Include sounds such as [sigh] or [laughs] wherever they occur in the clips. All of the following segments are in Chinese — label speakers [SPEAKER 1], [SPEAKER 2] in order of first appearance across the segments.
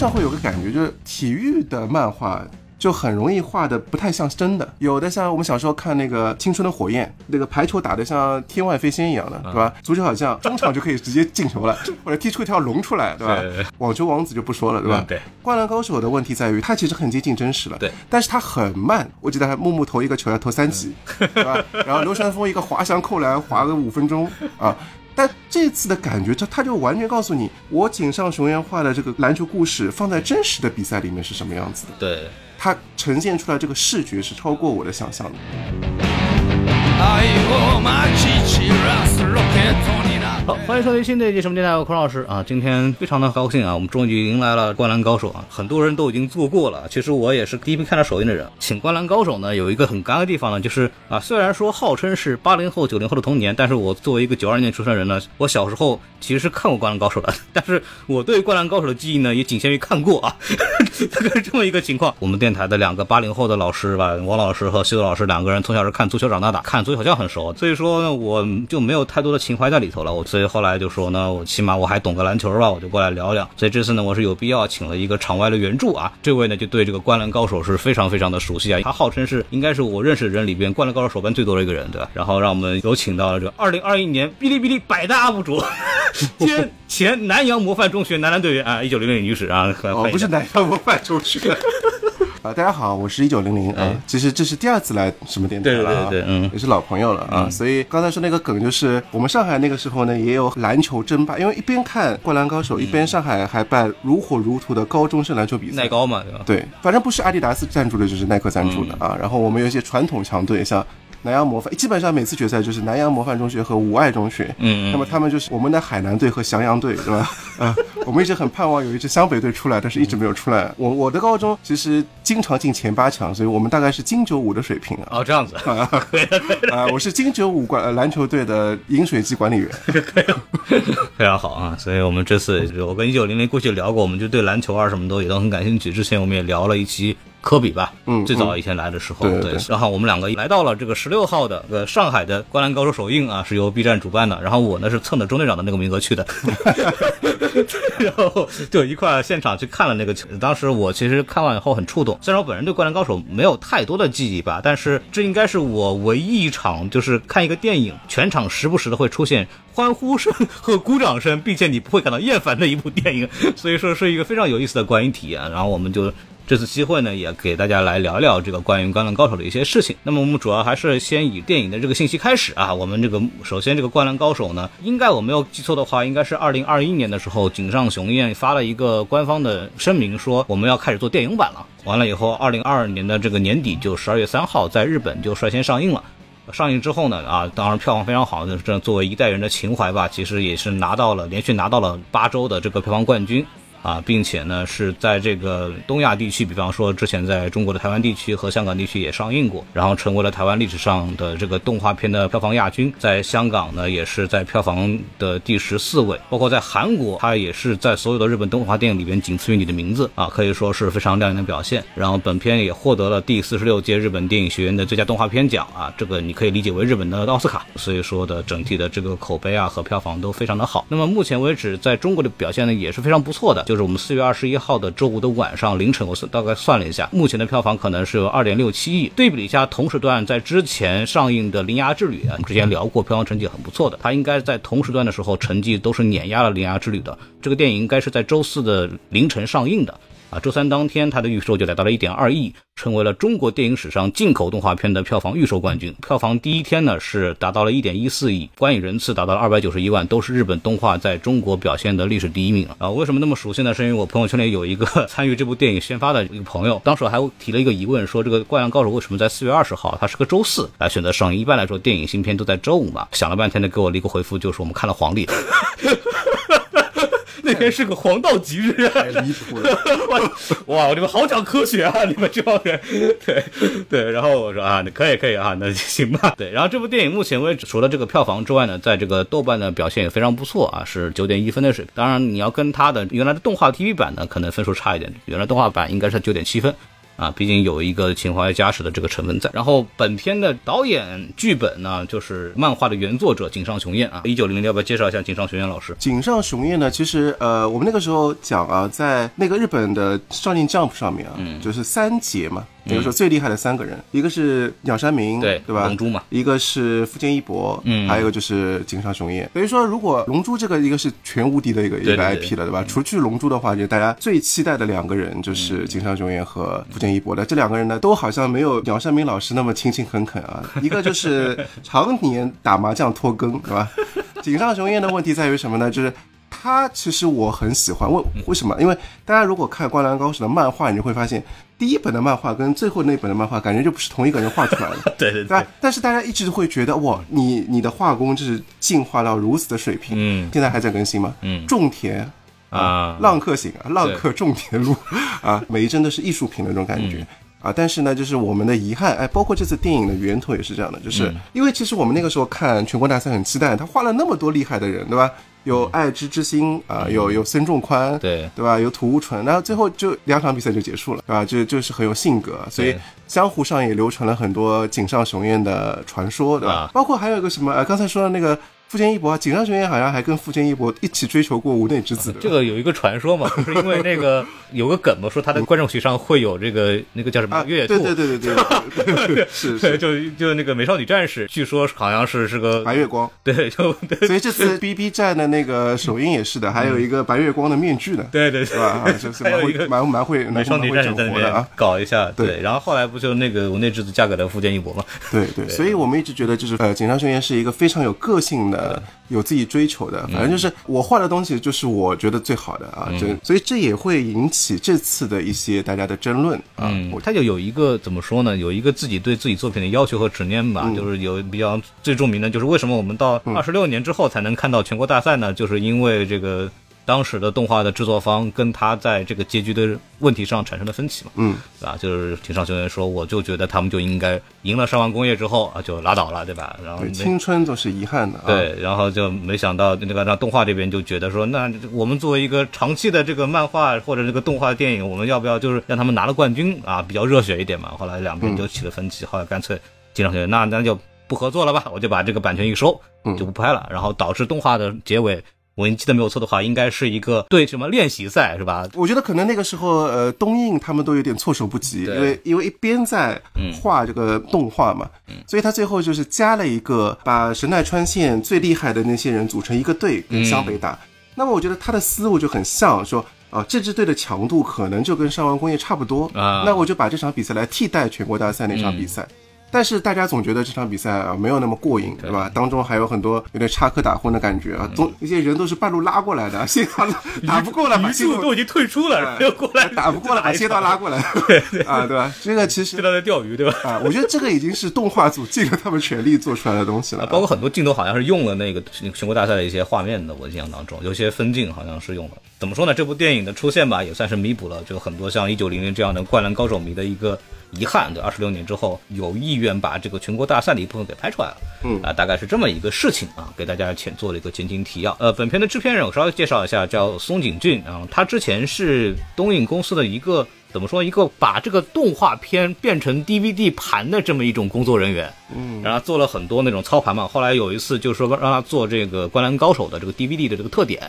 [SPEAKER 1] 常会有个感觉，就是体育的漫画。就很容易画的不太像真的，有的像我们小时候看那个《青春的火焰》，那个排球打得像天外飞仙一样的，对吧？足球好像中场就可以直接进球了，或者踢出一条龙出来，对吧？网球王子就不说了，对吧？
[SPEAKER 2] 对。
[SPEAKER 1] 灌篮高手的问题在于，它其实很接近真实了，
[SPEAKER 2] 对。
[SPEAKER 1] 但是它很慢，我记得木木投一个球要投三级，对吧？然后流川枫一个滑翔扣篮滑个五分钟啊。但这次的感觉，他他就完全告诉你，我井上雄彦画的这个篮球故事放在真实的比赛里面是什么样子的。
[SPEAKER 2] 对。
[SPEAKER 1] 它呈现出来这个视觉是超过我的想象的。
[SPEAKER 2] 欢迎收听新的一期什么电台，我是孔老师啊。今天非常的高兴啊，我们终于迎来了《灌篮高手》啊。很多人都已经做过了，其实我也是第一批看到首映的人。请《灌篮高手》呢，有一个很尴尬的地方呢，就是啊，虽然说号称是八零后、九零后的童年，但是我作为一个九二年出生人呢，我小时候其实是看过《灌篮高手》的，但是我对《灌篮高手》的记忆呢，也仅限于看过啊，[laughs] 大概是这么一个情况。我们电台的两个八零后的老师吧，王老师和西多老师两个人从小是看足球长大的，看足球好像很熟，所以说呢，我就没有太多的情怀在里头了。我所以所以后来就说呢。我起码我还懂个篮球吧，我就过来聊聊。所以这次呢，我是有必要请了一个场外的援助啊。这位呢，就对这个灌篮高手是非常非常的熟悉啊。他号称是应该是我认识的人里边灌篮高手手办最多的一个人，对吧？然后让我们有请到了这个二零二一年哔哩哔哩百大 UP 主 [laughs] 兼前南洋模范中学男篮队员啊，一九零零女史啊，
[SPEAKER 1] 哦，不是南洋模范中学。啊，大家好，我是一九零零啊。其实这是第二次来什么电台
[SPEAKER 2] 了，对对对，嗯，
[SPEAKER 1] 也是老朋友了啊。所以刚才说那个梗，就是我们上海那个时候呢，也有篮球争霸，因为一边看《灌篮高手》，一边上海还办如火如荼的高中生篮球比赛，
[SPEAKER 2] 耐高嘛，对吧？
[SPEAKER 1] 对，反正不是阿迪达斯赞助的，就是耐克赞助的啊。然后我们有一些传统强队，像。南洋模范基本上每次决赛就是南洋模范中学和五爱中学，
[SPEAKER 2] 嗯，
[SPEAKER 1] 那么他们就是我们的海南队和翔阳队，对吧？啊，[laughs] 我们一直很盼望有一支湘北队出来，但是一直没有出来。我我的高中其实经常进前八强，所以我们大概是金九五的水平
[SPEAKER 2] 啊。哦，这样子啊，[laughs]
[SPEAKER 1] 啊，我是金九五管篮球队的饮水机管理员，
[SPEAKER 2] 非常好啊。所以我们这次我跟一九零零过去聊过，我们就对篮球啊什么都也都很感兴趣。之前我们也聊了一期。科比吧，
[SPEAKER 1] 嗯，
[SPEAKER 2] 最早以前来的时候，
[SPEAKER 1] 对，
[SPEAKER 2] 然后我们两个来到了这个十六号的呃上海的灌篮高手首映啊，是由 B 站主办的，然后我呢是蹭着中队长的那个名额去的，[laughs] 然后就一块现场去看了那个球。当时我其实看完以后很触动，虽然我本人对灌篮高手没有太多的记忆吧，但是这应该是我唯一一场就是看一个电影，全场时不时的会出现欢呼声和鼓掌声，并且你不会感到厌烦的一部电影，所以说是一个非常有意思的观影体验。然后我们就。这次机会呢，也给大家来聊聊这个关于《灌篮高手》的一些事情。那么我们主要还是先以电影的这个信息开始啊。我们这个首先这个《灌篮高手》呢，应该我没有记错的话，应该是二零二一年的时候，井上雄彦发了一个官方的声明，说我们要开始做电影版了。完了以后，二零二二年的这个年底，就十二月三号，在日本就率先上映了。上映之后呢，啊，当然票房非常好，这作为一代人的情怀吧，其实也是拿到了连续拿到了八周的这个票房冠军。啊，并且呢，是在这个东亚地区，比方说之前在中国的台湾地区和香港地区也上映过，然后成为了台湾历史上的这个动画片的票房亚军。在香港呢，也是在票房的第十四位，包括在韩国，它也是在所有的日本动画电影里边仅次于你的名字啊，可以说是非常亮眼的表现。然后本片也获得了第四十六届日本电影学院的最佳动画片奖啊，这个你可以理解为日本的奥斯卡。所以说的整体的这个口碑啊和票房都非常的好。那么目前为止，在中国的表现呢也是非常不错的。就是我们四月二十一号的周五的晚上凌晨，我算大概算了一下，目前的票房可能是有二点六七亿。对比一下同时段在之前上映的《铃芽之旅》啊，我们之前聊过，票房成绩很不错的，它应该在同时段的时候成绩都是碾压了《铃芽之旅》的。这个电影应该是在周四的凌晨上映的。啊，周三当天，它的预售就来到了一点二亿，成为了中国电影史上进口动画片的票房预售冠军。票房第一天呢是达到了一点一四亿，观影人次达到了二百九十一万，都是日本动画在中国表现的历史第一名啊！为什么那么熟悉呢？是因为我朋友圈里有一个 [laughs] 参与这部电影宣发的一个朋友，当时还提了一个疑问，说这个《灌篮高手》为什么在四月二十号，它是个周四来选择上映？一般来说，电影新片都在周五嘛。想了半天呢，给我了一个回复，就是我们看了黄历。[laughs] 那天是个黄道吉日，
[SPEAKER 1] 啊离谱了！[laughs]
[SPEAKER 2] 哇，你们好讲科学啊，你们这帮人。对对，然后我说啊，那可以可以啊，那行吧。对，然后这部电影目前为止，除了这个票房之外呢，在这个豆瓣的表现也非常不错啊，是九点一分的水平。当然，你要跟它的原来的动画 TV 版呢，可能分数差一点，原来动画版应该是九点七分。啊，毕竟有一个情怀加持的这个成分在。然后本片的导演、剧本呢，就是漫画的原作者井上雄彦啊。一九零零，要不要介绍一下井上雄彦老师？
[SPEAKER 1] 井上雄彦呢，其实呃，我们那个时候讲啊，在那个日本的少年 Jump 上面啊，就是三杰嘛。比如说最厉害的三个人，一个是鸟山明，
[SPEAKER 2] 对
[SPEAKER 1] 对吧？
[SPEAKER 2] 龙珠嘛，
[SPEAKER 1] 一个是富坚义博，嗯，还有一个就是井上雄彦。等于说，如果龙珠这个一个是全无敌的一个一个 IP 了，对吧？除去龙珠的话，就大家最期待的两个人就是井上雄彦和富坚义博的。这两个人呢，都好像没有鸟山明老师那么勤勤恳恳啊。一个就是常年打麻将拖更，对吧？井上雄彦的问题在于什么呢？就是。他其实我很喜欢，为为什么？因为大家如果看《灌篮高手》的漫画，你就会发现，第一本的漫画跟最后那本的漫画，感觉就不是同一个人画出来的。[laughs]
[SPEAKER 2] 对对对。
[SPEAKER 1] 但是大家一直会觉得，哇，你你的画工就是进化到如此的水平。嗯。现在还在更新吗？嗯。种田啊，浪客行啊，浪客种田路啊，每一帧都是艺术品的那种感觉啊。但是呢，就是我们的遗憾，哎，包括这次电影的源头也是这样的，就是因为其实我们那个时候看全国大赛很期待，他画了那么多厉害的人，对吧？有爱之之心啊，有有孙仲宽，
[SPEAKER 2] 对
[SPEAKER 1] 对吧？有土屋纯，那最后就两场比赛就结束了，对吧？就就是很有性格，所以江湖上也流传了很多井上雄彦的传说，对吧？包括还有一个什么，呃，刚才说的那个。富坚义博啊，井上雄彦好像还跟富坚义博一起追求过无内之子。
[SPEAKER 2] 这个有一个传说嘛，[laughs] 就是因为那个有个梗嘛，说他的观众席上会有这个那个叫什么月兔，
[SPEAKER 1] 对对对对对，是 [laughs] 是，
[SPEAKER 2] 就就那个美少女战士，据说好像是是个
[SPEAKER 1] 白月光，[laughs]
[SPEAKER 2] 对，就
[SPEAKER 1] 所以这次 B B 站的那个首映也是的，还有一个白月光的面具呢，
[SPEAKER 2] 对对
[SPEAKER 1] 是吧？就是蛮会蛮蛮会
[SPEAKER 2] 美少女战士在那边搞一下，
[SPEAKER 1] 对，
[SPEAKER 2] 然后后来不就那个无内之子嫁给了富坚义博嘛？
[SPEAKER 1] 对。对，所以我们一直觉得就是呃，井上雄彦是一个非常有个性的。有自己追求的，反正就是我画的东西就是我觉得最好的啊，就所以这也会引起这次的一些大家的争论啊。
[SPEAKER 2] 他就有一个怎么说呢？有一个自己对自己作品的要求和执念吧，就是有比较最著名的，就是为什么我们到二十六年之后才能看到全国大赛呢？就是因为这个。当时的动画的制作方跟他在这个结局的问题上产生了分歧嘛，
[SPEAKER 1] 嗯，
[SPEAKER 2] 对吧？就是井上雄彦说，我就觉得他们就应该赢了上万工业之后啊，就拉倒了，对吧？然后
[SPEAKER 1] 青春都是遗憾的，
[SPEAKER 2] 对，然后就没想到那个让动画这边就觉得说，那我们作为一个长期的这个漫画或者这个动画电影，我们要不要就是让他们拿了冠军啊，比较热血一点嘛？后来两边就起了分歧，后来干脆井上雄彦那那就不合作了吧，我就把这个版权一收，就不拍了，然后导致动画的结尾。我记得没有错的话，应该是一个对什么练习赛是吧？
[SPEAKER 1] 我觉得可能那个时候，呃，东映他们都有点措手不及，因为因为一边在画这个动画嘛，所以他最后就是加了一个把神奈川县最厉害的那些人组成一个队跟湘北打。那么我觉得他的思路就很像，说啊，这支队的强度可能就跟上完工业差不多啊，那我就把这场比赛来替代全国大赛那场比赛。但是大家总觉得这场比赛啊没有那么过瘾，对吧？当中还有很多有点插科打诨的感觉啊，总一些人都是半路拉过来的，[laughs] 先打打不过了，把
[SPEAKER 2] 度都已经退出了，又过来
[SPEAKER 1] 打不过了，把谢道拉过来，[laughs] [laughs] 啊，对吧？这个其实
[SPEAKER 2] 谢道在钓鱼，对吧？
[SPEAKER 1] 啊，我觉得这个已经是动画组尽了他们全力做出来的东西了，
[SPEAKER 2] 包括很多镜头好像是用了那个全国大赛的一些画面的，我印象当中有些分镜好像是用了。怎么说呢？这部电影的出现吧，也算是弥补了就很多像一九零零这样的灌篮高手迷的一个。遗憾，对，二十六年之后有意愿把这个全国大赛的一部分给拍出来了，
[SPEAKER 1] 嗯
[SPEAKER 2] 啊，大概是这么一个事情啊，给大家浅做了一个前情提要。呃，本片的制片人我稍微介绍一下，叫松井俊啊，他之前是东映公司的一个怎么说，一个把这个动画片变成 DVD 盘的这么一种工作人员，
[SPEAKER 1] 嗯，
[SPEAKER 2] 然后做了很多那种操盘嘛。后来有一次就说让他做这个灌篮高手的这个 DVD 的这个特点，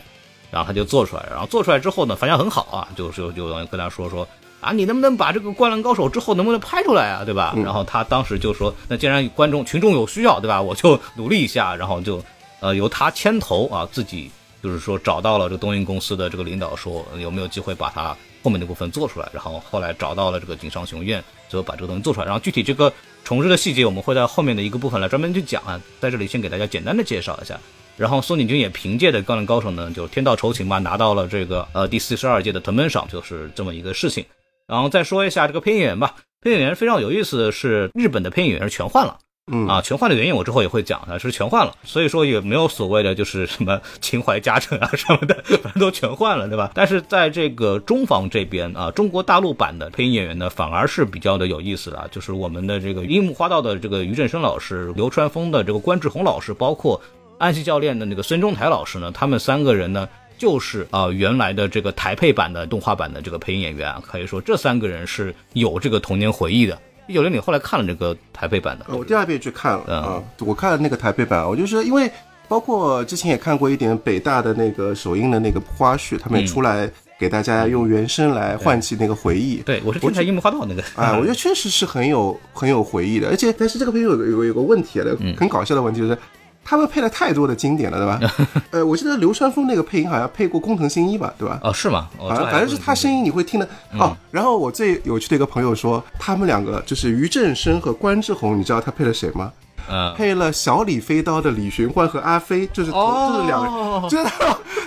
[SPEAKER 2] 然后他就做出来，然后做出来之后呢，反响很好啊，就是就有人跟他说说。啊，你能不能把这个《灌篮高手》之后能不能拍出来啊？对吧？然后他当时就说，那既然观众群众有需要，对吧？我就努力一下，然后就，呃，由他牵头啊，自己就是说找到了这个东映公司的这个领导，说有没有机会把他后面那部分做出来。然后后来找到了这个井上雄彦，最后把这个东西做出来。然后具体这个重置的细节，我们会在后面的一个部分来专门去讲啊，在这里先给大家简单的介绍一下。然后松井君也凭借着《灌篮高手》呢，就天道酬勤吧，拿到了这个呃第四十二届的藤本赏，就是这么一个事情。然后再说一下这个配音演员吧，配音演员非常有意思的是，日本的配音演员是全换了，
[SPEAKER 1] 嗯
[SPEAKER 2] 啊，全换的原因我之后也会讲的，是全换了，所以说也没有所谓的就是什么情怀加成啊什么的，反正都全换了，对吧？但是在这个中方这边啊，中国大陆版的配音演员呢，反而是比较的有意思的，就是我们的这个樱木花道的这个于振声老师，流川枫的这个关智宏老师，包括安西教练的那个孙中台老师呢，他们三个人呢。就是啊、呃原来的这个台配版的动画版的这个配音演员啊，可以说这三个人是有这个童年回忆的。一九零零后来看了这个台配版的，
[SPEAKER 1] 我第二遍去看了
[SPEAKER 2] 嗯
[SPEAKER 1] 啊，我看了那个台配版，我就是因为包括之前也看过一点北大的那个首映的那个花絮，他们也出来给大家用原声来唤起那个回忆。
[SPEAKER 2] 对我是天才樱木花道那个，
[SPEAKER 1] 啊，我觉得确实是很有很有回忆的，而且但是这个片有个有个有个问题啊，很搞笑的问题就是。他们配了太多的经典了，对吧？[laughs] 呃，我记得流川枫那个配音好像配过工藤新一吧，对吧？
[SPEAKER 2] 哦是吗？哦
[SPEAKER 1] 反正反正是他声音你会听的哦。然后我最有趣的一个朋友说，他们两个就是于正生和关之宏，你知道他配了谁吗？
[SPEAKER 2] 嗯，
[SPEAKER 1] 配了小李飞刀的李寻欢和阿飞，就是
[SPEAKER 2] 哦
[SPEAKER 1] 就是两个人，[laughs] 就是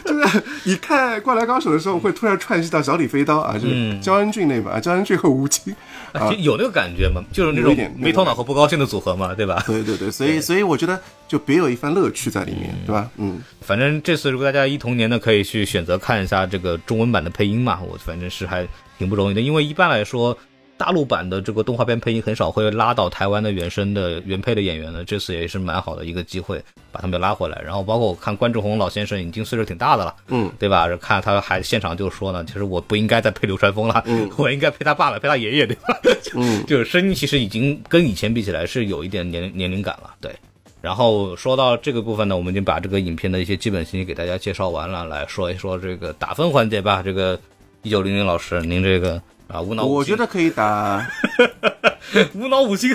[SPEAKER 1] 就是你看《灌篮高手》的时候会突然串戏到小李飞刀啊，就是
[SPEAKER 2] 嗯
[SPEAKER 1] 焦恩俊那版，啊焦恩俊和吴京。
[SPEAKER 2] 有那个感觉嘛，就是那种没头脑和不高兴的组合嘛，对吧？[laughs]
[SPEAKER 1] 对对对，所以所以我觉得就别有一番乐趣在里面，对吧？嗯，
[SPEAKER 2] 反正这次如果大家一童年呢，可以去选择看一下这个中文版的配音嘛，我反正是还挺不容易的，因为一般来说。大陆版的这个动画片配音很少会拉到台湾的原声的原配的演员的，这次也是蛮好的一个机会，把他们拉回来。然后包括我看关志宏老先生已经岁数挺大的了，
[SPEAKER 1] 嗯，
[SPEAKER 2] 对吧？看他还现场就说呢，其实我不应该再配流川枫了，
[SPEAKER 1] 嗯
[SPEAKER 2] 我应该配他爸爸，配他爷爷，对吧？
[SPEAKER 1] 嗯，[laughs]
[SPEAKER 2] 就是声音其实已经跟以前比起来是有一点年年龄感了，对。然后说到这个部分呢，我们已经把这个影片的一些基本信息给大家介绍完了，来说一说这个打分环节吧。这个一九零零老师，您这个啊 [laughs] 无脑五星，
[SPEAKER 1] 我觉得可以打
[SPEAKER 2] 无脑五星，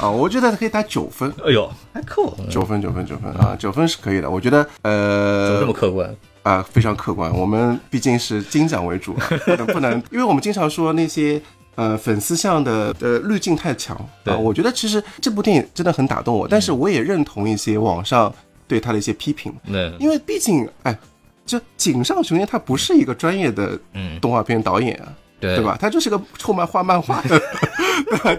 [SPEAKER 1] 啊，我觉得可以打九分，
[SPEAKER 2] 哎呦还扣，
[SPEAKER 1] 九分九分九分啊，九分是可以的。我觉得
[SPEAKER 2] 怎么
[SPEAKER 1] 呃
[SPEAKER 2] 这么客观？
[SPEAKER 1] 啊，非常客观。我们毕竟是金奖为主，啊不能不能，[laughs] 因为我们经常说那些呃粉丝向的呃滤镜太强
[SPEAKER 2] 对
[SPEAKER 1] 啊。我觉得其实这部电影真的很打动我，但是我也认同一些网上对他的一些批评，
[SPEAKER 2] 那
[SPEAKER 1] 因为毕竟哎，就井上雄彦他不是一个专业的
[SPEAKER 2] 嗯，
[SPEAKER 1] 动画片导演啊。
[SPEAKER 2] 对
[SPEAKER 1] 对？吧？他就是个臭漫画漫画？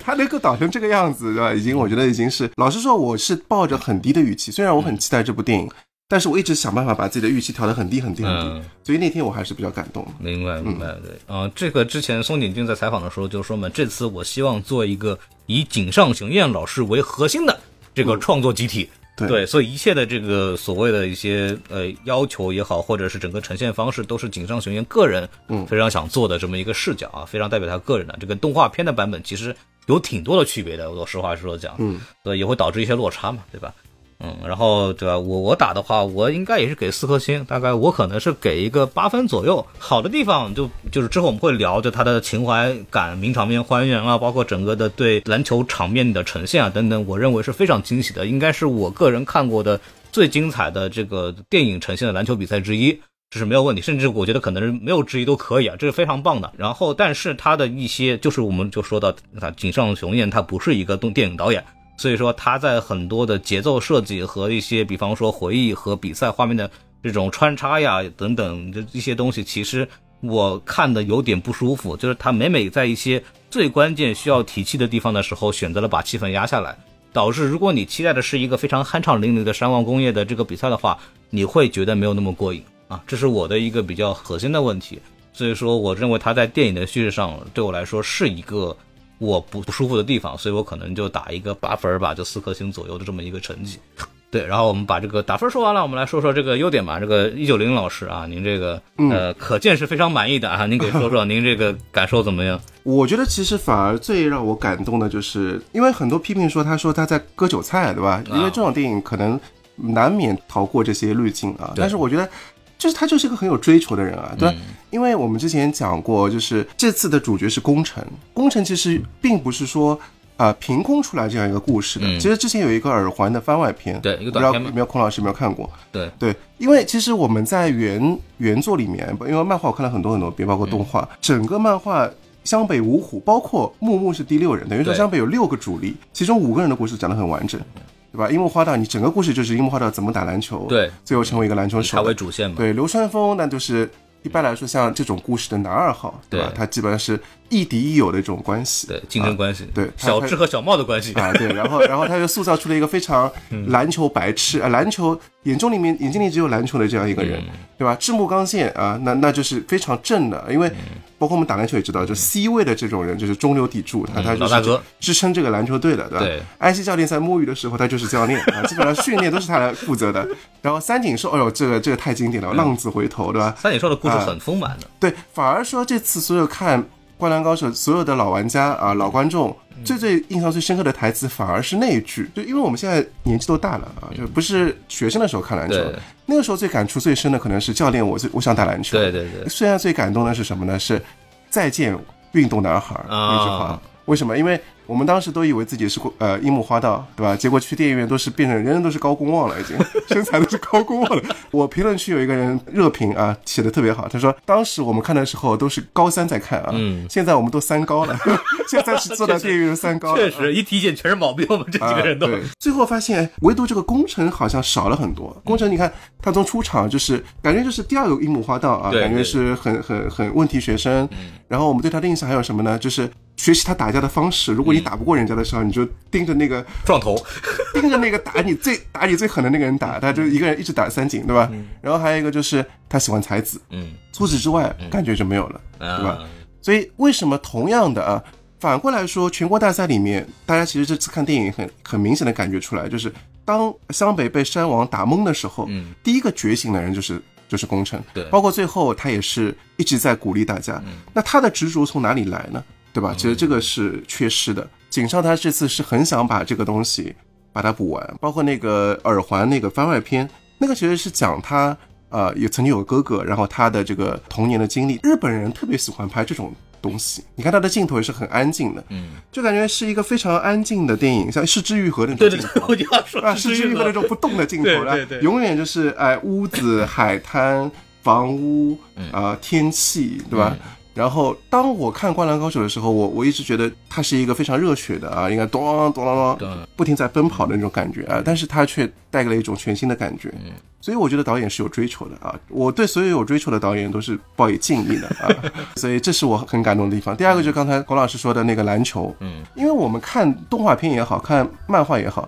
[SPEAKER 1] 他能够导成这个样子，对吧？已经，我觉得已经是，老实说，我是抱着很低的预期，虽然我很期待这部电影，但是我一直想办法把自己的预期调得很低很低很低，
[SPEAKER 2] 嗯
[SPEAKER 1] 所以那天我还是比较感动。
[SPEAKER 2] 明白明白，对，啊、这个之前松井君在采访的时候就说嘛，这次我希望做一个以井上雄彦老师为核心的这个创作集体。
[SPEAKER 1] 对
[SPEAKER 2] 所以一切的这个所谓的一些呃要求也好，或者是整个呈现方式，都是井上雄彦个人
[SPEAKER 1] 嗯
[SPEAKER 2] 非常想做的这么一个视角啊，非常代表他个人的。这个动画片的版本其实有挺多的区别的，我实话实说讲，
[SPEAKER 1] 嗯，
[SPEAKER 2] 所以也会导致一些落差嘛，对吧？嗯，然后对吧？我我打的话，我应该也是给四颗星，大概我可能是给一个八分左右。好的地方就就是之后我们会聊，就他的情怀感、名场面还原啊，包括整个的对篮球场面的呈现啊等等，我认为是非常惊喜的，应该是我个人看过的最精彩的这个电影呈现的篮球比赛之一。这是没有问题，甚至我觉得可能是没有之一都可以啊，这是非常棒的。然后，但是他的一些，就是我们就说到，他井上雄彦他不是一个动电影导演，所以说他在很多的节奏设计和一些，比方说回忆和比赛画面的这种穿插呀等等的一些东西，其实我看的有点不舒服，就是他每每在一些最关键需要提气的地方的时候，选择了把气氛压下来，导致如果你期待的是一个非常酣畅淋漓的山王工业的这个比赛的话，你会觉得没有那么过瘾啊，这是我的一个比较核心的问题。所以说，我认为他在电影的叙事上对我来说是一个我不不舒服的地方，所以我可能就打一个八分儿吧，就四颗星左右的这么一个成绩。对，然后我们把这个打分说完了，我们来说说这个优点吧。这个一九零老师啊，您这个呃，可见是非常满意的啊，您给说说 [laughs] 您这个感受怎么样？[laughs]
[SPEAKER 1] 我觉得其实反而最让我感动的就是，因为很多批评说他说他在割韭菜，对吧？因为这种电影可能难免逃过这些滤镜啊。但是我觉得，就是他就是一个很有追求的人啊，对吧？因为我们之前讲过，就是这次的主角是功臣，功臣其实并不是说。啊、凭空出来这样一个故事的，
[SPEAKER 2] 嗯。
[SPEAKER 1] 其实之前有一个耳环的番外篇，
[SPEAKER 2] 对一个
[SPEAKER 1] 不知道有没有孔老师有没有看过？
[SPEAKER 2] 对，
[SPEAKER 1] 对，因为其实我们在原原作里面，因为漫画我看了很多很多遍，包括动画，整个漫画湘北五虎，包括木木是第六人，等于说湘北有六个主力，其中五个人的故事讲得很完整，对吧？樱木花道，你整个故事就是樱木花道怎么打篮球，
[SPEAKER 2] 对，
[SPEAKER 1] 最后成为一个篮球手的，
[SPEAKER 2] 为主线嘛。
[SPEAKER 1] 对，流川枫那就是一般来说像这种故事的男二号，对吧
[SPEAKER 2] 对？
[SPEAKER 1] 他基本上是亦敌亦友的这种关系。
[SPEAKER 2] 对竞争关系，
[SPEAKER 1] 对
[SPEAKER 2] 小智和小茂的关系，
[SPEAKER 1] 啊，对，然后 [laughs] 然后他就塑造出了一个非常
[SPEAKER 2] 嗯
[SPEAKER 1] 篮球白痴啊，篮球眼中里面眼睛里只有篮球的这样一个人，
[SPEAKER 2] 嗯
[SPEAKER 1] 对吧？赤木刚宪啊，那那就是非常正的，因为
[SPEAKER 2] 嗯
[SPEAKER 1] 包括我们打篮球也知道，就 C 位的这种人就是中流砥柱，他他就是支撑这个篮球队的，对吧？
[SPEAKER 2] 对
[SPEAKER 1] 安西教练在摸鱼的时候，他就是教练啊，基本上 [laughs] 训练都是他来负责的。然后三井寿，哎呦，这个这个太经典了，浪子回头，对吧？
[SPEAKER 2] 三井寿的故事很丰满的，
[SPEAKER 1] 对，反而说这次所有看《灌篮高手》所有的老玩家啊、老观众，最最印象最深刻的台词，反而是那一句，就因为我们现在年纪都大了啊，就不是学生的时候看篮球，那个时候最感触最深的可能是教练，我最我想打篮球。
[SPEAKER 2] 对对对，
[SPEAKER 1] 虽然最感动的是什么呢？是再见运动男孩那句话
[SPEAKER 2] 啊。
[SPEAKER 1] 为什么？因为我们当时都以为自己是呃樱木花道，对吧？结果去电影院都是变成人人都是高公望了，已经 [laughs] 身材都是高公望了。我评论区有一个人热评啊，写的特别好，他说当时我们看的时候都是高三在看啊，
[SPEAKER 2] 嗯
[SPEAKER 1] 现在我们都三高了，[laughs] 现在是坐到电影院三高了，[laughs]
[SPEAKER 2] 确实一体检全是毛病，我们这几
[SPEAKER 1] 啊
[SPEAKER 2] 个人都
[SPEAKER 1] 对，最后发现唯独这个工程好像少了很多。工程，你看他从出场就是感觉就是第二个樱木花道啊，感觉是很很很问题学生。然后我们对他的印象还有什么呢？就是学习他打架的方式。如果你打不过人家的时候，你就盯着那个
[SPEAKER 2] 撞头，[laughs]
[SPEAKER 1] 盯着那个打你最打你最狠的那个人打，他就一个人一直打三井，对吧？然后还有一个就是他喜欢才子，
[SPEAKER 2] 嗯，
[SPEAKER 1] 除此之外感觉就没有了。
[SPEAKER 2] 对
[SPEAKER 1] 吧？所以为什么同样的啊，反过来说，全国大赛里面，大家其实这次看电影很很明显的感觉出来，就是当湘北被山王打懵的时候，
[SPEAKER 2] 嗯，
[SPEAKER 1] 第一个觉醒的人就是就是宫城，
[SPEAKER 2] 对
[SPEAKER 1] 包括最后他也是一直在鼓励大家。那他的执着从哪里来呢？对吧？其实这个是缺失的。井上他这次是很想把这个东西把它补完，包括那个耳环那个番外篇，那个其实是讲他呃也曾经有个哥哥，然后他的这个童年的经历。日本人特别喜欢拍这种东西，你看他的镜头也是很安静的，
[SPEAKER 2] 嗯，
[SPEAKER 1] 就感觉是一个非常安静的电影，像《失之愈合》那种镜头。
[SPEAKER 2] 对对对，我就要说
[SPEAKER 1] 啊，之愈合那种不动的镜头了，
[SPEAKER 2] 对对对
[SPEAKER 1] 永远就是哎屋子、海滩、房屋啊、天气，对吧？然后当我看《灌篮高手》的时候，我我一直觉得它是一个非常热血的啊，应该咚咚咚不停在奔跑的那种感觉啊，但是它却带给了一种全新的感觉。所以我觉得导演是有追求的啊，我对所有有追求的导演都是抱以敬意的啊，[laughs] 所以这是我很感动的地方。第二个就是刚才龚老师说的那个篮球，
[SPEAKER 2] 嗯，
[SPEAKER 1] 因为我们看动画片也好看漫画也好，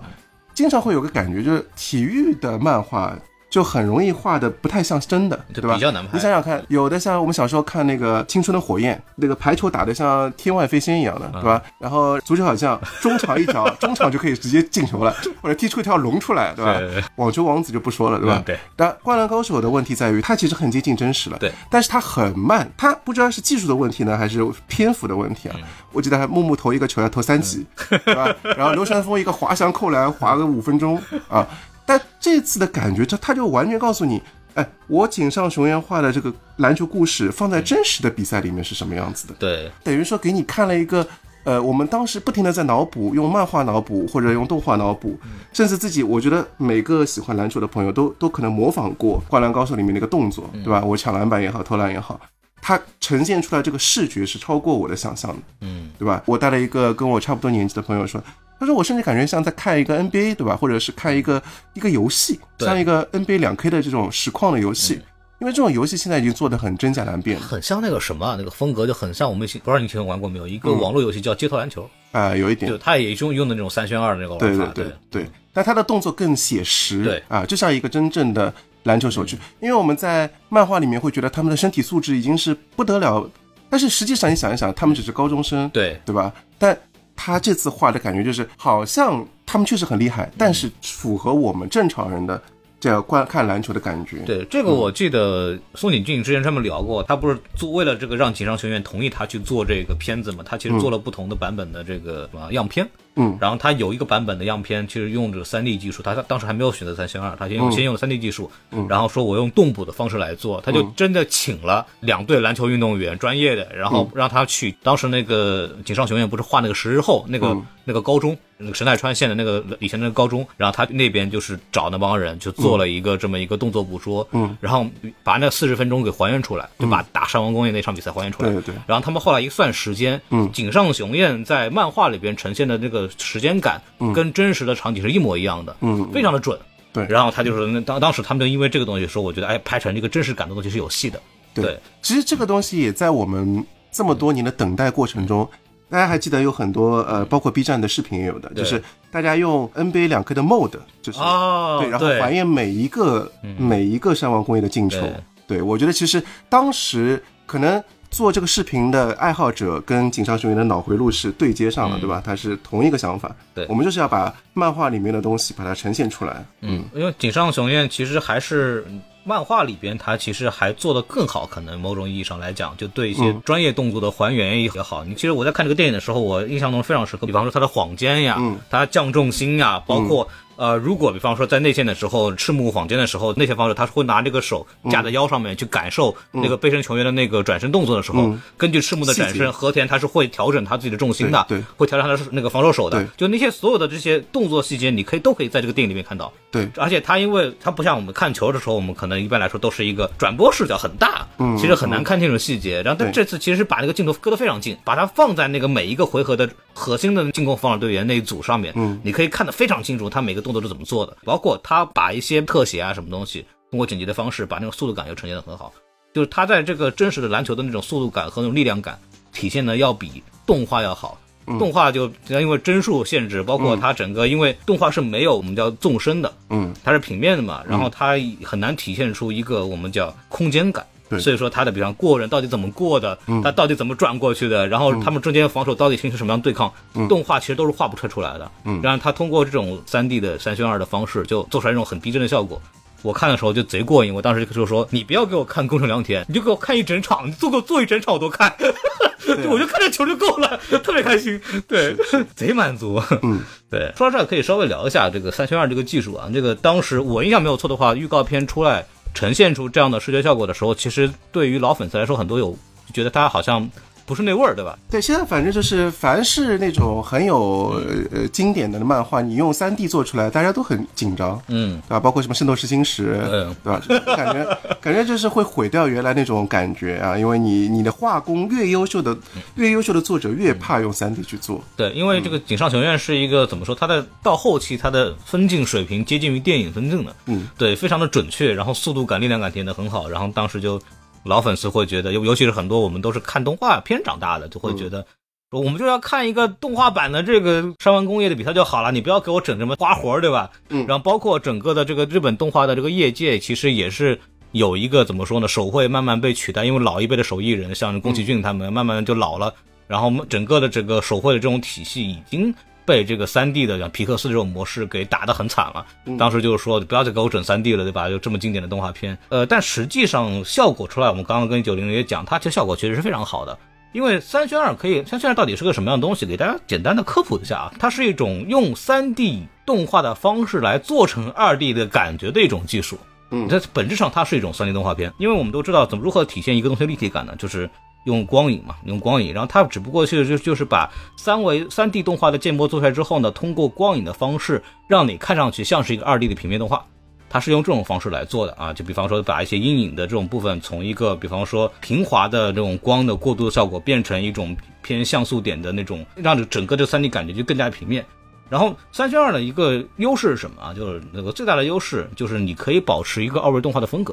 [SPEAKER 1] 经常会有个感觉，就是体育的漫画就很容易画的不太像真的，对吧？
[SPEAKER 2] 比较难拍
[SPEAKER 1] 你想想看，有的像我们小时候看那个《青春的火焰》，那个排球打得像天外飞仙一样的，对吧？然后足球好像中场一脚，中场就可以直接进球了，或者踢出一条龙出来，对吧？网球王子就不说了，对吧？
[SPEAKER 2] 嗯对。
[SPEAKER 1] 但《灌篮高手》的问题在于，它其实很接近真实了，
[SPEAKER 2] 对，
[SPEAKER 1] 但是它很慢，它不知道是技术的问题呢，还是篇幅的问题啊？
[SPEAKER 2] 嗯
[SPEAKER 1] 我记得还木木投一个球要投三级，对吧？然后流川枫一个滑翔扣篮滑个五分钟啊，但这次的感觉，他他就完全告诉你，哎，我井上雄彦画的这个篮球故事放在真实的比赛里面是什么样子的，
[SPEAKER 2] 对，
[SPEAKER 1] 等于说给你看了一个。呃，我们当时不停的在脑补，用漫画脑补或者用动画脑补，甚至自己，我觉得每个喜欢篮球的朋友都都可能模仿过《灌篮高手》里面那个动作，对吧？我抢篮板也好，投篮也好，它呈现出来这个视觉是超过我的想象的，
[SPEAKER 2] 嗯，
[SPEAKER 1] 对吧？我带了一个跟我差不多年纪的朋友说，他说我甚至感觉像在看一个 NBA，对吧？或者是看一个一个游戏，像一个 NBA 两 K 的这种实况的游戏，因为这种游戏现在已经做的很真假难辨
[SPEAKER 2] 很像那个什么啊，那个风格就很像我们以前不知道你以前玩过没有？一个网络游戏叫《街头篮球。
[SPEAKER 1] 啊、有一》，点。
[SPEAKER 2] 就它也用用的那种三选二的那个玩法，
[SPEAKER 1] 对对。对，但他的动作更写实，
[SPEAKER 2] 对。
[SPEAKER 1] 啊，就像一个真正的篮球手去。因为我们在漫画里面会觉得他们的身体素质已经是不得了，但是实际上你想一想，他们只是高中生，
[SPEAKER 2] 对。
[SPEAKER 1] 对吧？但他这次画的感觉就是，好像他们确实很厉害，但是符合我们正常人的这样观看篮球的感觉。
[SPEAKER 2] 对，这个我记得宋景俊之前专门聊过，他不是做为了这个让井上学院同意他去做这个片子嘛，他其实做了不同的版本的这个什么样片。
[SPEAKER 1] 嗯，
[SPEAKER 2] 然后他有一个版本的样片，其实用着三 D 技术，他他当时还没有选择三选二，他先用、先用三 D 技术，然后说我用动捕的方式来做，他就真的请了两队篮球运动员专业的，然后让他去。当时那个井上雄彦不是画那个十日后那个、那个高中，那个神奈川县的那个以前那个高中，然后他那边就是找那帮人就做了一个这么一个动作捕捉，嗯，然后把那四十分钟给还原出来，就把打山王工业那场比赛还原出来，
[SPEAKER 1] 对对对。
[SPEAKER 2] 然后他们后来一算时间，嗯，井上雄彦在漫画里边呈现的那个时间感，跟真实的场景是一模一样的，
[SPEAKER 1] 嗯。
[SPEAKER 2] 非常的准。
[SPEAKER 1] 对。
[SPEAKER 2] 然后他就是那当当时他们就因为这个东西说，我觉得哎，拍成这个真实感的东西是有戏的。对。
[SPEAKER 1] 其实这个东西也在我们这么多年的等待过程中，大家还记得有很多呃，包括 B 站的视频也有的，就是大家用 NBA 两 K 的 mode，就是、
[SPEAKER 2] 哦
[SPEAKER 1] 对，然后还原每一个、每一个山王工业的进球。
[SPEAKER 2] 对。
[SPEAKER 1] 对我觉得其实当时可能。做这个视频的爱好者跟井上雄彦的脑回路是对接上了，对吧？它是同一个想法。
[SPEAKER 2] 嗯对
[SPEAKER 1] 我们就是要把漫画里面的东西把它呈现出来。
[SPEAKER 2] 嗯，因为井上雄彦其实还是漫画里边，他其实还做得更好，可能某种意义上来讲，就对一些
[SPEAKER 1] 嗯
[SPEAKER 2] 专业动作的还原也好。你其实我在看这个电影的时候，我印象中非常深刻，比方说他的晃肩呀，
[SPEAKER 1] 嗯
[SPEAKER 2] 他降重心呀，包括。呃，如果比方说在内线的时候，赤木晃肩的时候，内线防守他是会拿这个手架在腰上面去感受那个背身球员的那个转身动作的时候，
[SPEAKER 1] 嗯。
[SPEAKER 2] 根据赤木的
[SPEAKER 1] 转
[SPEAKER 2] 身，和田他是会调整他自己的重心的，
[SPEAKER 1] 对对。
[SPEAKER 2] 会调整他的那个防守手的。
[SPEAKER 1] 对，
[SPEAKER 2] 就那些所有的这些动作细节，你可以都可以在这个电影里面看到。
[SPEAKER 1] 对，
[SPEAKER 2] 而且他因为他不像我们看球的时候，我们可能一般来说都是一个转播视角很大，
[SPEAKER 1] 嗯
[SPEAKER 2] 其实很难看清楚细节。然后但这次其实把那个镜头搁得非常近，把它放在那个每一个回合的核心的进攻防守队员那一组上面，
[SPEAKER 1] 嗯，
[SPEAKER 2] 你可以看得非常清楚，他每个动作是怎么做的，包括他把一些特写啊什么东西，通过剪辑的方式把那个速度感又呈现的很好。就是他在这个真实的篮球的那种速度感和那种力量感体现的要比动画要好。动画就因为帧数限制，包括它整个，因为动画是没有我们叫纵深的，
[SPEAKER 1] 嗯，
[SPEAKER 2] 它是平面的嘛，然后它很难体现出一个我们叫空间感。
[SPEAKER 1] 对
[SPEAKER 2] 所以说他的比方过人到底怎么过的，他到底怎么转过去的，然后他们中间防守到底形成什么样对抗，动画其实都是画不出出来的。嗯，然后他通过这种三 D 的三选二的方式，就做出来一种很逼真的效果。我看的时候就贼过瘾，我当时就说：“你不要给我看工程良田，你就给我看一整场，你做给我做一整场我都看，[laughs] 我就看这球就够了，[laughs] 特别开心，对，贼满足。”
[SPEAKER 1] 嗯，
[SPEAKER 2] 对，说到这儿可以稍微聊一下这个三选二这个技术啊。这个当时我印象没有错的话，预告片出来呈现出这样的视觉效果的时候，其实对于老粉丝来说，很多有觉得他好像不是那味儿，对吧？
[SPEAKER 1] 对，现在反正就是凡是那种很有呃经典的漫画，你用三 D 做出来，大家都很紧张，
[SPEAKER 2] 嗯，
[SPEAKER 1] 对吧？包括什么《圣斗士星矢》，
[SPEAKER 2] 嗯
[SPEAKER 1] 对吧？感觉感觉就是会毁掉原来那种感觉啊，因为你你的画工越优秀的越优秀的作者越怕用三 D 去做，
[SPEAKER 2] 对，因为这个井上雄彦是一个怎么说？它的到后期它的分镜水平接近于电影分镜的，
[SPEAKER 1] 嗯，
[SPEAKER 2] 对，非常的准确，然后速度感、力量感体现的很好，然后当时就老粉丝会觉得，尤尤其是很多我们都是看动画片长大的，就会觉得。说我们就要看一个动画版的这个山湾工业的比赛就好了，你不要给我整什么花活，对吧？
[SPEAKER 1] 嗯
[SPEAKER 2] 然后包括整个的这个日本动画的这个业界，其实也是有一个怎么说呢？手绘慢慢被取代，因为老一辈的手艺人，像宫崎骏他们慢慢就老了，然后整个的整个手绘的这种体系已经被这个三 D 的像皮克斯这种模式给打得很惨了。当时就是说不要再给我整三 D 了，对吧？就这么经典的动画片，呃，但实际上效果出来，我们刚刚跟九零零也讲，它其实效果确实是非常好的。因为三选二可以，三选二到底是个什么样的东西？给大家简单的科普一下啊，它是一种用三 D 动画的方式来做成二 D 的感觉的一种技术。
[SPEAKER 1] 嗯
[SPEAKER 2] 在本质上它是一种三 D 动画片，因为我们都知道怎么如何体现一个东西的立体感呢？就是用光影嘛，用光影，然后它只不过是就就是把三维三 D 动画的建模做出来之后呢，通过光影的方式让你看上去像是一个二 D 的平面动画。它是用这种方式来做的啊，就比方说把一些阴影的这种部分，从一个比方说平滑的这种光的过渡的效果，变成一种偏像素点的那种，让这整个这三 D 感觉就更加平面。然后三选二的一个优势是什么啊？就是那个最大的优势就是你可以保持一个二维动画的风格。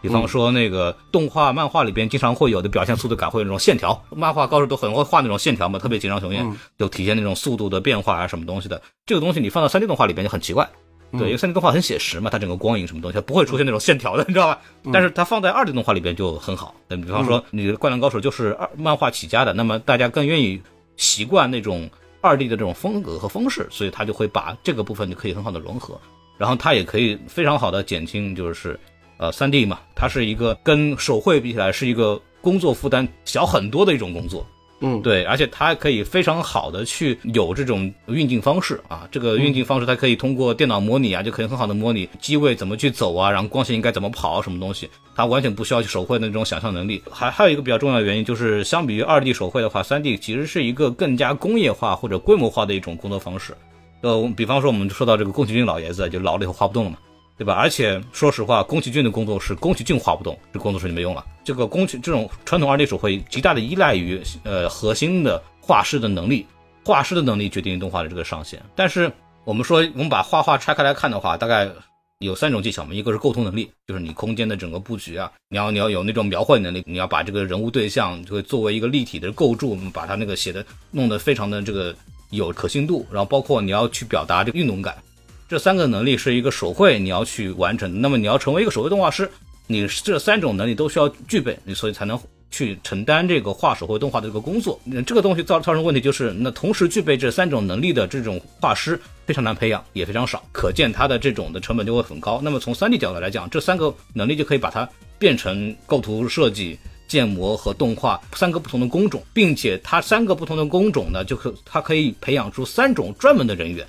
[SPEAKER 2] 比方说那个动画、漫画里边经常会有的表现速度感，会有那种线条，漫画高手都很会画那种线条嘛，特别紧张雄鹰就体现那种速度的变化啊什么东西的。这个东西你放到三 D 动画里边就很奇怪，对，因为三 D 动画很写实嘛，它整个光影什么东西它不会出现那种线条的，你知道吧？但是它放在二 D 动画里边就很好。那比方说你的《灌篮高手》就是二漫画起家的，那么大家更愿意习惯那种二 D 的这种风格和方式，所以它就会把这个部分就可以很好的融合，然后它也可以非常好的减轻就是。呃，三 D 嘛，它是一个跟手绘比起来是一个工作负担小很多的一种工作，
[SPEAKER 1] 嗯，
[SPEAKER 2] 对，而且它可以非常好的去有这种运镜方式啊，这个运镜方式它可以通过电脑模拟啊，就可以很好的模拟机位怎么去走啊，然后光线应该怎么跑啊，什么东西，它完全不需要去手绘的那种想象能力。还还有一个比较重要的原因就是，相比于二 D 手绘的话，三 D 其实是一个更加工业化或者规模化的一种工作方式。呃，比方说我们说到这个宫崎骏老爷子，就老了以后画不动了嘛。对吧？而且说实话，宫崎骏的工作室，宫崎骏画不动，这工作室就没用了。这个宫崎这种传统二 D 手绘，极大的依赖于呃核心的画师的能力，画师的能力决定动画的这个上限。但是我们说，我们把画画拆开来看的话，大概有三种技巧嘛，一个是构图能力，就是你空间的整个布局啊，你要你要有那种描绘能力，你要把这个人物对象就会作为一个立体的构筑，把它那个写的弄得非常的这个有可信度，然后包括你要去表达这个运动感，这三个能力是一个手绘你要去完成。那么你要成为一个手绘动画师，你这三种能力都需要具备，你所以才能。去承担这个画手绘动画的这个工作，那这个东西造造成问题就是，那同时具备这三种能力的这种画师非常难培养，也非常少，可见它的这种的成本就会很高。那么从 3D 角度来讲，这三个能力就可以把它变成构图设计、建模和动画三个不同的工种，并且它三个不同的工种呢，就可它可以培养出三种专门的人员。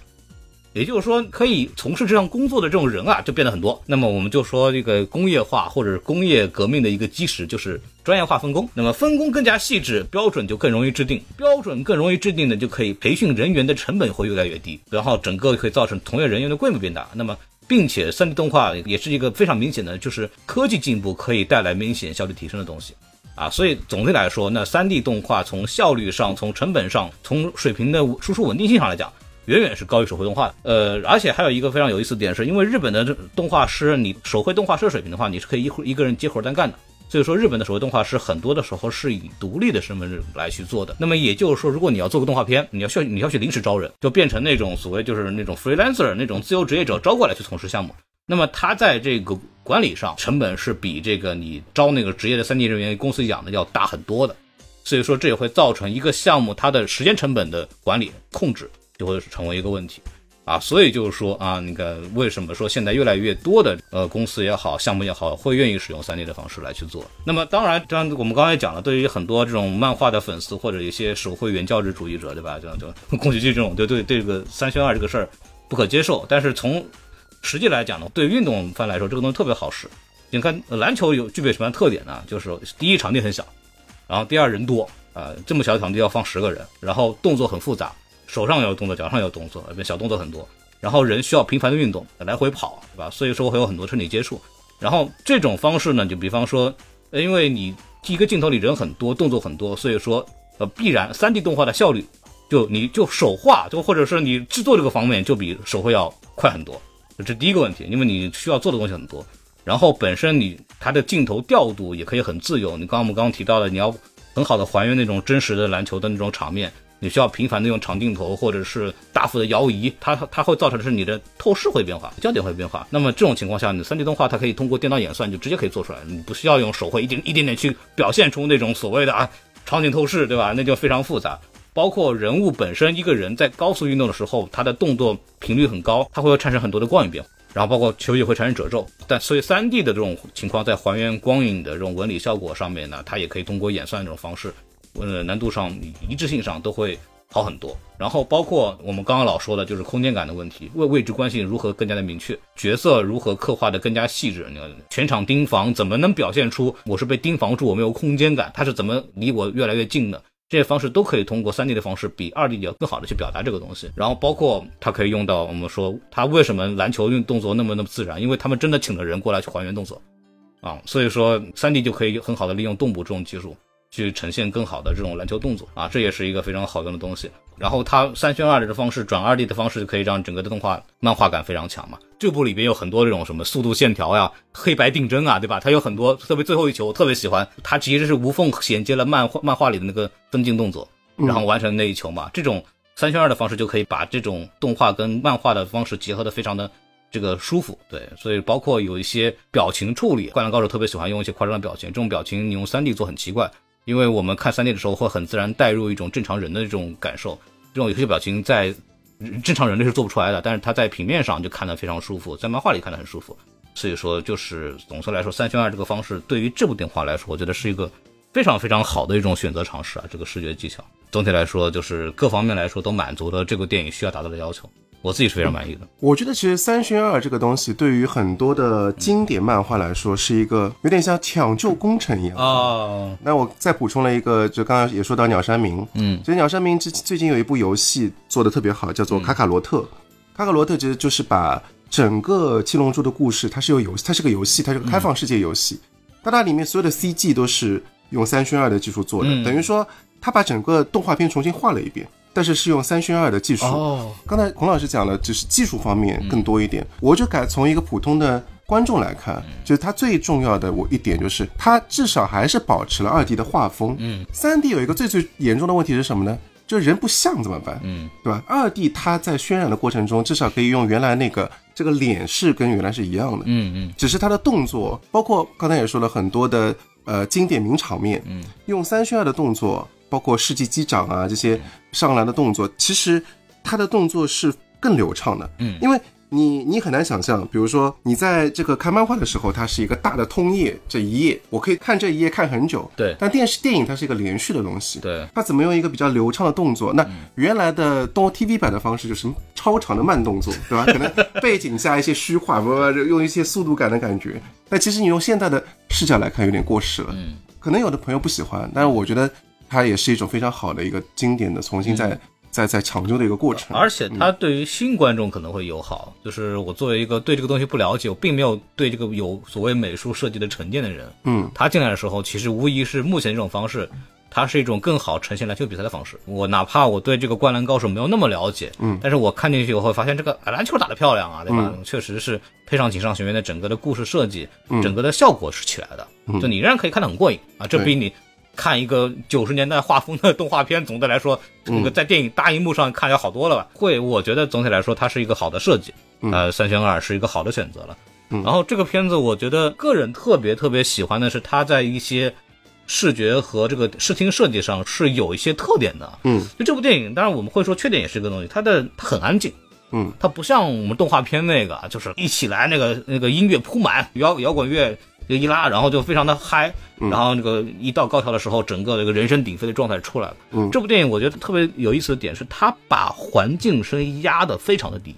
[SPEAKER 2] 也就是说，可以从事这项工作的这种人啊，就变得很多。那么我们就说，这个工业化或者是工业革命的一个基石就是专业化分工。那么分工更加细致，标准就更容易制定，标准更容易制定的就可以培训人员的成本会越来越低，然后整个可以造成从业人员的规模变大。那么，并且 3D 动画也是一个非常明显的，就是科技进步可以带来明显效率提升的东西啊。所以总体来说，那 3D 动画从效率上、从成本上、从水平的输出稳定性上来讲。远远是高于手绘动画的，呃，而且还有一个非常有意思的点，是因为日本的动画师，你手绘动画师水平的话，你是可以一一个人接活单干的。所以说，日本的手绘动画师很多的时候是以独立的身份来去做的。那么也就是说，如果你要做个动画片，你要需要你要去临时招人，就变成那种所谓就是那种 freelancer 那种自由职业者招过来去从事项目。那么他在这个管理上成本是比这个你招那个职业的 3D 人员公司养的要大很多的。所以说，这也会造成一个项目它的时间成本的管理控制。就会成为一个问题，啊，所以就是说啊，那个为什么说现在越来越多的呃公司也好，项目也好，会愿意使用三 D 的方式来去做？那么当然，样我们刚才讲了，对于很多这种漫画的粉丝或者一些手绘原教旨主义者，对吧？就就宫崎骏这种，对对对这个三选二这个事儿不可接受。但是从实际来讲呢，对运动番来说，这个东西特别好使。你看篮球有具备什么样特点呢？就是第一场地很小，然后第二人多啊，这么小的场地要放十个人，然后动作很复杂。手上有动作，脚上有动作，小动作很多。然后人需要频繁的运动，来回跑，对吧？所以说会有很多身体接触。然后这种方式呢，就比方说，因为你一个镜头里人很多，动作很多，所以说呃，必然 3D 动画的效率，就你就手画，就或者是你制作这个方面，就比手绘要快很多。这是第一个问题，因为你需要做的东西很多。然后本身你它的镜头调度也可以很自由。你刚刚我们刚刚提到的，你要很好的还原那种真实的篮球的那种场面。你需要频繁的用长镜头，或者是大幅的摇移，它它会造成的是你的透视会变化，焦点会变化。那么这种情况下，你 3D 动画它可以通过电脑演算就直接可以做出来，你不需要用手绘一点一点点去表现出那种所谓的啊场景透视，对吧？那就非常复杂。包括人物本身，一个人在高速运动的时候，他的动作频率很高，它会产生很多的光影变化，然后包括球也会产生褶皱。但所以 3D 的这种情况，在还原光影的这种纹理效果上面呢，它也可以通过演算这种方式。呃，难度上、一致性上都会好很多。然后包括我们刚刚老说的，就是空间感的问题，位位置关系如何更加的明确，角色如何刻画的更加细致。你看全场盯防怎么能表现出我是被盯防住，我没有空间感？他是怎么离我越来越近的？这些方式都可以通过 3D 的方式比 2D 要更好的去表达这个东西。然后包括它可以用到我们说它为什么篮球运动作那么那么自然？因为他们真的请了人过来去还原动作啊，所以说 3D 就可以很好的利用动捕这种技术。去呈现更好的这种篮球动作啊，这也是一个非常好用的东西。然后它三选二的方式转二 D 的方式，可以让整个的动画漫画感非常强嘛。这部里边有很多这种什么速度线条呀、黑白定帧啊，对吧？它有很多，特别最后一球我特别喜欢，它其实是无缝衔接了漫画漫画里的那个分镜动作，然后完成那一球嘛。这种三选二的方式就可以把这种动画跟漫画的方式结合的非常的这个舒服。对，所以包括有一些表情处理，灌篮高手特别喜欢用一些夸张的表情，这种表情你用三 D 做很奇怪。因为我们看三 D 的时候，会很自然带入一种正常人的这种感受，这种有些表情在正常人类是做不出来的，但是他在平面上就看得非常舒服，在漫画里看得很舒服。所以说，就是总的来说，三选二这个方式对于这部电话来说，我觉得是一个非常非常好的一种选择尝试啊，这个视觉技巧。总体来说，就是各方面来说都满足了这个电影需要达到的要求。我自己是非常满意的。
[SPEAKER 1] 我觉得其实三选二这个东西对于很多的经典漫画来说是一个有点像抢救工程一样
[SPEAKER 2] 啊。
[SPEAKER 1] 那我再补充了一个，就刚刚也说到鸟山明，
[SPEAKER 2] 嗯，
[SPEAKER 1] 其实鸟山明最最近有一部游戏做的特别好，叫做《卡卡罗特》。卡卡罗特其实就是把整个七龙珠的故事，它是有游，它是个游戏，它是个开放世界游戏。但它里面所有的 CG 都是用三选二的技术做的，等于说他把整个动画片重新画了一遍。但是是用三渲二的技术。
[SPEAKER 2] 哦，
[SPEAKER 1] 刚才孔老师讲了，只是技术方面更多一点，我就改从一个普通的观众来看，就是它最重要的我一点就是，它至少还是保持了二 D 的画风。嗯，三 D 有一个最最严重的问题是什么呢？就人不像怎么办？
[SPEAKER 2] 嗯，
[SPEAKER 1] 对吧？二 D 它在渲染的过程中，至少可以用原来那个这个脸是跟原来是一样的。
[SPEAKER 2] 嗯嗯
[SPEAKER 1] 只是它的动作，包括刚才也说了很多的呃经典名场面，
[SPEAKER 2] 嗯，
[SPEAKER 1] 用三渲二的动作，包括世纪机长啊这些上篮的动作，其实他的动作是更流畅的，
[SPEAKER 2] 嗯
[SPEAKER 1] 因为你你很难想象，比如说你在这个看漫画的时候，它是一个大的通页，这一页我可以看这一页看很久，
[SPEAKER 2] 对
[SPEAKER 1] 但电视电影它是一个连续的东西，
[SPEAKER 2] 对，
[SPEAKER 1] 它怎么用一个比较流畅的动作？那原来的动画 TV 版的方式就是超长的慢动作，[laughs] 对吧？可能背景加一些虚化，不不，用一些速度感的感觉。但其实你用现在的视角来看，有点过时了。
[SPEAKER 2] 嗯，
[SPEAKER 1] 可能有的朋友不喜欢，但是我觉得它也是一种非常好的一个经典的重新再、再再抢救的一个过程。
[SPEAKER 2] 而且它对于新观众可能会友好，就是我作为一个对这个东西不了解，我并没有对这个有所谓美术设计的沉淀的人，
[SPEAKER 1] 嗯，
[SPEAKER 2] 他进来的时候，其实无疑是目前这种方式，它是一种更好呈现篮球比赛的方式。我哪怕我对这个灌篮高手没有那么了解，
[SPEAKER 1] 嗯，
[SPEAKER 2] 但是我看进去以后会发现这个哎篮球打得漂亮啊，对吧？确实是配上井上学院的整个的故事设计，整个的效果是起来的，就你仍然可以看得很过瘾啊，这比你。看一个九十年代画风的动画片，总的来说，这个在电影大荧幕上看要好多了吧？会，我觉得总体来说它是一个好的设计，呃，三选二是一个好的选择了。然后这个片子，我觉得个人特别特别喜欢的是它在一些视觉和这个视听设计上是有一些特点的。
[SPEAKER 1] 嗯，
[SPEAKER 2] 就这部电影，当然我们会说缺点也是一个东西，它的它很安静。
[SPEAKER 1] 嗯，
[SPEAKER 2] 它不像我们动画片那个，啊就是一起来那个那个音乐铺满摇摇滚乐一拉，然后就非常的嗨，然后那个一到高潮的时候，整个这个人声鼎沸的状态出来了。
[SPEAKER 1] 嗯
[SPEAKER 2] 这部电影我觉得特别有意思的点是，它把环境声压得非常的低，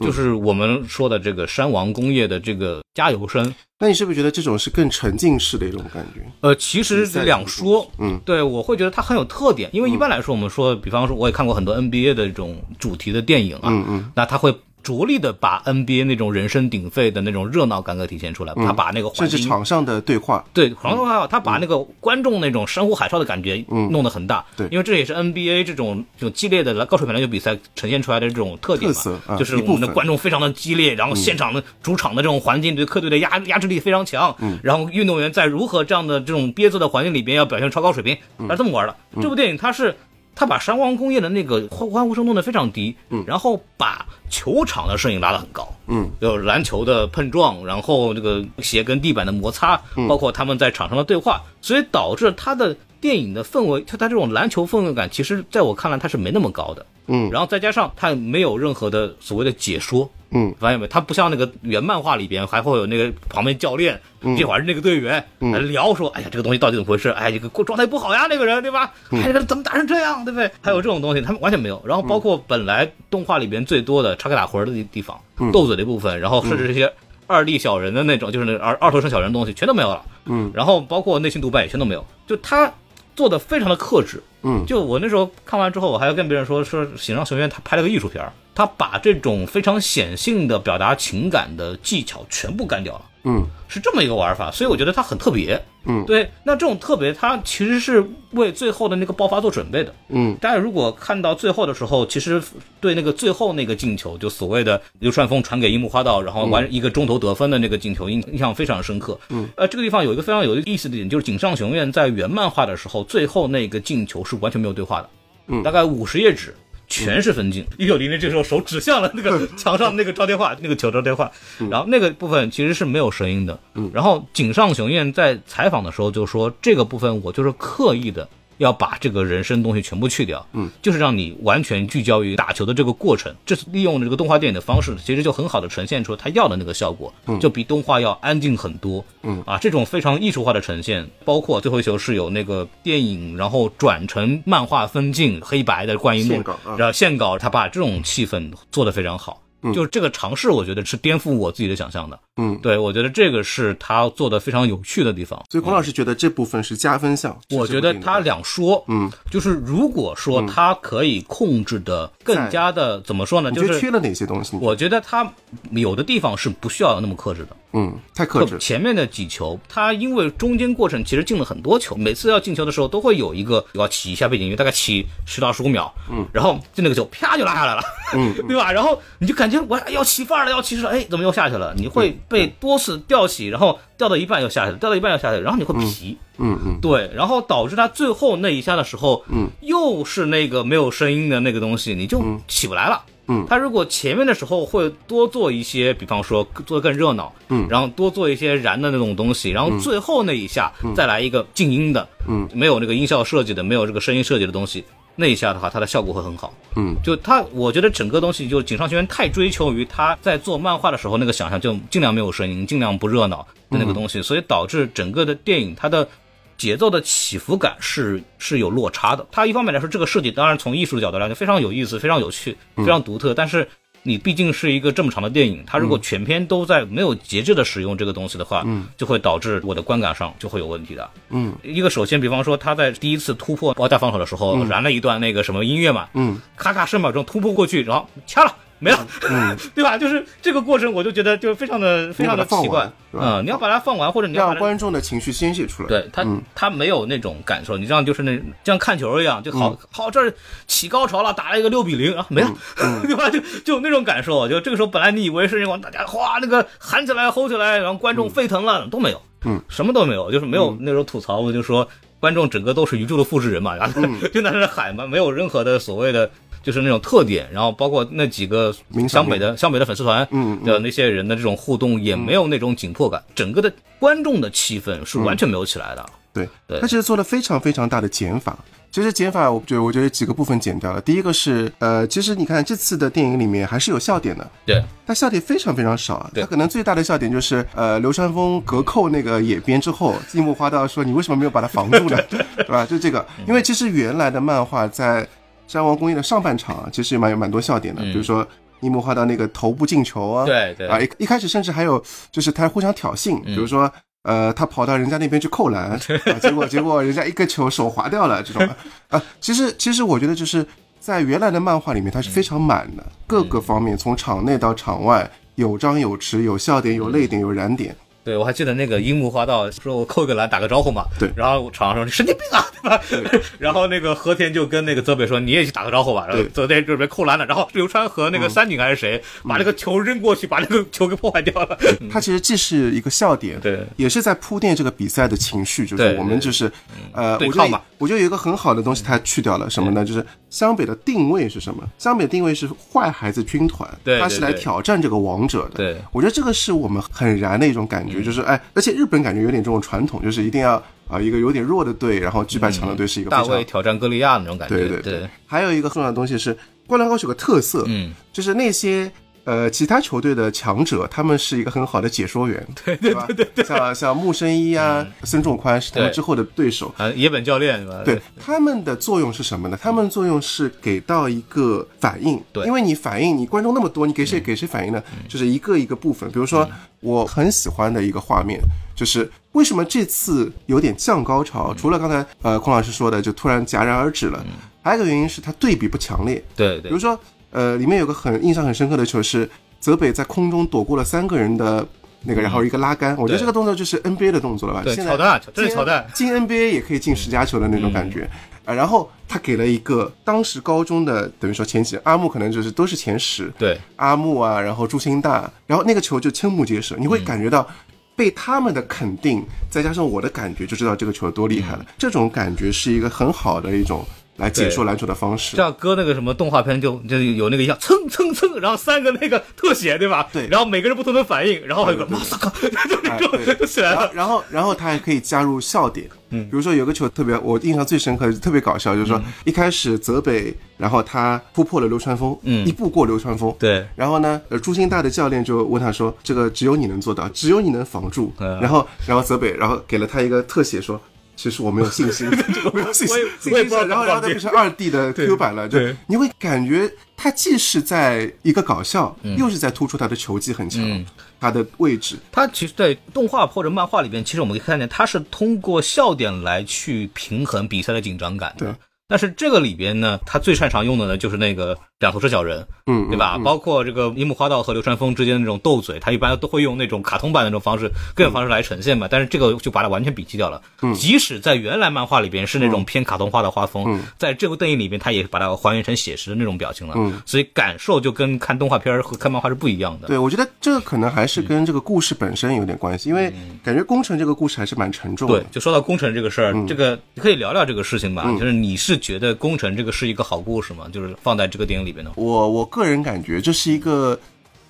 [SPEAKER 2] 就是我们说的这个山王工业的这个加油声。
[SPEAKER 1] 那你是不是觉得这种是更沉浸式的一种感觉？
[SPEAKER 2] 呃，其实两说，
[SPEAKER 1] 嗯，
[SPEAKER 2] 对我会觉得它很有特点，因为一般来说我们说，比方说我也看过很多 NBA 的这种主题的电影啊，
[SPEAKER 1] 嗯嗯，
[SPEAKER 2] 那它会着力的把 NBA 那种人声鼎沸的那种热闹感给体现出来，他把那个
[SPEAKER 1] 甚至
[SPEAKER 2] 境
[SPEAKER 1] 场上的对话，
[SPEAKER 2] 对，黄东还好，他把那个观众那种山呼海啸的感觉弄得很大，
[SPEAKER 1] 对。
[SPEAKER 2] 因为这也是 NBA 这种这种激烈的高水平篮球比赛呈现出来的这种特点嘛，就是我们的观众非常的激烈，然后现场的主场的这种环境对客队的压压制力非常强，然后运动员在如何这样的这种憋塞的环境里边要表现超高水平，他是这么玩的。这部电影它是。他把山王工业的那个欢欢呼声弄得非常低，嗯。然后把球场的声音拉得很高，
[SPEAKER 1] 嗯，
[SPEAKER 2] 有篮球的碰撞，然后这个鞋跟地板的摩擦，包括他们在场上的对话，所以导致他的电影的氛围，它它这种篮球氛围感，其实在我看来它是没那么高的，
[SPEAKER 1] 嗯，
[SPEAKER 2] 然后再加上他没有任何的所谓的解说，
[SPEAKER 1] 嗯，
[SPEAKER 2] 发现没？他不像那个原漫画里边还会有那个旁边教练，这会儿那个队员来聊说，哎呀，这个东西到底怎么回事？哎，这个状态不好呀，那个人对吧？哎，这个怎么打成这样，对不对？还有这种东西，他们完全没有。然后包括本来动画里边最多的插科打诨的地地方，斗嘴的部分，然后甚至这些二 D 小人的那种，就是那二二头身小人的东西，全都没有了。
[SPEAKER 1] 嗯，
[SPEAKER 2] 然后包括内心独白也全都没有，就他做的非常的克制。
[SPEAKER 1] 嗯
[SPEAKER 2] 就我那时候看完之后，我还要跟别人说，说喜上雄院他拍了个艺术片儿，他把这种非常显性的表达情感的技巧全部干掉了。
[SPEAKER 1] 嗯
[SPEAKER 2] 是这么一个玩法，所以我觉得它很特别。
[SPEAKER 1] 嗯
[SPEAKER 2] 对，那这种特别，它其实是为最后的那个爆发做准备的。
[SPEAKER 1] 嗯
[SPEAKER 2] 大家如果看到最后的时候，其实对那个最后那个进球，就所谓的流川枫传给樱木花道，然后完一个中投得分的那个进球，印印象非常深刻。嗯，呃，这个地方有一个非常有意思的点，就是井上雄彦在原漫画的时候，最后那个进球是完全没有对话的，
[SPEAKER 1] 嗯
[SPEAKER 2] 大概五十页纸。全是分镜。一九零零这时候手指向了那个墙上那个招电话，那个球招电话，然后那个部分其实是没有声音的。然后井上雄彦在采访的时候就说，这个部分我就是刻意的要把这个人生东西全部去掉，
[SPEAKER 1] 嗯，
[SPEAKER 2] 就是让你完全聚焦于打球的这个过程。这是利用这个动画电影的方式，其实就很好的呈现出他要的那个效果，就比动画要安静很多。
[SPEAKER 1] 嗯
[SPEAKER 2] 啊，这种非常艺术化的呈现，包括最后一球是有那个电影，然后转成漫画分镜黑白的灌一幕
[SPEAKER 1] 线稿啊，
[SPEAKER 2] 然后线稿他把这种气氛做得非常好。就是这个尝试，我觉得是颠覆我自己的想象的。
[SPEAKER 1] 嗯，
[SPEAKER 2] 对，我觉得这个是他做的非常有趣的地方。
[SPEAKER 1] 所以孔老师觉得这部分是加分项。
[SPEAKER 2] 我觉得他两说，
[SPEAKER 1] 嗯，
[SPEAKER 2] 就是如果说他可以控制的更加的怎么说呢？就是
[SPEAKER 1] 缺了哪些东西？
[SPEAKER 2] 我觉得他有的地方是不需要那么克制的。
[SPEAKER 1] 嗯，太克制。
[SPEAKER 2] 前面的几球，他因为中间过程其实进了很多球，每次要进球的时候都会有一个要起一下背景音乐，大概起十到十五秒，
[SPEAKER 1] 嗯，
[SPEAKER 2] 然后就那个球啪就拉下来了，
[SPEAKER 1] 嗯，[laughs]
[SPEAKER 2] 对吧？然后你就感觉我要起范儿了，要起势了，哎，怎么又下去了？你会被多次吊起，然后掉到一半又下去了，掉到一半又下去了，然后你会皮，
[SPEAKER 1] 嗯嗯，
[SPEAKER 2] 对，然后导致他最后那一下的时候，
[SPEAKER 1] 嗯，
[SPEAKER 2] 又是那个没有声音的那个东西，你就起不来了。
[SPEAKER 1] 嗯，
[SPEAKER 2] 他如果前面的时候会多做一些，比方说做的更热闹，
[SPEAKER 1] 嗯，
[SPEAKER 2] 然后多做一些燃的那种东西，然后最后那一下再来一个静音的，
[SPEAKER 1] 嗯，
[SPEAKER 2] 没有那个音效设计的，没有这个声音设计的东西，那一下的话，它的效果会很好。
[SPEAKER 1] 嗯，
[SPEAKER 2] 就他，我觉得整个东西就井上学院太追求于他在做漫画的时候那个想象，就尽量没有声音，尽量不热闹的那个东西，所以导致整个的电影它的。节奏的起伏感是是有落差的。它一方面来说，这个设计当然从艺术的角度来讲非常有意思、非常有趣、非常独特。但是你毕竟是一个这么长的电影，它如果全篇都在没有节制的使用这个东西的话，
[SPEAKER 1] 嗯，
[SPEAKER 2] 就会导致我的观感上就会有问题的。
[SPEAKER 1] 嗯，
[SPEAKER 2] 一个首先，比方说他在第一次突破爆炸防守的时候，燃了一段那个什么音乐嘛，
[SPEAKER 1] 嗯，
[SPEAKER 2] 咔咔十秒钟突破过去，然后掐了。没了，
[SPEAKER 1] 嗯，[laughs]
[SPEAKER 2] 对吧？就是这个过程，我就觉得就非常的非常的奇怪，嗯，你要把它放完，或者你要
[SPEAKER 1] 让观众的情绪宣泄出来。
[SPEAKER 2] 对他，他没有那种感受，你这样就是那像看球一样，就好好这儿起高潮了，打了一个六比零啊，没了，[laughs] 对吧？就就那种感受，就这个时候本来你以为是那种大家哗那个喊起来吼起来，然后观众沸腾了，都没有，
[SPEAKER 1] 嗯，
[SPEAKER 2] 什么都没有，就是没有那时候吐槽，我就说观众整个都是宇宙的复制人嘛，然后 [laughs] 就在那喊嘛，没有任何的所谓的。就是那种特点，然后包括那几个湘北的湘北的粉丝团的那些人的这种互动，也没有那种紧迫感，整个的观众的气氛是完全没有起来的。
[SPEAKER 1] 对，他其实做了非常非常大的减法。其实减法，我觉得我觉得几个部分减掉了。第一个是，呃，其实你看这次的电影里面还是有笑点的，
[SPEAKER 2] 对，
[SPEAKER 1] 但笑点非常非常少啊。他可能最大的笑点就是，呃，流川枫隔扣那个野边之后，樱木花道说：“你为什么没有把它防住呢？[laughs] ”对吧？就这个，因为其实原来的漫画在。山王工业的上半场啊，其实蛮有蛮多笑点的，比如说樱木花道那个头部进球啊，
[SPEAKER 2] 对对。
[SPEAKER 1] 啊，一一开始甚至还有就是他互相挑衅，比如说呃他跑到人家那边去扣篮，[laughs] 结果结果人家一个球手滑掉了这种 [laughs] 啊，其实其实我觉得就是在原来的漫画里面它是非常满的，各个方面从场内到场外有张有弛，有笑点，有泪点，有燃点。
[SPEAKER 2] 对，我还记得那个樱木花道说：“我扣一个篮，打个招呼嘛。”
[SPEAKER 1] 对，
[SPEAKER 2] 然后场上说：“你神经病啊，[laughs] 对吧？”然后那个和田就跟那个泽北说：“你也去打个招呼吧。”然后泽北这边扣篮了，然后流川和那个三井还是谁把那个球扔过去，把那个球给破坏掉了。
[SPEAKER 1] 他其实既是一个笑点，
[SPEAKER 2] 对，
[SPEAKER 1] 也是在铺垫这个比赛的情绪，就是我们就是呃，
[SPEAKER 2] 对抗嘛。
[SPEAKER 1] 我觉得有一个很好的东西，他去掉了什么呢？就是湘北的定位是什么？湘北定位是坏孩子军团，他是来挑战这个王者的。
[SPEAKER 2] 对，
[SPEAKER 1] 我觉得这个是我们很燃的一种感觉，就是哎，而且日本感觉有点这种传统，就是一定要啊一个有点弱的队，然后击败强的队，是一个
[SPEAKER 2] 大卫挑战歌利亚那种感觉。
[SPEAKER 1] 对对对。还有一个重要的东西是，灌篮高手有个特色，
[SPEAKER 2] 嗯，
[SPEAKER 1] 就是那些。呃，其他球队的强者，他们是一个很好的解说员，[laughs]
[SPEAKER 2] 对对对对对，
[SPEAKER 1] 像像木生一啊、孙仲宽是他们之后的对手。
[SPEAKER 2] 啊，野本教练吧？
[SPEAKER 1] 对，他们的作用是什么呢？他们作用是给到一个反应，
[SPEAKER 2] 对，
[SPEAKER 1] 因为你反应，你观众那么多，你给谁给谁反应呢？就是一个一个部分，比如说我很喜欢的一个画面，就是为什么这次有点降高潮？除了刚才呃孔老师说的，就突然戛然而止了，还有一个原因是它对比不强烈，
[SPEAKER 2] 对对，
[SPEAKER 1] 比如说。呃，里面有个很印象很深刻的球是泽北在空中躲过了三个人的那个，然后一个拉杆。我觉得这个动作就是 NBA 的动作了吧？
[SPEAKER 2] 对，乔丹，这是乔丹
[SPEAKER 1] 进 NBA 也可以进十佳球的那种感觉啊。然后他给了一个当时高中的，等于说前几阿木可能就是都是前十。
[SPEAKER 2] 对，
[SPEAKER 1] 阿木啊，然后朱星大，然后那个球就瞠目结舌，你会感觉到被他们的肯定，再加上我的感觉，就知道这个球多厉害了。这种感觉是一个很好的一种。来解说篮球的方式，
[SPEAKER 2] 像搁那个什么动画片就就有那个一样，蹭蹭蹭，然后三个那个特写，对吧？
[SPEAKER 1] 对，
[SPEAKER 2] 然后每个人不同的反应，然后还有个马萨克，[laughs] 就就起来了。
[SPEAKER 1] 然后然后他还可以加入笑点，嗯，比如说有个球特别我印象最深刻，特别搞笑，就是说一开始泽北，然后他突破了流川枫，
[SPEAKER 2] 嗯，
[SPEAKER 1] 一步过流川枫，
[SPEAKER 2] 对，
[SPEAKER 1] 然后呢，呃，朱星大的教练就问他说，这个只有你能做到，只有你能防住，然后然后泽北，然后给了他一个特写说。其实我没有信心，[laughs] 没有信心然后然后它变成二 D 的 Q 版了，就
[SPEAKER 2] 对
[SPEAKER 1] 你会感觉它既是在一个搞笑，又是在突出它的球技很强
[SPEAKER 2] 嗯，
[SPEAKER 1] 它的位置。
[SPEAKER 2] 它其实，在动画或者漫画里边，其实我们可以看见，它是通过笑点来去平衡比赛的紧张感的。
[SPEAKER 1] 对。
[SPEAKER 2] 但是这个里边呢，他最擅长用的呢，就是那个两头是小人，
[SPEAKER 1] 嗯，
[SPEAKER 2] 对吧？包括这个樱木花道和流川枫之间的那种斗嘴，他一般都会用那种卡通版的那种方式、各种方式来呈现嘛。但是这个就把它完全摒弃掉了。嗯，即使在原来漫画里边是那种偏卡通化的画风，在这部电影里边，他也把它还原成写实的那种表情了。
[SPEAKER 1] 嗯，
[SPEAKER 2] 所以感受就跟看动画片和看漫画是不一样的。
[SPEAKER 1] 对，我觉得这个可能还是跟这个故事本身有点关系，因为感觉工程这个故事还是蛮沉重的。
[SPEAKER 2] 对，就说到工程这个事儿，
[SPEAKER 1] 嗯
[SPEAKER 2] 这个你可以聊聊这个事情吧。就是你是觉得工程这个是一个好故事吗？就是放在这个电影里边的，
[SPEAKER 1] 我我个人感觉这是一个，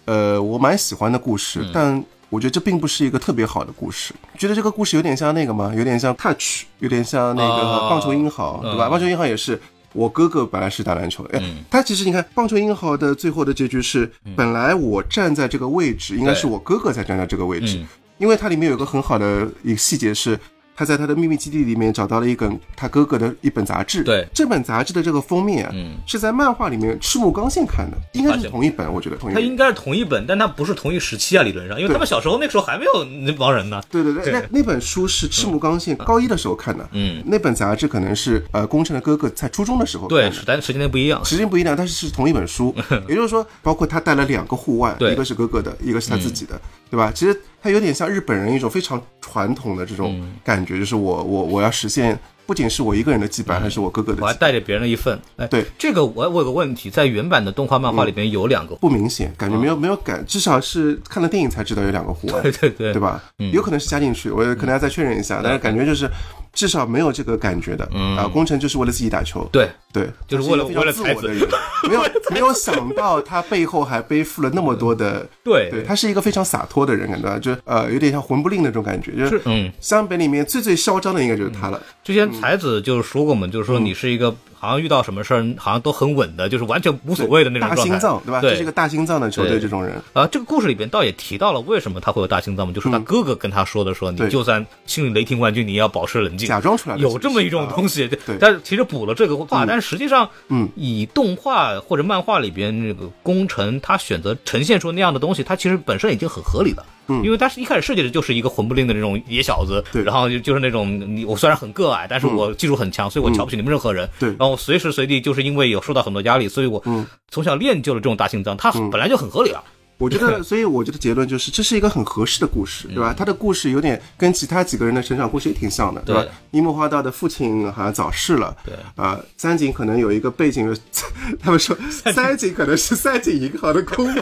[SPEAKER 1] 呃，我蛮喜欢的故事，
[SPEAKER 2] 嗯
[SPEAKER 1] 但我觉得这并不是一个特别好的故事。觉得这个故事有点像那个吗？有点像 Touch，有点像那个
[SPEAKER 2] 哦
[SPEAKER 1] 棒球英豪，对吧？
[SPEAKER 2] 嗯
[SPEAKER 1] 棒球英豪也是。我哥哥本来是打篮球的，哎，他其实你看棒球英豪的最后的结局是，本来我站在这个位置，应该是我哥哥在站在这个位置，
[SPEAKER 2] 嗯
[SPEAKER 1] 因为它里面有一个很好的一个细节是，他在他的秘密基地里面找到了一本他哥哥的一本杂志。
[SPEAKER 2] 对
[SPEAKER 1] 这本杂志的这个封面啊，
[SPEAKER 2] 嗯
[SPEAKER 1] 是在漫画里面赤木刚宪看的，应该是同一本，我觉得同一本。
[SPEAKER 2] 它应该是同一本，但他不是同一时期啊，理论上，因为他们小时候那时候还没有那帮人呢。
[SPEAKER 1] 对对对，
[SPEAKER 2] 对
[SPEAKER 1] 那那本书是赤木刚宪高一的时候看的，
[SPEAKER 2] 嗯，
[SPEAKER 1] 那本杂志可能是呃宫城的哥哥在初中的时候看
[SPEAKER 2] 对，
[SPEAKER 1] 的。
[SPEAKER 2] 时但时间不一样。
[SPEAKER 1] 时间不一样，但是是同一本书，[laughs] 也就是说，包括他带了两个护腕，一个是哥哥的，一个是他自己的，对吧？其实他有点像日本人一种非常传统的这种
[SPEAKER 2] 嗯。
[SPEAKER 1] 感觉，就是我我我要实现，不仅是我一个人的羁绊，还是我哥哥的，
[SPEAKER 2] 我还带着别人的一份。哎，
[SPEAKER 1] 对，
[SPEAKER 2] 这个我我有个问题，在原版的动画漫画里边有两个，
[SPEAKER 1] 不明显，感觉没有没有感，至少是看了电影才知道有两个护腕，
[SPEAKER 2] 对对对。
[SPEAKER 1] 对吧？有可能是加进去，我可能要再确认一下，但是感觉就是至少没有这个感觉的。啊，工程就是为了自己打球，
[SPEAKER 2] 对，
[SPEAKER 1] 对，
[SPEAKER 2] 就是为了
[SPEAKER 1] 非常
[SPEAKER 2] 为了
[SPEAKER 1] 自我的人，[laughs] 没有没有想到他背后还背负了那么多的。
[SPEAKER 2] 对。
[SPEAKER 1] 对，他是一个非常洒脱的人，感觉就呃有点像魂不吝那种感觉，就是
[SPEAKER 2] 嗯，
[SPEAKER 1] 湘北里面最最嚣张的应该就是他了。
[SPEAKER 2] 之前才子就是说过嘛，就是说你是一个好像遇到什么事儿好像都很稳的，就是完全无所谓的那种
[SPEAKER 1] 大
[SPEAKER 2] 状态。
[SPEAKER 1] 心脏对吧？
[SPEAKER 2] 对
[SPEAKER 1] 这是一个大心脏的球队，这种人。
[SPEAKER 2] 啊，这个故事里边倒也提到了为什么他会有大心脏嘛，就是他哥哥跟他说的说，你就算心里雷霆冠军，你也要保持冷静，
[SPEAKER 1] 假装出来
[SPEAKER 2] 有这么一种。东西。
[SPEAKER 1] 对
[SPEAKER 2] 但是其实补了这个话，但是实际上，
[SPEAKER 1] 嗯，
[SPEAKER 2] 以动画或者漫画里边那个工程，他选择呈现出那样的东西，他其实本身已经很合理了。
[SPEAKER 1] 嗯。
[SPEAKER 2] 因为他是一开始设计的就是一个混不吝的那种野小子，
[SPEAKER 1] 对。
[SPEAKER 2] 然后就就是那种你我虽然很个矮，但是我技术很强，所以我瞧不起你们任何人。
[SPEAKER 1] 对。
[SPEAKER 2] 然后随时随地就是因为有受到很多压力，所以我
[SPEAKER 1] 嗯。
[SPEAKER 2] 从小练就了这种大心脏，他本来就很合理啊。
[SPEAKER 1] 我觉得，[laughs] 所以我觉得结论就是，这是一个很合适的故事，对吧？他的故事有点跟其他几个人的成长故事也挺像的，对吧？樱木花道的父亲好像早逝了，
[SPEAKER 2] 对
[SPEAKER 1] 啊、三井可能有一个背景，[laughs] 他们说三井可能是三井银行的公子，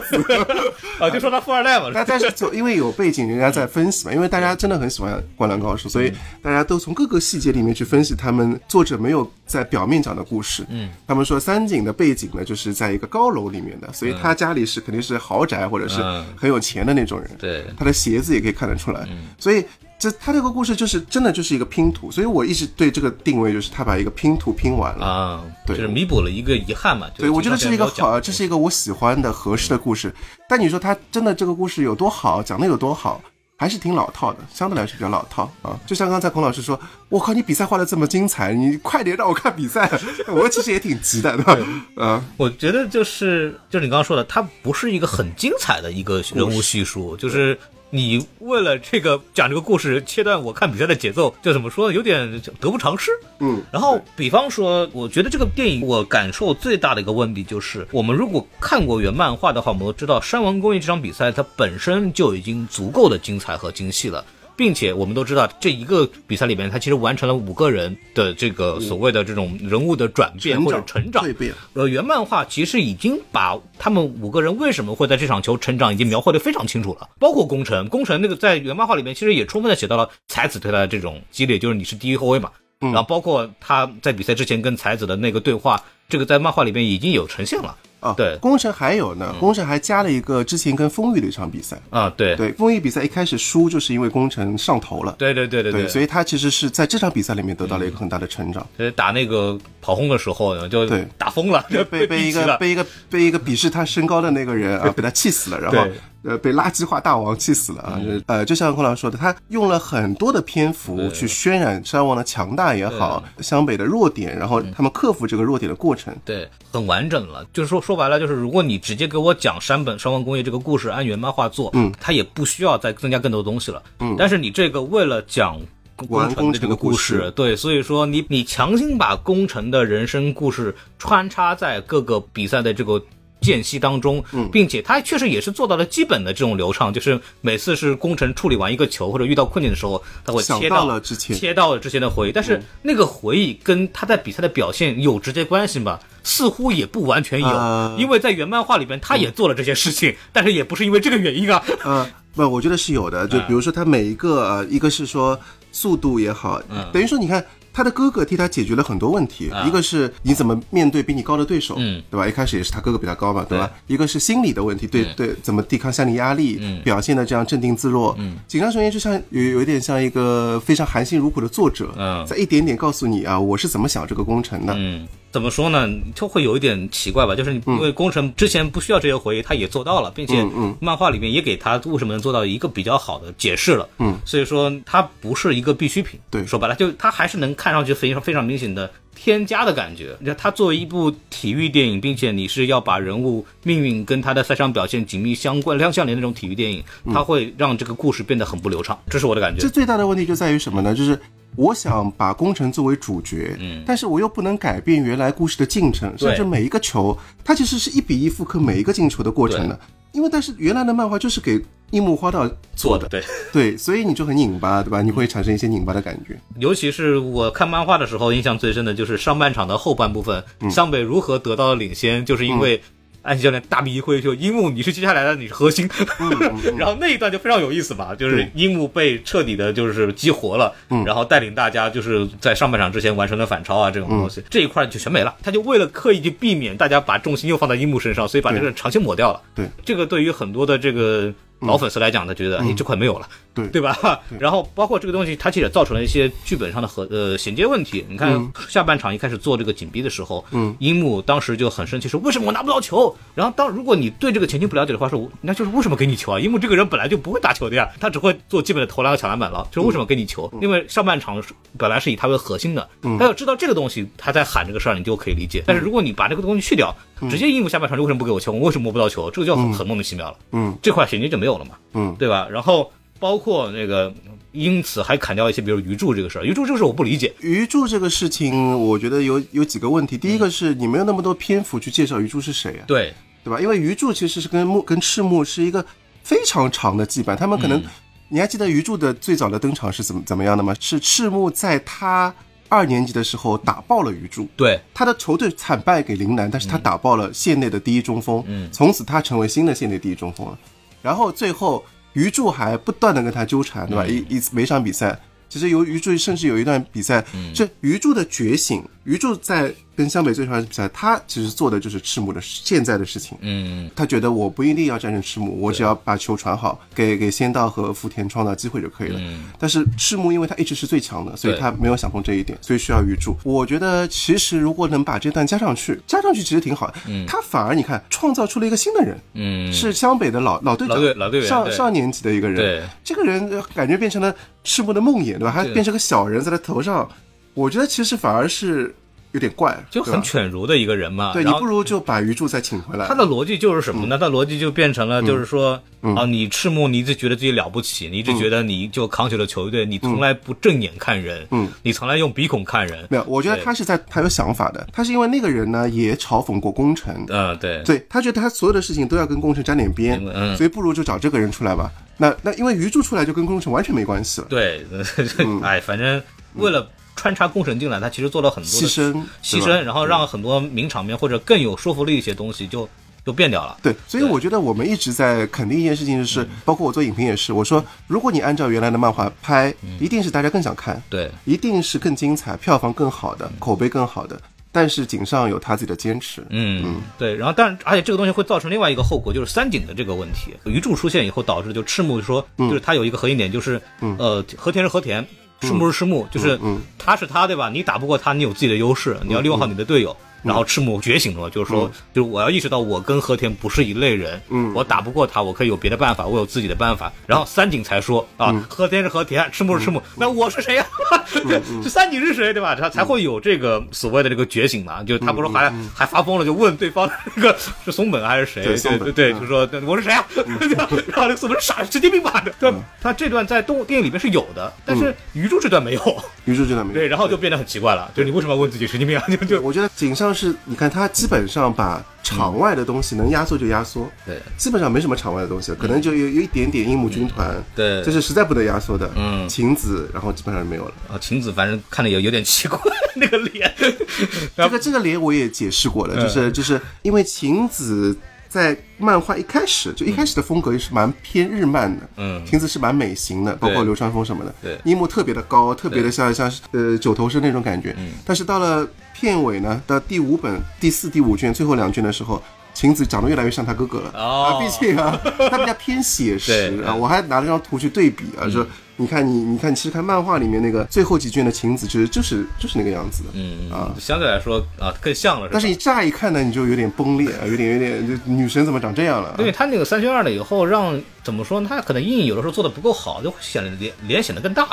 [SPEAKER 1] [laughs]
[SPEAKER 2] 啊，就说他富二代嘛，
[SPEAKER 1] 但但是就因为有背景，人家在分析嘛，因为大家真的很喜欢《灌篮高手》，所以大家都从各个细节里面去分析他们作者没有在表面讲的故事。嗯，他们说三井的背景呢，就是在一个高楼里面的，所以他家里是肯定是豪宅或者是
[SPEAKER 2] 嗯
[SPEAKER 1] 很有钱的那种人。
[SPEAKER 2] 对
[SPEAKER 1] 他的鞋子也可以看得出来，所以。这他这个故事就是真的就是一个拼图，所以我一直对这个定位就是他把一个拼图拼完了。
[SPEAKER 2] 啊，
[SPEAKER 1] 对
[SPEAKER 2] 就是弥补了一个遗憾嘛。
[SPEAKER 1] 对，我觉得这是一个好，
[SPEAKER 2] 好，
[SPEAKER 1] 这是一个我喜欢的合适的故事。但你说他真的这个故事有多好，讲的有多好，还是挺老套的，相对来说比较老套啊。就像刚才孔老师说，我靠，你比赛画的这么精彩，你快点让我看比赛。[laughs] 我其实也挺急的，对吧？啊，
[SPEAKER 2] 我觉得就是就是你刚刚说的，它不是一个很精彩的一个人物叙述，就是。你为了这个讲这个故事，切断我看比赛的节奏，就怎么说呢？有点得不偿失。
[SPEAKER 1] 嗯，
[SPEAKER 2] 然后，比方说，我觉得这个电影我感受最大的一个问题就是，我们如果看过原漫画的话，我们都知道山王工业这场比赛它本身就已经足够的精彩和精细了。并且我们都知道，这一个比赛里面，他其实完成了五个人的这个所谓的这种人物的转变或者成长。呃，原漫画其实已经把他们五个人为什么会在这场球成长已经描绘的非常清楚了，包括宫城，宫城那个在原漫画里面其实也充分的写到了才子对他的这种激烈，就是你是第一后卫嘛，然后包括他在比赛之前跟才子的那个对话，这个在漫画里面已经有呈现了。
[SPEAKER 1] 啊，
[SPEAKER 2] 对。
[SPEAKER 1] 工程还有呢，工程还加了一个之前跟丰裕的一场比赛。
[SPEAKER 2] 啊，对，
[SPEAKER 1] 对，丰裕比赛一开始输，就是因为工程上头了。
[SPEAKER 2] 对对对对
[SPEAKER 1] 对，所以他其实是在这场比赛里面得到了一个很大的成长。
[SPEAKER 2] 以打那个跑轰的时候呢，就
[SPEAKER 1] 对。
[SPEAKER 2] 打疯了，就
[SPEAKER 1] 被被一个被一个被一个鄙视他身高的那个人啊，被他气死了，然后
[SPEAKER 2] 对
[SPEAKER 1] 呃被垃圾化大王气死了啊！就是呃，就像孔老师说的，他用了很多的篇幅去渲染山王的强大也好，湘北的弱点，然后他们克服这个弱点的过程。
[SPEAKER 2] 对，很完整了。就是说说白了，就是如果你直接给我讲山本山王工业这个故事，按原漫画做，
[SPEAKER 1] 嗯，
[SPEAKER 2] 它也不需要再增加更多东西了。
[SPEAKER 1] 嗯
[SPEAKER 2] 但是你这个为了讲。工程的这个故
[SPEAKER 1] 事
[SPEAKER 2] 对，所以说你你强行把工程的人生故事穿插在各个比赛的这个间隙当中，
[SPEAKER 1] 嗯
[SPEAKER 2] 并且他确实也是做到了基本的这种流畅，就是每次是工程处理完一个球或者遇到困境的时候，他会切到
[SPEAKER 1] 了之前
[SPEAKER 2] 切到了之前的回忆，但是那个回忆跟他在比赛的表现有直接关系吗？似乎也不完全有，
[SPEAKER 1] 呃
[SPEAKER 2] 因为在原漫画里边他也做了这些事情，但是也不是因为这个原因啊。[laughs]
[SPEAKER 1] 呃，不，我觉得是有的。就比如说他每一个，呃，一个是说速度也好，
[SPEAKER 2] 嗯
[SPEAKER 1] 等于说你看他的哥哥替他解决了很多问题。
[SPEAKER 2] 啊
[SPEAKER 1] 一个是你怎么面对比你高的对手，
[SPEAKER 2] 嗯，
[SPEAKER 1] 对吧？一开始也是他哥哥比他高嘛，对吧？一个是心理的问题，对对，怎么抵抗心理压力，
[SPEAKER 2] 嗯
[SPEAKER 1] 表现的这样镇定自若。
[SPEAKER 2] 嗯，
[SPEAKER 1] 紧张雄彦就像有有一点像一个非常含辛茹苦的作者，
[SPEAKER 2] 嗯
[SPEAKER 1] 在一点点告诉你啊，我是怎么想这个工程的。
[SPEAKER 2] 嗯，怎么说呢？就会有一点奇怪吧，就是你因为工程之前不需要这些回忆，他也做到了，并且漫画里面也给他为什么能做到一个比较好的解释了。
[SPEAKER 1] 嗯，
[SPEAKER 2] 所以说它不是一个必需品。
[SPEAKER 1] 对
[SPEAKER 2] 说白了，就它还是能看上去非常非常明显的添加的感觉。那它作为一部体育电影，并且你是要把人物命运跟他的赛场表现紧密相关、相相连的那种体育电影，它会让这个故事变得很不流畅，这是我的感觉
[SPEAKER 1] 这。最大的问题就在于什么呢？就是我想把工程作为主角，
[SPEAKER 2] 嗯
[SPEAKER 1] 但是我又不能改变原来故事的进程，甚至每一个球，它其实是一比一复刻每一个进球的过程的。因为但是原来的漫画就是给樱木花道做的，
[SPEAKER 2] 对。[laughs]
[SPEAKER 1] 对，所以你就很拧巴，对吧？你会产生一些拧巴的感觉。
[SPEAKER 2] 尤其是我看漫画的时候，印象最深的就是上半场的后半部分，湘北如何得到了领先，就是因为安西教练大笔一挥，就樱木你是接下来的你是核心，[laughs] 然后那一段就非常有意思吧，就是樱木被彻底的就是激活了，然后带领大家就是在上半场之前完成了反超啊这种东西，这一块就全没了，他就为了刻意去避免大家把重心又放在樱木身上，所以把这个长线抹掉了。
[SPEAKER 1] 对，
[SPEAKER 2] 这个对于很多的这个老粉丝来讲呢，觉得哎这块没有了。[laughs]
[SPEAKER 1] 对
[SPEAKER 2] 对吧？然后包括这个东西，它其实也造成了一些剧本上的和呃衔接问题。你看下半场一开始做这个紧逼的时候，
[SPEAKER 1] 嗯，
[SPEAKER 2] 樱木当时就很生气，说为什么我拿不到球？然后当如果你对这个前期不了解的话，说那就是为什么给你球啊？樱木这个人本来就不会打球的呀，他只会做基本的投篮和抢篮板了，就是为什么给你球？因为上半场是本来是以他为核心的，他要知道这个东西，他在喊这个事儿，你就可以理解。但是如果你把这个东西去掉，直接应付下半场就为什么不给我球？我为什么摸不到球？这个就很很莫名其妙了。
[SPEAKER 1] 嗯
[SPEAKER 2] 这块衔接就没有了嘛。
[SPEAKER 1] 嗯，
[SPEAKER 2] 对吧？然后包括那个，因此还砍掉一些，比如鱼柱这个事儿，鱼柱这个事儿我不理解。
[SPEAKER 1] 鱼柱这个事情，我觉得有有几个问题。第一个是你没有那么多篇幅去介绍鱼柱是谁啊，
[SPEAKER 2] 对，
[SPEAKER 1] 对吧？因为鱼柱其实是跟木跟赤木是一个非常长的羁绊，他们可能、你还记得鱼柱的最早的登场是怎么怎么样的吗？是赤木在他二年级的时候打爆了鱼柱。
[SPEAKER 2] 对，
[SPEAKER 1] 他的球队惨败给陵南，但是他打爆了县内的第一中锋，
[SPEAKER 2] 嗯
[SPEAKER 1] 从此他成为新的县内第一中锋了。然后最后鱼柱还不断的跟他纠缠，对吧？一一每场比赛，其实由鱼柱甚至有一段比赛，这鱼柱的觉醒，鱼柱在跟湘北最后一场比赛，他其实做的就是赤木的现在的事情。
[SPEAKER 2] 嗯，
[SPEAKER 1] 他觉得我不一定要战胜赤木，我只要把球传好，给给仙道和福田创造机会就可以了。但是赤木因为他一直是最强的，所以他没有想通这一点，所以需要鱼柱。我觉得其实如果能把这段加上去，加上去其实挺好的。他反而你看创造出了一个新的人，
[SPEAKER 2] 嗯，
[SPEAKER 1] 是湘北的老老队长，
[SPEAKER 2] 老队老队员
[SPEAKER 1] 上上年级的一个人。
[SPEAKER 2] 对，
[SPEAKER 1] 这个人呃感觉变成了赤木的梦魇，对吧？
[SPEAKER 2] 他
[SPEAKER 1] 变成个小人在他头上，我觉得其实反而是有点怪，
[SPEAKER 2] 就很犬儒的一个人嘛。
[SPEAKER 1] 对你不如就把鱼柱再请回来。
[SPEAKER 2] 他的逻辑就是什么呢？他逻辑就变成了，就是说，
[SPEAKER 1] 嗯。
[SPEAKER 2] 啊，你赤木，你一直觉得自己了不起，你一直觉得你就扛起了球队，你从来不正眼看人，
[SPEAKER 1] 嗯，
[SPEAKER 2] 你从来用鼻孔看人，
[SPEAKER 1] 没有，我觉得他是在他有想法的，他是因为那个人呢也嘲讽过工程，
[SPEAKER 2] 嗯，对，
[SPEAKER 1] 对他觉得他所有的事情都要跟工程沾点边，
[SPEAKER 2] 嗯
[SPEAKER 1] 所以不如就找这个人出来吧。那那因为鱼柱出来就跟工程完全没关系了，
[SPEAKER 2] 对，[laughs]
[SPEAKER 1] 嗯。
[SPEAKER 2] 哎，反正为了穿插工程进来，他其实做了很多的
[SPEAKER 1] 牺牲
[SPEAKER 2] 牺牲，然后让很多名场面或者更有说服力的一些东西就就变掉了。
[SPEAKER 1] 对，所以我觉得我们一直在肯定一件事情，就是包括我做影评也是，我说如果你按照原来的漫画拍，一定是大家更想看，
[SPEAKER 2] 对，
[SPEAKER 1] 一定是更精彩、票房更好的、口碑更好的。但是井上有他自己的坚持，
[SPEAKER 2] 嗯，嗯。对，然后但是而且这个东西会造成另外一个后果，就是三井的这个问题。鱼柱出现以后，导致就赤木说，
[SPEAKER 1] 嗯。
[SPEAKER 2] 就是他有一个核心点，就是呃和田是和田，赤木是是木，就是
[SPEAKER 1] 嗯
[SPEAKER 2] 他是他，对吧？你打不过他，你有自己的优势，你要利用好你的队友。然后赤木觉醒了，就是说，就是我要意识到我跟和田不是一类人，
[SPEAKER 1] 嗯
[SPEAKER 2] 我打不过他，我可以有别的办法，我有自己的办法。然后三井才说啊，和田是和田，赤木是赤木，那我是谁呀？[laughs] 这三井是谁，对吧？他才会有这个所谓的这个觉醒嘛，就他不是还还发疯了，就问对方那个是松本还是谁？对
[SPEAKER 1] 对
[SPEAKER 2] 对对，就说我是谁啊？[laughs] 然后那个松本是傻神经病吧？对吧？他这段在动电影里面是有的，但是鱼柱这段没有。
[SPEAKER 1] 鱼柱这段没有。
[SPEAKER 2] 对，然后就变得很奇怪了，就是你为什么要问自己神经病啊？就就
[SPEAKER 1] 我觉得井上是，你看他基本上把场外的东西能压缩就压缩，
[SPEAKER 2] 对。
[SPEAKER 1] 基本上没什么场外的东西了，可能就有有一点点樱木军团，
[SPEAKER 2] 对。
[SPEAKER 1] 这是实在不能压缩的，
[SPEAKER 2] 嗯。
[SPEAKER 1] 晴子，然后基本上就没有了。
[SPEAKER 2] 啊，晴子反正看着有有点奇怪，那个脸。[laughs]
[SPEAKER 1] 这个这个脸我也解释过了，就是就是因为晴子在漫画一开始就一开始的风格也是蛮偏日漫的，
[SPEAKER 2] 嗯。
[SPEAKER 1] 晴子是蛮美型的，包括流川枫什么的，
[SPEAKER 2] 对。
[SPEAKER 1] 樱木特别的高，特别的像像呃九头身那种感觉，
[SPEAKER 2] 嗯。
[SPEAKER 1] 但是到了片尾呢，到第五本第四、第五卷最后两卷的时候。晴子长得越来越像他哥哥了、
[SPEAKER 2] 哦
[SPEAKER 1] 啊，毕竟啊，[laughs] 他比较偏写实啊。我还拿了张图去对比啊，说你看你你看，其实看漫画里面那个最后几卷的晴子，其实就是就是那个样子的。
[SPEAKER 2] 嗯
[SPEAKER 1] 啊
[SPEAKER 2] 相对来说啊更像了，
[SPEAKER 1] 但是你乍一看呢，你就有点崩裂，啊，有点有点，就女神怎么长这样了啊？
[SPEAKER 2] 因为他那个三选二了以后，让怎么说呢？他可能阴影有的时候做的不够好，就显得脸脸显得更大。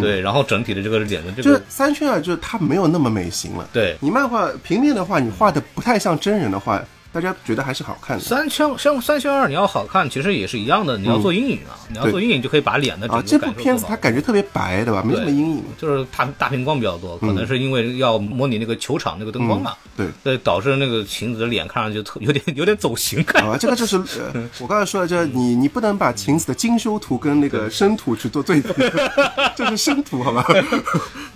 [SPEAKER 2] 对，然后整体的这个脸的这
[SPEAKER 1] 就是
[SPEAKER 2] 个
[SPEAKER 1] 三圈啊，就是它没有那么美型了。
[SPEAKER 2] 对
[SPEAKER 1] 你漫画平面的话，你画的不太像真人的话，大家觉得还是好看的。
[SPEAKER 2] 三圈像三选二，你要好看，其实也是一样的，你要做阴影啊，你要做阴影就可以把脸的整
[SPEAKER 1] 啊，这部片子它感觉特别白，对吧？没什么阴影。
[SPEAKER 2] 就是大大屏光比较多，可能是因为要模拟那个球场那个灯光嘛，
[SPEAKER 1] 对。
[SPEAKER 2] 对，导致那个晴子的脸看上去特 [laughs] 有点有点走形感。
[SPEAKER 1] 啊，这个就是呃，我刚才说的，就是你 [laughs] 你不能把晴子的精修图跟那个生图去做对比，[laughs] 这是生图，好吧？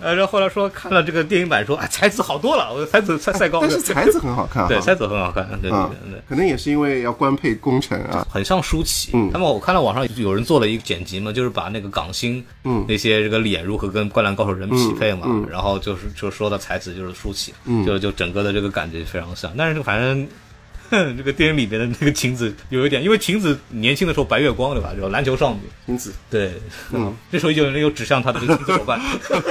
[SPEAKER 2] 呃，然后后来说看了这个电影版说，哎，才子好多了，我才子赛赛高，
[SPEAKER 1] 但是才子很好看哈，
[SPEAKER 2] 对才子很好看，对对
[SPEAKER 1] 啊
[SPEAKER 2] 对对。，
[SPEAKER 1] 可能也是因为要官配功臣啊，
[SPEAKER 2] 很像舒淇，
[SPEAKER 1] 嗯。
[SPEAKER 2] 那么我看到网上有人做了一个剪辑嘛，就是把那个港星，
[SPEAKER 1] 嗯。
[SPEAKER 2] 那些这个脸如何跟《灌篮高手》人匹配嘛，
[SPEAKER 1] 嗯嗯。
[SPEAKER 2] 然后就是就说的才子就是舒淇，嗯，就就整个的这个感觉非常像，但是反正。哼，这个电影里面的那个晴子有一点，因为晴子年轻的时候白月光对吧？就篮球少女，
[SPEAKER 1] 晴子，
[SPEAKER 2] 对，
[SPEAKER 1] 嗯，[laughs]
[SPEAKER 2] 这时候就有人又指向她的这个晴子伙伴，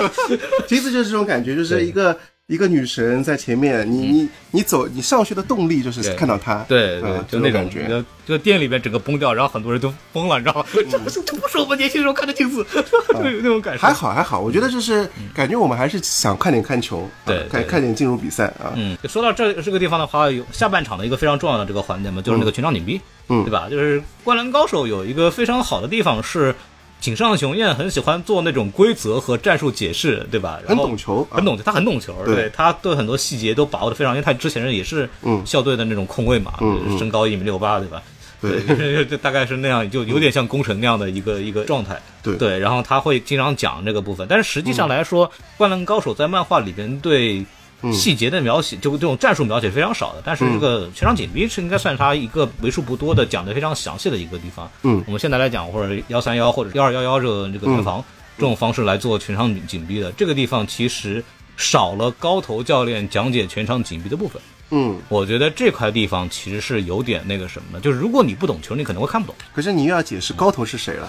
[SPEAKER 2] [laughs]
[SPEAKER 1] 晴子就是这种感觉，就是一个一个女神在前面，你你你走，你上去的动力就是看到她，
[SPEAKER 2] 对对
[SPEAKER 1] 啊，
[SPEAKER 2] 就那种
[SPEAKER 1] 感觉。，
[SPEAKER 2] 就电影里面整个崩掉，然后很多人都疯了，你知道吗？这不是这不是我们年轻时候看的镜子，有 [laughs] 那种感受。
[SPEAKER 1] 还好还好，我觉得就是感觉我们还是想看点看球，啊
[SPEAKER 2] 对对
[SPEAKER 1] 看看点进入比赛啊。
[SPEAKER 2] 嗯，说到这这个地方的话，有下半场的一个非常重要的这个环节嘛，就是那个全场紧逼，
[SPEAKER 1] 嗯
[SPEAKER 2] 对吧？就是《灌篮高手》有一个非常好的地方是，井上雄彦很喜欢做那种规则和战术解释，对吧？然
[SPEAKER 1] 很
[SPEAKER 2] 后
[SPEAKER 1] 懂球，啊
[SPEAKER 2] 很懂，他很懂球，
[SPEAKER 1] 对。
[SPEAKER 2] 对他对很多细节都把握的非常，因为他之前也是
[SPEAKER 1] 嗯。
[SPEAKER 2] 校队的那种控卫嘛，身高一米六八，对吧？
[SPEAKER 1] 对。[laughs]
[SPEAKER 2] 就大概是那样，就有点像工程那样的一个一个状态。
[SPEAKER 1] 对。
[SPEAKER 2] 对，然后他会经常讲这个部分，但是实际上来说，灌篮高手》在漫画里边对细节的描写，就这种战术描写非常少的。但是这个全场紧逼是应该算他一个为数不多的讲的非常详细的一个地方。
[SPEAKER 1] 嗯
[SPEAKER 2] 我们现在来讲，或者幺三幺或者幺二幺幺这个这个联防、这种方式来做全场紧紧逼的，这个地方其实少了高头教练讲解全场紧逼的部分。
[SPEAKER 1] 嗯，
[SPEAKER 2] 我觉得这块地方其实是有点那个什么的，就是如果你不懂球，你可能会看不懂。
[SPEAKER 1] 可是你又要解释高头是谁了，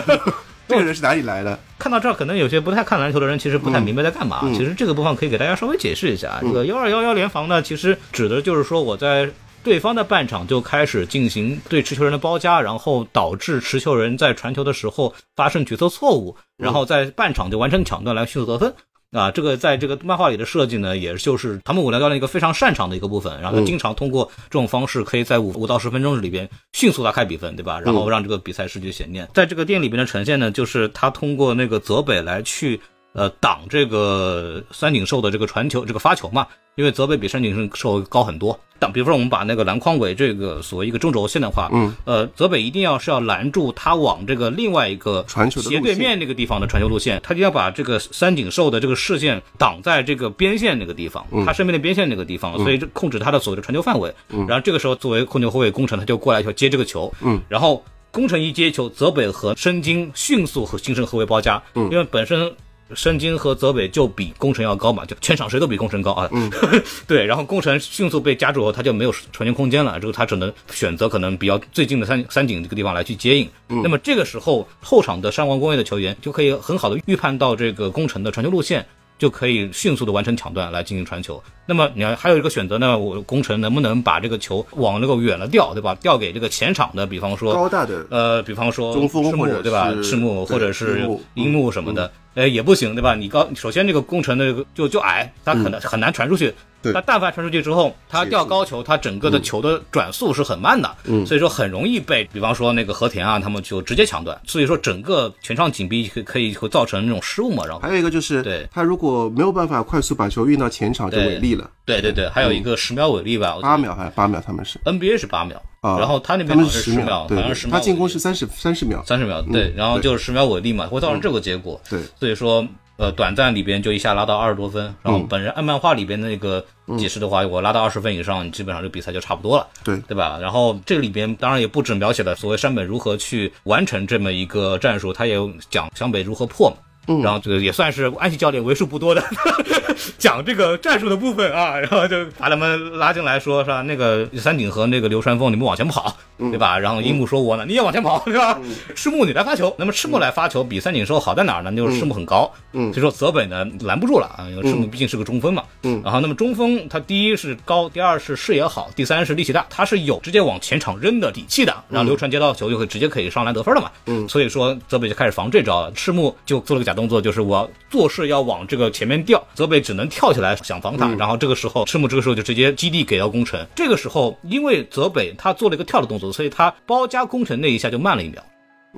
[SPEAKER 1] [laughs] 这个人是哪里来的？
[SPEAKER 2] 看到这儿，可能有些不太看篮球的人其实不太明白在干嘛。
[SPEAKER 1] 嗯
[SPEAKER 2] 其实这个部分可以给大家稍微解释一下。这个幺二幺幺联防呢，其实指的就是说我在对方的半场就开始进行对持球人的包夹，然后导致持球人在传球的时候发生决策错误，然后在半场就完成抢断来迅速得分。啊，这个在这个漫画里的设计呢，也就是唐木武良教练一个非常擅长的一个部分，然后他经常通过这种方式，可以在五五到十分钟里边迅速拉开比分，对吧？然后让这个比赛失去悬念。在这个电影里边的呈现呢，就是他通过那个泽北来去呃挡这个三井寿的这个传球，这个发球嘛，因为泽北比三井寿高很多。挡，比如说我们把那个篮筐为这个所谓一个中轴线的话，
[SPEAKER 1] 嗯，
[SPEAKER 2] 呃，泽北一定要是要拦住他往这个另外一个
[SPEAKER 1] 传球的
[SPEAKER 2] 斜对面那个地方的传球路线，他就要把这个三井寿的这个视线挡在这个边线那个地方，他身边的边线那个地方，所以控制他的所谓的传球范围。然后这个时候作为控球后卫工程，他就过来要接这个球，
[SPEAKER 1] 嗯，
[SPEAKER 2] 然后工程一接球，泽北和申京迅速和形成合围包夹，
[SPEAKER 1] 嗯
[SPEAKER 2] 因为本身。申京和泽北就比宫城要高嘛，就全场谁都比宫城高啊。嗯，[laughs] 对，然后宫城迅速被夹住后，他就没有传球空间了，这个他只能选择可能比较最近的三三井这个地方来去接应。那么这个时候，后场的山王工业的球员就可以很好的预判到这个宫城的传球路线。就可以迅速的完成抢断来进行传球。那么你要还有一个选择呢，我宫城能不能把这个球往那个远了调，对吧？调给这个前场的，比方说
[SPEAKER 1] 高大的
[SPEAKER 2] 呃，比方说
[SPEAKER 1] 中锋
[SPEAKER 2] 赤木
[SPEAKER 1] 或者
[SPEAKER 2] 对吧？赤木或者是
[SPEAKER 1] 樱木
[SPEAKER 2] 樱木什么的，呃，也不行，对吧？你高首先这个工程的这个就就矮，它可能很难传出去。
[SPEAKER 1] 嗯对
[SPEAKER 2] 它但凡传出去之后，它吊高球，它整个的球的转速是很慢的，
[SPEAKER 1] 嗯
[SPEAKER 2] 所以说很容易被，比方说那个和田啊，他们就直接抢断。所以说整个全场紧逼可可以会造成那种失误嘛，然后
[SPEAKER 1] 还有一个就是，
[SPEAKER 2] 对
[SPEAKER 1] 他如果没有办法快速把球运到前场，就违例了，
[SPEAKER 2] 对对对，还有一个十秒违例吧，
[SPEAKER 1] 八秒还是八秒，他们是
[SPEAKER 2] NBA 是八秒，
[SPEAKER 1] 啊，
[SPEAKER 2] 然后他那边好像是
[SPEAKER 1] 十
[SPEAKER 2] 十秒，
[SPEAKER 1] 对
[SPEAKER 2] 好像是十秒
[SPEAKER 1] 他进攻是三十三十秒，
[SPEAKER 2] 三十秒，对，然后就是十秒违例嘛，会造成这个结果。
[SPEAKER 1] 对，
[SPEAKER 2] 所以说，呃，短暂里边就一下拉到二十多分，然后
[SPEAKER 1] 嗯
[SPEAKER 2] 本人按漫画里边的那个解释的话，我拉到二十分以上，基本上这比赛就差不多了，
[SPEAKER 1] 对
[SPEAKER 2] 对吧？然后这个里边当然也不止描写了所谓山本如何去完成这么一个战术，他也有讲湘北如何破嘛。
[SPEAKER 1] 嗯。
[SPEAKER 2] 然后这个也算是安西教练为数不多的 [laughs] 讲这个战术的部分啊，然后就把他们拉进来说，是吧？那个三井和那个流川枫，你们往前跑，
[SPEAKER 1] 嗯。
[SPEAKER 2] 对吧？然后樱木说我呢，你也往前跑，[laughs] 对吧？赤木你来发球，那么赤木来发球比三井寿好在哪儿呢？就是赤木很高，
[SPEAKER 1] 嗯。
[SPEAKER 2] 所以说泽北呢拦不住了啊，因为赤木毕竟是个中锋嘛，
[SPEAKER 1] 嗯。
[SPEAKER 2] 然后那么中锋他第一是高，第二是视野好，第三是力气大，他是有直接往前场扔的底气的，然后流川接到球就会直接可以上篮得分了嘛，
[SPEAKER 1] 嗯。
[SPEAKER 2] 所以说泽北就开始防这招了，赤木就做了个假动作，就是我做事要往这个前面调，泽北只能跳起来想防他，然后这个时候赤木这个时候就直接基地给到宫城，这个时候因为泽北他做了一个跳的动作，所以他包夹宫城那一下就慢了一秒。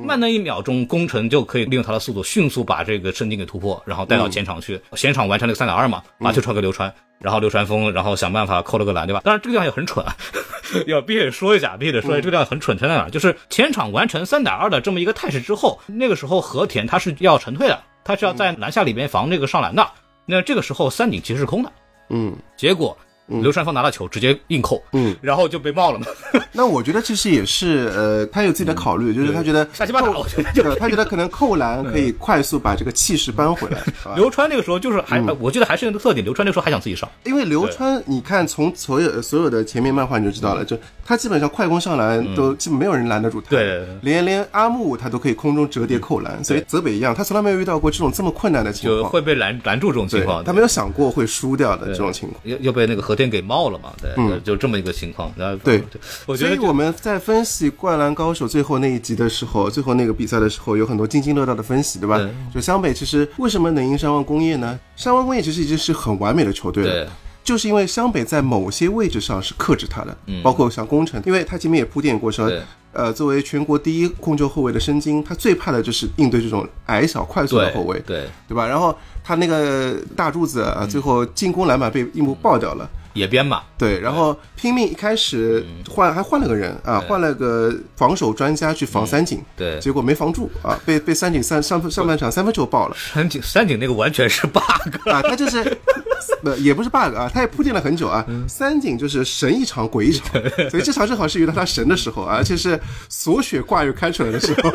[SPEAKER 2] 慢那一秒钟，宫城就可以利用他的速度迅速把这个圣经给突破，然后带到前场去，前场完成那个三打二嘛，把球传给流川，然后流川枫，然后想办法扣了个篮，对吧？当然这个地方也很蠢啊，[laughs] 要必须得说一下，必须得说一下，这个地方很蠢，蠢在哪？就是前场完成三打二的这么一个态势之后，那个时候和田他是要沉退的，他是要在篮下里边防这个上篮的，那这个时候三井其实是空的，
[SPEAKER 1] 嗯。
[SPEAKER 2] 结果流川枫拿到球直接硬扣，
[SPEAKER 1] 嗯，
[SPEAKER 2] 然后就被冒了嘛，[laughs]
[SPEAKER 1] 那我觉得其实也是，呃，他有自己的考虑，就是他觉得
[SPEAKER 2] 瞎七八打，我觉得就，
[SPEAKER 1] 他觉得可能扣篮可以快速把这个气势扳回来，啊
[SPEAKER 2] 流川那个时候就是还，我觉得还是那个特点，流川那个时候还想自己上。
[SPEAKER 1] 因为流川，你看从所有所有的前面漫画你就知道了，就他基本上快攻上篮都基本没有人拦得住他，
[SPEAKER 2] 对
[SPEAKER 1] 连连阿木他都可以空中折叠扣篮，所以泽北一样，他从来没有遇到过这种这么困难的情况，
[SPEAKER 2] 就会被拦拦住这种情况，，
[SPEAKER 1] 他没有想过会输掉的这种情况。
[SPEAKER 2] 又又被那个和田给冒了嘛，对，
[SPEAKER 1] 嗯
[SPEAKER 2] 就这么一个情况。然后
[SPEAKER 1] 对，
[SPEAKER 2] 我觉得
[SPEAKER 1] 所以我们在分析《灌篮高手》最后那一集的时候，最后那个比赛的时候，有很多津津乐道的分析，对吧？
[SPEAKER 2] 对
[SPEAKER 1] 就湘北其实为什么能赢山王工业呢？山王工业其实已经是很完美的球队了。
[SPEAKER 2] 对
[SPEAKER 1] 就是因为湘北在某些位置上是克制他的，包括像工程，因为他前面也铺垫过说呃，作为全国第一控球后卫的申京，他最怕的就是应对这种矮小快速的后卫，
[SPEAKER 2] 对
[SPEAKER 1] 对吧？然后他那个大柱子啊，最后进攻篮板被樱木爆掉了。
[SPEAKER 2] 野边嘛，
[SPEAKER 1] 对，然后拼命一开始换还换了个人啊，换了个防守专家去防三井，
[SPEAKER 2] 对。
[SPEAKER 1] 结果没防住啊，被被三井三上上半场三分球爆了。
[SPEAKER 2] 三井三井那个完全是 bug，
[SPEAKER 1] 啊，他就是 [laughs] 不也不是 bug 啊，他也铺垫了很久啊，
[SPEAKER 2] 嗯。
[SPEAKER 1] 三井就是神一场鬼一场，[laughs] 所以这场正好是遇到他神的时候啊，而且是锁血挂又开出来的时候。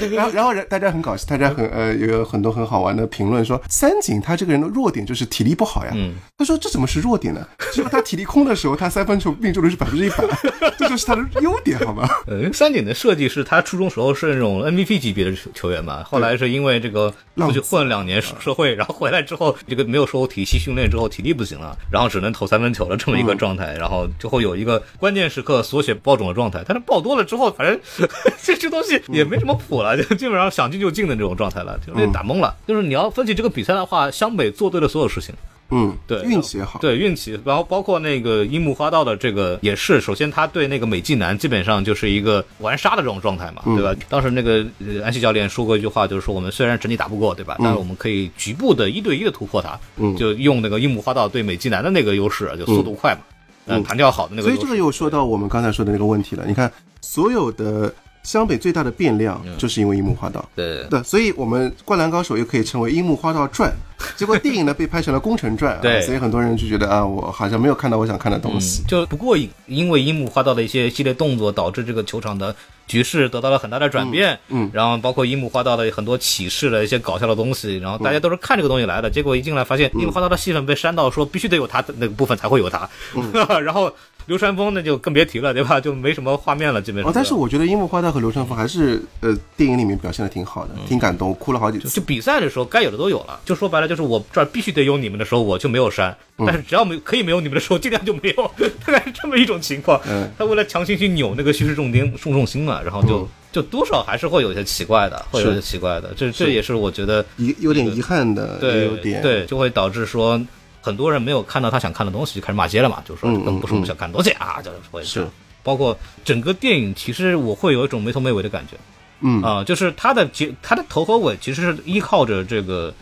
[SPEAKER 1] [laughs] 然后，然后人大家很搞笑，大家很呃有很多很好玩的评论说，三井他这个人的弱点就是体力不好呀。
[SPEAKER 2] 嗯
[SPEAKER 1] 他说这怎么是弱点呢？只有他体力空的时候，他三分球命中率是百分之一百，[laughs] 这就是他的优点，好吗？
[SPEAKER 2] 呃，三井的设计是他初中时候是那种 MVP 级别的球球员嘛，后来是因为这个出去混了两年社社会，然后回来之后这个没有受过体系训练之后体力不行了，然后只能投三分球了这么一个状态，然后最后有一个关键时刻锁血爆种的状态，但是爆多了之后，反正 [laughs] 这这东西也没什么谱了，[laughs] 就基本上想进就进的这种状态了，就被打懵了。就是你要分析这个比赛的话，湘北做对了所有事情。
[SPEAKER 1] 嗯，
[SPEAKER 2] 对，
[SPEAKER 1] 运气也好。
[SPEAKER 2] 对运气，然后包括那个樱木花道的这个也是，首先他对那个美纪男基本上就是一个玩杀的这种状态嘛，对吧？当时那个呃安西教练说过一句话，就是说我们虽然整体打不过，对吧？但是我们可以局部的一对一的突破他，
[SPEAKER 1] 嗯
[SPEAKER 2] 就用那个樱木花道对美纪男的那个优势，就速度快嘛，嗯，弹跳好的那个。
[SPEAKER 1] 所以这个又说到我们刚才说的那个问题了。你看，所有的湘北最大的变量就是因为樱木花道。
[SPEAKER 2] 对。
[SPEAKER 1] 对，所以我们《灌篮高手》又可以称为《樱木花道传》，结果电影呢被拍成了《宫城传》啊，
[SPEAKER 2] 对。
[SPEAKER 1] 所以很多人就觉得啊，我好像没有看到我想看的东西。
[SPEAKER 2] 就不过瘾，因为樱木花道的一些系列动作，导致这个球场的局势得到了很大的转变。
[SPEAKER 1] 嗯嗯。
[SPEAKER 2] 然后包括樱木花道的很多启示的一些搞笑的东西，然后大家都是看这个东西来的，结果一进来发现樱木花道的戏份被删到说必须得有他的那个部分才会有他，[laughs] 然后流川枫那就更别提了，对吧？[laughs] 就没什么画面了，基本上。
[SPEAKER 1] 哦，但是我觉得樱木花道和流川枫还是呃电影里面表现的挺好的，挺感动，哭了好几次。
[SPEAKER 2] 就比赛的时候该有的都有了，就说白了就是我这儿必须得有你们的时候我就没有删，但是只要没可以没有你们的时候尽量就没有，[laughs] 大概是这么一种情况。
[SPEAKER 1] 嗯，
[SPEAKER 2] 他为了强行去扭那个叙事重点重重心嘛，然后就、就多少还是会有些奇怪的，会有些奇怪的，这这也是我觉得
[SPEAKER 1] 遗有点遗憾的，
[SPEAKER 2] 对
[SPEAKER 1] 有点。
[SPEAKER 2] 对，就会导致说很多人没有看到他想看的东西，就开始骂街了嘛，就说
[SPEAKER 1] 嗯
[SPEAKER 2] 这个不是我们想看的东西啊，就是会
[SPEAKER 1] 是，
[SPEAKER 2] 包括整个电影，其实我会有一种没头没尾的感觉。
[SPEAKER 1] 嗯。
[SPEAKER 2] 啊、就是它的结，它的头和尾其实是依靠着这个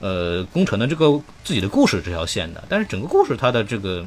[SPEAKER 2] 呃工程的这个自己的故事这条线的，但是整个故事它的这个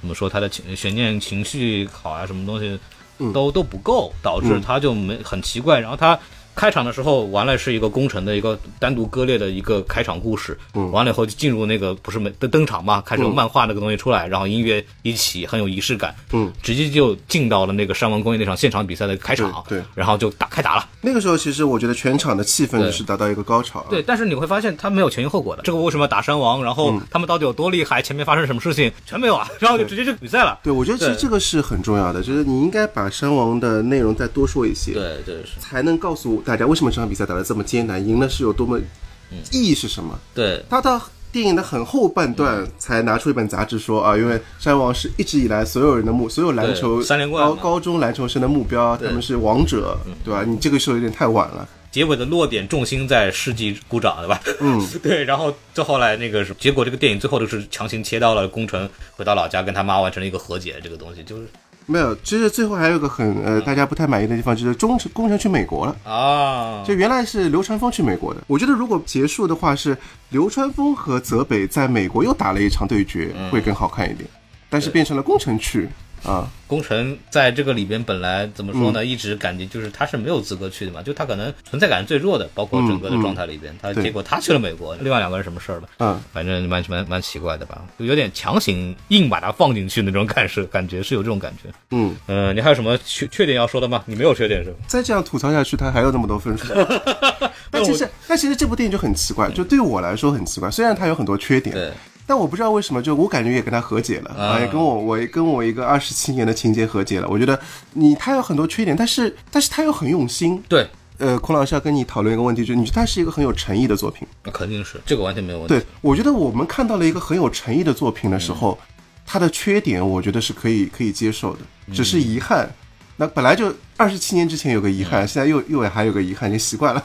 [SPEAKER 2] 怎么说，它的情悬念、情绪好啊，什么东西
[SPEAKER 1] 嗯。
[SPEAKER 2] 都、都不够，导致它就没很奇怪。然后它开场的时候完了是一个工程的一个单独割裂的一个开场故事，
[SPEAKER 1] 嗯。
[SPEAKER 2] 完了以后就进入那个不是没登登场嘛，开始有漫画那个东西出来，然后音乐一起很有仪式感，
[SPEAKER 1] 嗯，
[SPEAKER 2] 直接就进到了那个山王工业那场现场比赛的开场，
[SPEAKER 1] 对对。
[SPEAKER 2] 然后就打开打了。
[SPEAKER 1] 那个时候，其实我觉得全场的气氛是达到一个高潮。
[SPEAKER 2] 对，但是你会发现他没有前因后果的，这个为什么要打山王，然
[SPEAKER 1] 嗯。
[SPEAKER 2] 后他们到底有多厉害，前面发生什么事情？全没有啊，然后就直接就比赛了。
[SPEAKER 1] 对，我觉得其实这个是很重要的，就是你应该把山王的内容再多说一些，
[SPEAKER 2] 对对是，
[SPEAKER 1] 才能告诉大家为什么这场比赛打得这么艰难，赢了是有多么意义是什么。
[SPEAKER 2] 对
[SPEAKER 1] 他到电影的很后半段才拿出一本杂志说啊，因为山王是一直以来所有人的目，所有篮球
[SPEAKER 2] 三连冠
[SPEAKER 1] 高高中篮球生的目标，他们是王者，对吧？你这个时候有点太晚了。
[SPEAKER 2] 结尾的落点重心在世纪鼓掌，对吧？
[SPEAKER 1] 嗯，[laughs]
[SPEAKER 2] 对，然后再后来那个是，结果这个电影最后就是强行切到了工程回到老家跟他妈完成了一个和解，这个东西就是
[SPEAKER 1] 没有，其实最后还有一个很呃大家不太满意的地方，就是中程工程去美国了。
[SPEAKER 2] 啊，
[SPEAKER 1] 就原来是流川枫去美国的，我觉得如果结束的话是流川枫和泽北在美国又打了一场对决，会更好看一点。但是变成了工程去啊，
[SPEAKER 2] 工程在这个里边本来怎么说呢，一直感觉就是他是没有资格去的嘛，就他可能存在感最弱的，包括整个的状态里边，他结果他去了美国，另外两个人什么事儿了？
[SPEAKER 1] 嗯，
[SPEAKER 2] 反正蛮蛮蛮奇怪的吧，就有点强行硬把他放进去那种感受，感觉是有这种感觉。
[SPEAKER 1] 嗯，
[SPEAKER 2] 呃，你还有什么缺缺点要说的吗？你没有缺点是吧？
[SPEAKER 1] 再这样吐槽下去，他还有那么多分数。[laughs] 但其实，但其实这部电影就很奇怪，就对我来说很奇怪。虽然它有很多缺点，
[SPEAKER 2] 对，
[SPEAKER 1] 但我不知道为什么，就我感觉也跟他和解了
[SPEAKER 2] 啊
[SPEAKER 1] 啊，也跟我我也跟我一个二十七年的情节和解了。我觉得你他有很多缺点，但是但是他又很用心。
[SPEAKER 2] 对，
[SPEAKER 1] 呃，孔老师要跟你讨论一个问题，就是你觉得它是一个很有诚意的作品？
[SPEAKER 2] 那肯定是这个完全没有问题。
[SPEAKER 1] 对，我觉得我们看到了一个很有诚意的作品的时候，他的缺点我觉得是可以可以接受的，只是遗憾。那本来就二十七年之前有个遗憾，现在又又还有个遗憾，已经习惯了。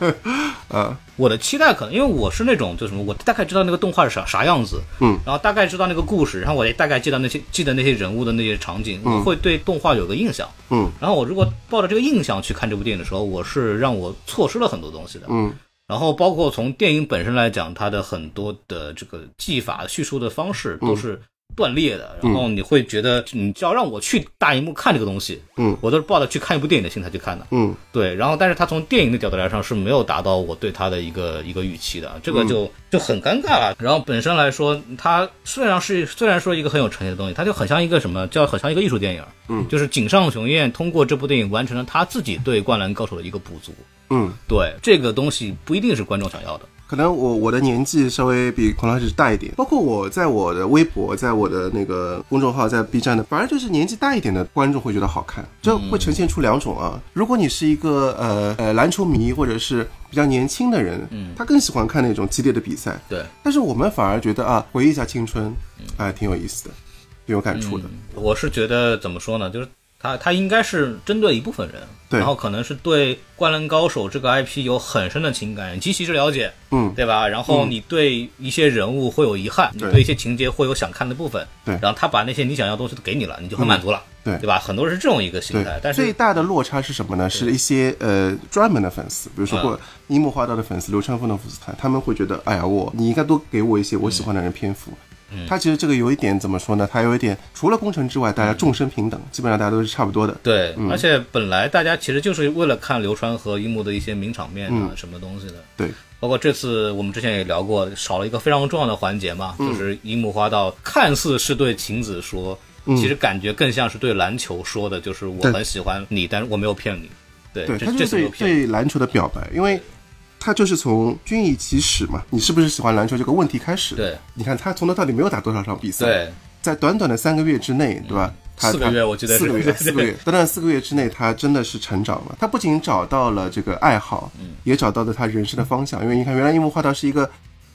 [SPEAKER 1] 呃，[laughs]
[SPEAKER 2] 我的期待可能因为我是那种就什么，我大概知道那个动画是啥啥样子，
[SPEAKER 1] 嗯，
[SPEAKER 2] 然后大概知道那个故事，然后我也大概记得那些记得那些人物的那些场景，我会对动画有个印象。
[SPEAKER 1] 嗯，
[SPEAKER 2] 然后我如果抱着这个印象去看这部电影的时候，我是让我错失了很多东西的。
[SPEAKER 1] 嗯，
[SPEAKER 2] 然后包括从电影本身来讲，它的很多的这个技法叙述的方式都是断裂的，然后你会觉得你只要让我去大荧幕看这个东西，
[SPEAKER 1] 嗯，
[SPEAKER 2] 我都是抱着去看一部电影的心态去看的。
[SPEAKER 1] 嗯，
[SPEAKER 2] 对，然后但是他从电影的角度来上是没有达到我对他的一个一个预期的，这个就就很尴尬了。然后本身来说，它虽然是虽然说一个很有诚意的东西，它就很像一个什么叫很像一个艺术电影，
[SPEAKER 1] 嗯，
[SPEAKER 2] 就是井上雄彦通过这部电影完成了他自己对《灌篮高手》的一个补足。
[SPEAKER 1] 嗯，
[SPEAKER 2] 对，这个东西不一定是观众想要的。
[SPEAKER 1] 可能我我的年纪稍微比孔老师大一点，包括我在我的微博，在我的那个公众号，在 B 站的，反而就是年纪大一点的观众会觉得好看，这会呈现出两种啊。如果你是一个呃呃篮球迷或者是比较年轻的人，嗯，他更喜欢看那种激烈的比赛，
[SPEAKER 2] 对，
[SPEAKER 1] 但是我们反而觉得啊，回忆一下青春，哎、挺有意思的，挺有感触的。
[SPEAKER 2] 我是觉得怎么说呢，就是他他应该是针对一部分人，
[SPEAKER 1] 对
[SPEAKER 2] 然后可能是对《灌篮高手》这个 IP 有很深的情感，极其之了解，
[SPEAKER 1] 嗯
[SPEAKER 2] 对吧？然后你对一些人物会有遗憾，你
[SPEAKER 1] 对
[SPEAKER 2] 对一些情节会有想看的部分，
[SPEAKER 1] 对
[SPEAKER 2] 然后他把那些你想要的东西都给你了，你就很满足了，
[SPEAKER 1] 对
[SPEAKER 2] 对吧？很多人是这种一个心态，但是最
[SPEAKER 1] 大的落差是什么呢？是一些呃专门的粉丝，比如说
[SPEAKER 2] 嗯
[SPEAKER 1] 过樱木花道的粉丝、流川枫的粉丝团，他们会觉得，哎呀，我你应该多给我一些我喜欢的人篇幅。
[SPEAKER 2] 嗯
[SPEAKER 1] 他其实这个有一点怎么说呢？他有一点除了工程之外，大家众生平等，基本上大家都是差不多的。
[SPEAKER 2] 对，而且本来大家其实就是为了看流川和樱木的一些名场面啊，什么东西的。
[SPEAKER 1] 对，
[SPEAKER 2] 包括这次我们之前也聊过，少了一个非常重要的环节嘛，就是樱木花道看似是对晴子说，其实感觉更像是对篮球说的，就是我很喜欢你，但是我没有骗你。对，
[SPEAKER 1] 对，
[SPEAKER 2] 这这
[SPEAKER 1] 他就是对
[SPEAKER 2] 次有骗。
[SPEAKER 1] 对篮球的表白，因为他就是从军艺起始嘛，你是不是喜欢篮球这个问题开始。
[SPEAKER 2] 对，
[SPEAKER 1] 你看他从头到底没有打多少场比赛，
[SPEAKER 2] 对，
[SPEAKER 1] 在短短的三个月之内，对吧？他
[SPEAKER 2] 四个月我记得
[SPEAKER 1] 四个月，四个月，短短四个月之内，他真的是成长了。他不仅找到了这个爱好，
[SPEAKER 2] 嗯
[SPEAKER 1] 也找到了他人生的方向。因为你看，原来樱木花道是一个，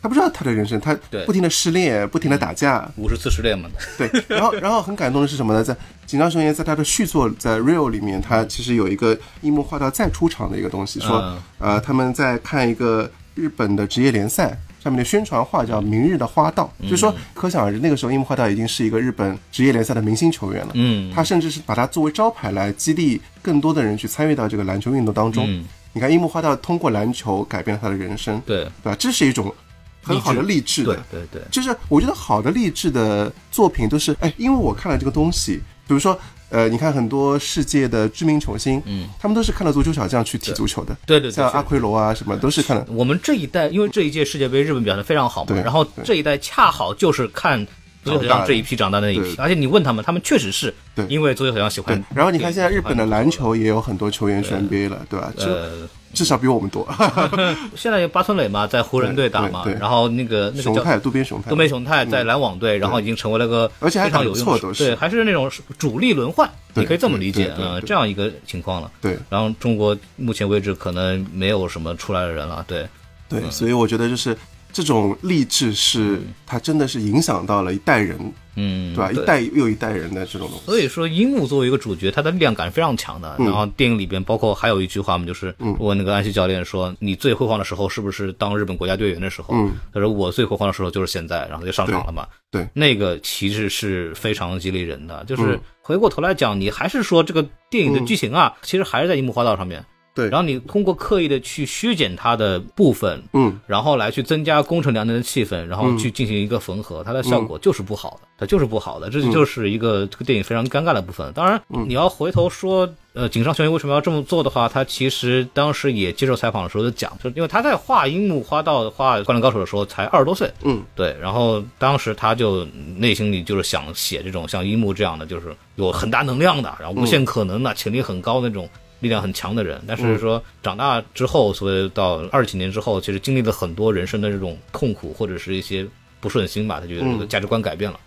[SPEAKER 1] 他不知道他的人生，他不停的失恋，不停的打架，
[SPEAKER 2] 五十次失恋嘛，
[SPEAKER 1] 对。然后，[laughs] 然后很感动的是什么呢？在井上雄彦在他的续作在《Real》里面，他其实有一个樱木花道再出场的一个东西，说
[SPEAKER 2] 嗯
[SPEAKER 1] 呃他们在看一个日本的职业联赛。上面的宣传画叫“明日的花道”，就是说，可想而知，那个时候樱木花道已经是一个日本职业联赛的明星球员了。
[SPEAKER 2] 嗯，
[SPEAKER 1] 他甚至是把它作为招牌来激励更多的人去参与到这个篮球运动当中。
[SPEAKER 2] 嗯
[SPEAKER 1] 你看，樱木花道通过篮球改变了他的人生，
[SPEAKER 2] 对
[SPEAKER 1] 对吧？这是一种很好的励志的。
[SPEAKER 2] 对，对对，
[SPEAKER 1] 就是我觉得好的励志的作品都是，哎，因为我看了这个东西，比如说，呃，你看很多世界的知名球星，
[SPEAKER 2] 嗯，
[SPEAKER 1] 他们都是看了足球小将去踢足球的，
[SPEAKER 2] 对对对是
[SPEAKER 1] 像阿奎罗啊什么，都是看了。
[SPEAKER 2] 我们这一代，因为这一届世界杯日本表现非常好嘛，然后这一代恰好就是看足球小将这一批长大的那一批，而且你问他们，他们确实是
[SPEAKER 1] 对。
[SPEAKER 2] 因为足球小将喜欢
[SPEAKER 1] 对，，然后你看现在日本的篮球也有很多球员去 NBA 了，对吧？这
[SPEAKER 2] 呃，
[SPEAKER 1] 至少比我们多。[laughs]
[SPEAKER 2] 现在有八村垒嘛，在湖人队打嘛然后那个那个叫
[SPEAKER 1] 渡边雄太，
[SPEAKER 2] 渡边雄太在篮网队，然后已经成为了个
[SPEAKER 1] 而且
[SPEAKER 2] 非常有用对，还是那种主力轮换，你可以这么理解呃，
[SPEAKER 1] 对对对。对
[SPEAKER 2] 这样一个情况了。
[SPEAKER 1] 对。
[SPEAKER 2] 然后中国目前为止可能没有什么出来的人了，对，
[SPEAKER 1] 对，所以我觉得就是这种励志是它真的是影响到了一代人，
[SPEAKER 2] 嗯，
[SPEAKER 1] 对吧？一代又一代人的这种东西。
[SPEAKER 2] 所以说，樱木作为一个主角，他的力量感是非常强的。然后电影里边包括还有一句话嘛，就是问那个安西教练说：“你最辉煌的时候是不是当日本国家队员的时候？”
[SPEAKER 1] 嗯
[SPEAKER 2] 他说：“我最辉煌的时候就是现在。”然后就上场了嘛。
[SPEAKER 1] 对对
[SPEAKER 2] 那个其实是非常激励人的。就是回过头来讲，你还是说这个电影的剧情啊，其实还是在樱木花道上面。
[SPEAKER 1] 对。
[SPEAKER 2] 然后你通过刻意的去削减它的部分，
[SPEAKER 1] 嗯，
[SPEAKER 2] 然后来去增加工程良田的气氛，然后去进行一个缝合，它的效果就是不好的，它就是不好的，这就是一个这个电影非常尴尬的部分。当然，你要回头说，呃，井上雄彦为什么要这么做的话，他其实当时也接受采访的时候就讲，就因为他在画樱木花道、画灌篮高手的时候才二十多岁，
[SPEAKER 1] 嗯，
[SPEAKER 2] 对，然后当时他就内心里就是想写这种像樱木这样的，就是有很大能量的，然后无限可能的、潜力很高的那种。力量很强的人，但是说长大之后，所谓到二十几年之后，其实经历了很多人生的这种痛苦或者是一些不顺心吧，他觉得这个价值观改变了，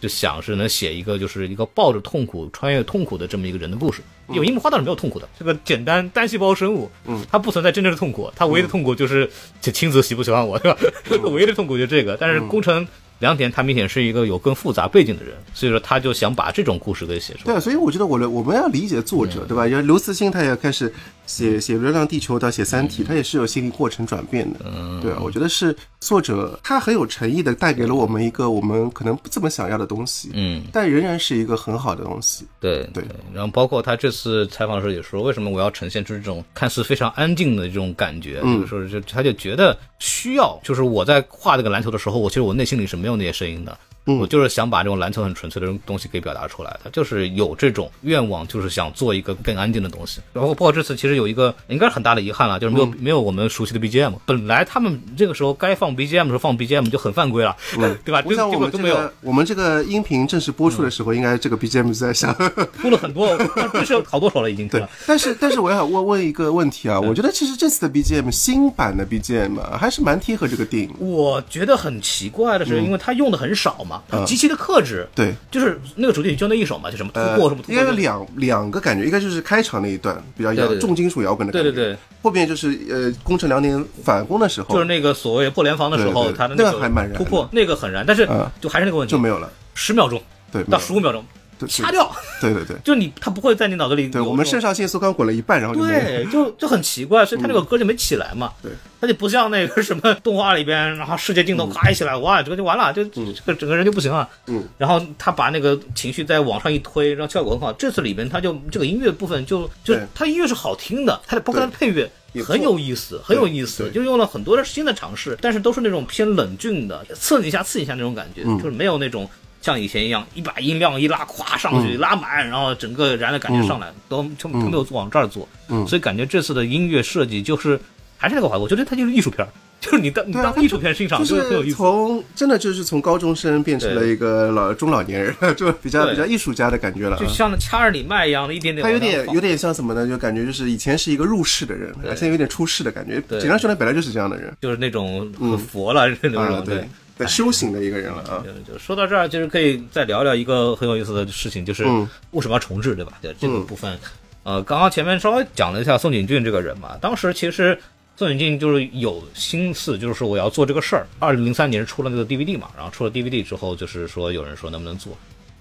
[SPEAKER 2] 就想是能写一个就是一个抱着痛苦穿越痛苦的这么一个人的故事。有樱木花道是没有痛苦的，这个简单单细胞生物，嗯，它不存在真正的痛苦，它唯一的痛苦就是这亲子喜不喜欢我，对吧？[laughs] 唯一的痛苦就这个，但是宫城良田他明显是一个有更复杂背景的人，所以说他就想把这种故事给写出来。
[SPEAKER 1] 对啊，所以我觉得我的我们要理解作者，对吧？像刘慈欣他也开始写写《流浪地球》到写《三体》，他也是有心理过程转变的。
[SPEAKER 2] 嗯，
[SPEAKER 1] 对啊，我觉得是作者他很有诚意的带给了我们一个我们可能不这么想要的东西，
[SPEAKER 2] 嗯，
[SPEAKER 1] 但仍然是一个很好的东西。
[SPEAKER 2] 对
[SPEAKER 1] 对
[SPEAKER 2] 然后包括他这次采访的时候也说，为什么我要呈现出这种看似非常安静的这种感觉？
[SPEAKER 1] 嗯
[SPEAKER 2] 就是说，就他就觉得需要，就是我在画这个篮球的时候，我其实我内心里是没有那些声音的。
[SPEAKER 1] 嗯
[SPEAKER 2] 我就是想把这种篮球很纯粹的这种东西给表达出来，他就是有这种愿望，就是想做一个更安静的东西。然后包括这次其实有一个应该是很大的遗憾了，就是没有、没有我们熟悉的 BGM。本来他们这个时候该放 BGM 的时候放 BGM 就很犯规了，[laughs] 对吧？
[SPEAKER 1] 我想
[SPEAKER 2] 结果都没有。
[SPEAKER 1] 我们这个我们这个音频正式播出的时候，应该这个 BGM 就在响。[laughs]
[SPEAKER 2] 出了很多，这是好多首了已经出
[SPEAKER 1] 对。，但是但是我想问问一个问题啊，我觉得其实这次的 BGM 新版的 BGM 啊还是蛮贴合这个电影。
[SPEAKER 2] 我觉得很奇怪的是，因为他用的很少嘛，他极其的克制，
[SPEAKER 1] 对，
[SPEAKER 2] 就是那个主题曲就那一首嘛，就什么突
[SPEAKER 1] 呃
[SPEAKER 2] 破什么，突
[SPEAKER 1] 应该
[SPEAKER 2] 破
[SPEAKER 1] 有两两个感觉，一个就是开场那一段比较摇重金属摇滚的感觉，
[SPEAKER 2] 对对对，
[SPEAKER 1] 后边就是呃攻城两点反攻的时候，
[SPEAKER 2] 就是那个所谓破联防的时候，他的
[SPEAKER 1] 那个还蛮燃
[SPEAKER 2] 突破，那个很燃，但是
[SPEAKER 1] 嗯。
[SPEAKER 2] 就还是那个问题。
[SPEAKER 1] 就，没有了，
[SPEAKER 2] 十秒钟
[SPEAKER 1] 对，
[SPEAKER 2] 到十五秒钟
[SPEAKER 1] 对
[SPEAKER 2] 掐掉，
[SPEAKER 1] 对对对 [laughs]
[SPEAKER 2] 就你他不会在你脑子里
[SPEAKER 1] 对，我们肾上腺素刚滚了一半，然后就。
[SPEAKER 2] 对，就就很奇怪，所以他那个歌就没起来嘛。
[SPEAKER 1] 对，
[SPEAKER 2] 他就不像那个什么动画里边，然后世界镜头咔一起来，哇，这个就完了，就这个整个人就不行了。
[SPEAKER 1] 嗯，
[SPEAKER 2] 然后他把那个情绪再往上一推，然后效果很好。这次里边他就这个音乐部分就就他音乐是好听的，他的包括他的配乐。很有意思，很有意思，就用了很多的新的尝试，但是都是那种偏冷峻的，刺你一下刺你一下那种感觉，
[SPEAKER 1] 嗯
[SPEAKER 2] 就是没有那种像以前一样，一把音量一拉，咵上
[SPEAKER 1] 嗯。
[SPEAKER 2] 去、拉满，然后整个燃的感觉上来，都就他没有往这儿做，
[SPEAKER 1] 嗯。
[SPEAKER 2] 所以感觉这次的音乐设计就是还是那个话，我觉得它就是艺术片儿，就是你当你当艺术片欣赏
[SPEAKER 1] 就
[SPEAKER 2] 就是很有意思。
[SPEAKER 1] 从真的就是从高中生变成了一个老中老年人，就比较比较艺术家的感觉了啊
[SPEAKER 2] 就。像那掐着你脉一样的，一点点
[SPEAKER 1] 他有。点有点像什么呢？就感觉就是以前是一个入世的人，现在有点出世的感觉。
[SPEAKER 2] 对
[SPEAKER 1] 井上雄彦本来就是这样的人，
[SPEAKER 2] 就是那种很佛了那种
[SPEAKER 1] 啊
[SPEAKER 2] 人，对
[SPEAKER 1] 对。在修行的一个人了啊。
[SPEAKER 2] 就就说到这儿，就是可以再聊聊一个很有意思的事情，就是
[SPEAKER 1] 嗯
[SPEAKER 2] 为什么要重置，对吧？对这个部分，呃，刚刚前面稍微讲了一下宋景俊这个人嘛，当时其实宋景俊就是有心思，就是说我要做这个事儿。二零零三年出了那个 DVD 嘛，然后出了 DVD 之后，就是说有人说能不能做，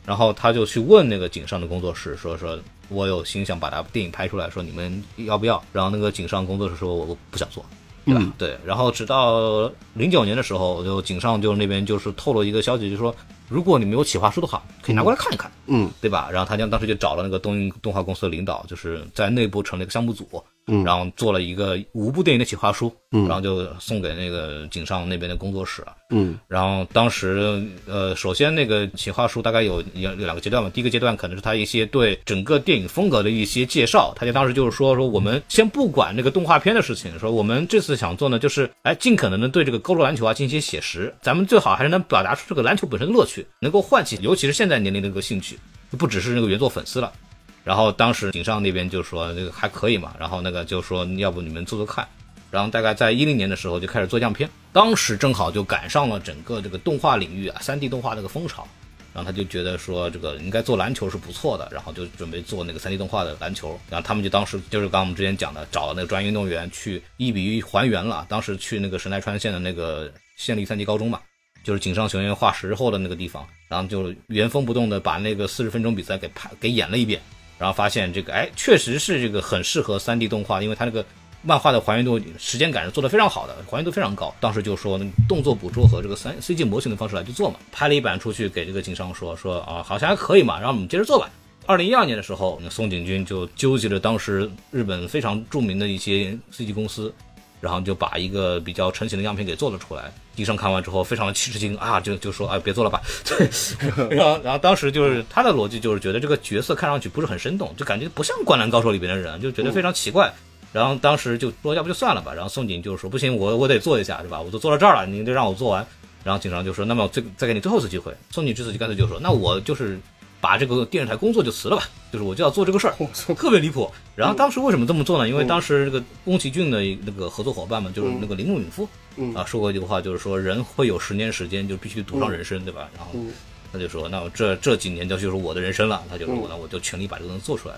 [SPEAKER 2] 然后他就去问那个井上的工作室，说说我有心想把它电影拍出来，说你们要不要？然后那个井上工作室说我不想做。对吧？
[SPEAKER 1] 嗯
[SPEAKER 2] 对，然后直到零九年的时候，就井上就那边就是透露一个消息，就说如果你没有企划书的话，可以拿过来看一看，
[SPEAKER 1] 嗯
[SPEAKER 2] 对吧？然后他就当时就找了那个东映动画公司的领导，就是在内部成立一个项目组，
[SPEAKER 1] 嗯
[SPEAKER 2] 然后做了一个五部电影的企划书，
[SPEAKER 1] 嗯
[SPEAKER 2] 然后就送给那个井上那边的工作室啊。
[SPEAKER 1] 嗯
[SPEAKER 2] 然后当时，呃，首先那个企划书大概有有有两个阶段嘛。第一个阶段可能是他一些对整个电影风格的一些介绍，他就当时就是说说我们先不管那个动画片的事情，说我们这次想做呢，就是哎尽可能的对这个高中篮球啊进行一些写实，咱们最好还是能表达出这个篮球本身的乐趣，能够唤起尤其是现在年龄的一个兴趣，不只是那个原作粉丝了。然后当时井上那边就说这个还可以嘛，然后那个就说要不你们做做看。然后大概在一零年的时候就开始做样片，当时正好就赶上了整个这个动画领域啊，三 D 动画这个风潮，然后他就觉得说这个应该做篮球是不错的，然后就准备做那个三 D 动画的篮球，然后他们就当时就是刚我们之前讲的，找那个专业运动员去一比一还原了，当时去那个神奈川县的那个县立三级高中嘛，就是井上雄彦画石后的那个地方，然后就原封不动的把那个四十分钟比赛给拍给演了一遍，然后发现这个哎确实是这个很适合三 D 动画，因为它那个。漫画的还原度、时间感是做得非常好的，还原度非常高。当时就说动作捕捉和这个三 CG 模型的方式来去做嘛，拍了一版出去给这个景商说说啊，好像还可以嘛，然后我们接着做吧。二零一二年的时候，那松井君就纠集了当时日本非常著名的一些 CG 公司，然后就把一个比较成型的样品给做了出来。医生看完之后非常的吃惊啊，就就说啊，别做了吧。对，[laughs] 然后 [laughs] 然后当时就是他的逻辑就是觉得这个角色看上去不是很生动，就感觉不像《灌篮高手》里边的人，就觉得非常奇怪。然后当时就说要不就算了吧。然后宋锦就说不行，我我得做一下，是吧？我都做到这儿了，你得让我做完。然后警察就说那么最再给你最后一次机会。宋锦这次就干脆就说那我就是把这个电视台工作就辞了吧，就是我就要做这个事儿，特别离谱。然后当时为什么这么做呢？因为当时这个宫崎骏的那个合作伙伴们就是那个铃木敏夫
[SPEAKER 1] 嗯
[SPEAKER 2] 啊说过一句话，就是说人会有十年时间就必须赌上人生，对吧？然后
[SPEAKER 1] 嗯
[SPEAKER 2] 他就说那我这这几年就就是我的人生了，他就说
[SPEAKER 1] 嗯
[SPEAKER 2] 那我就全力把这个东西做出来。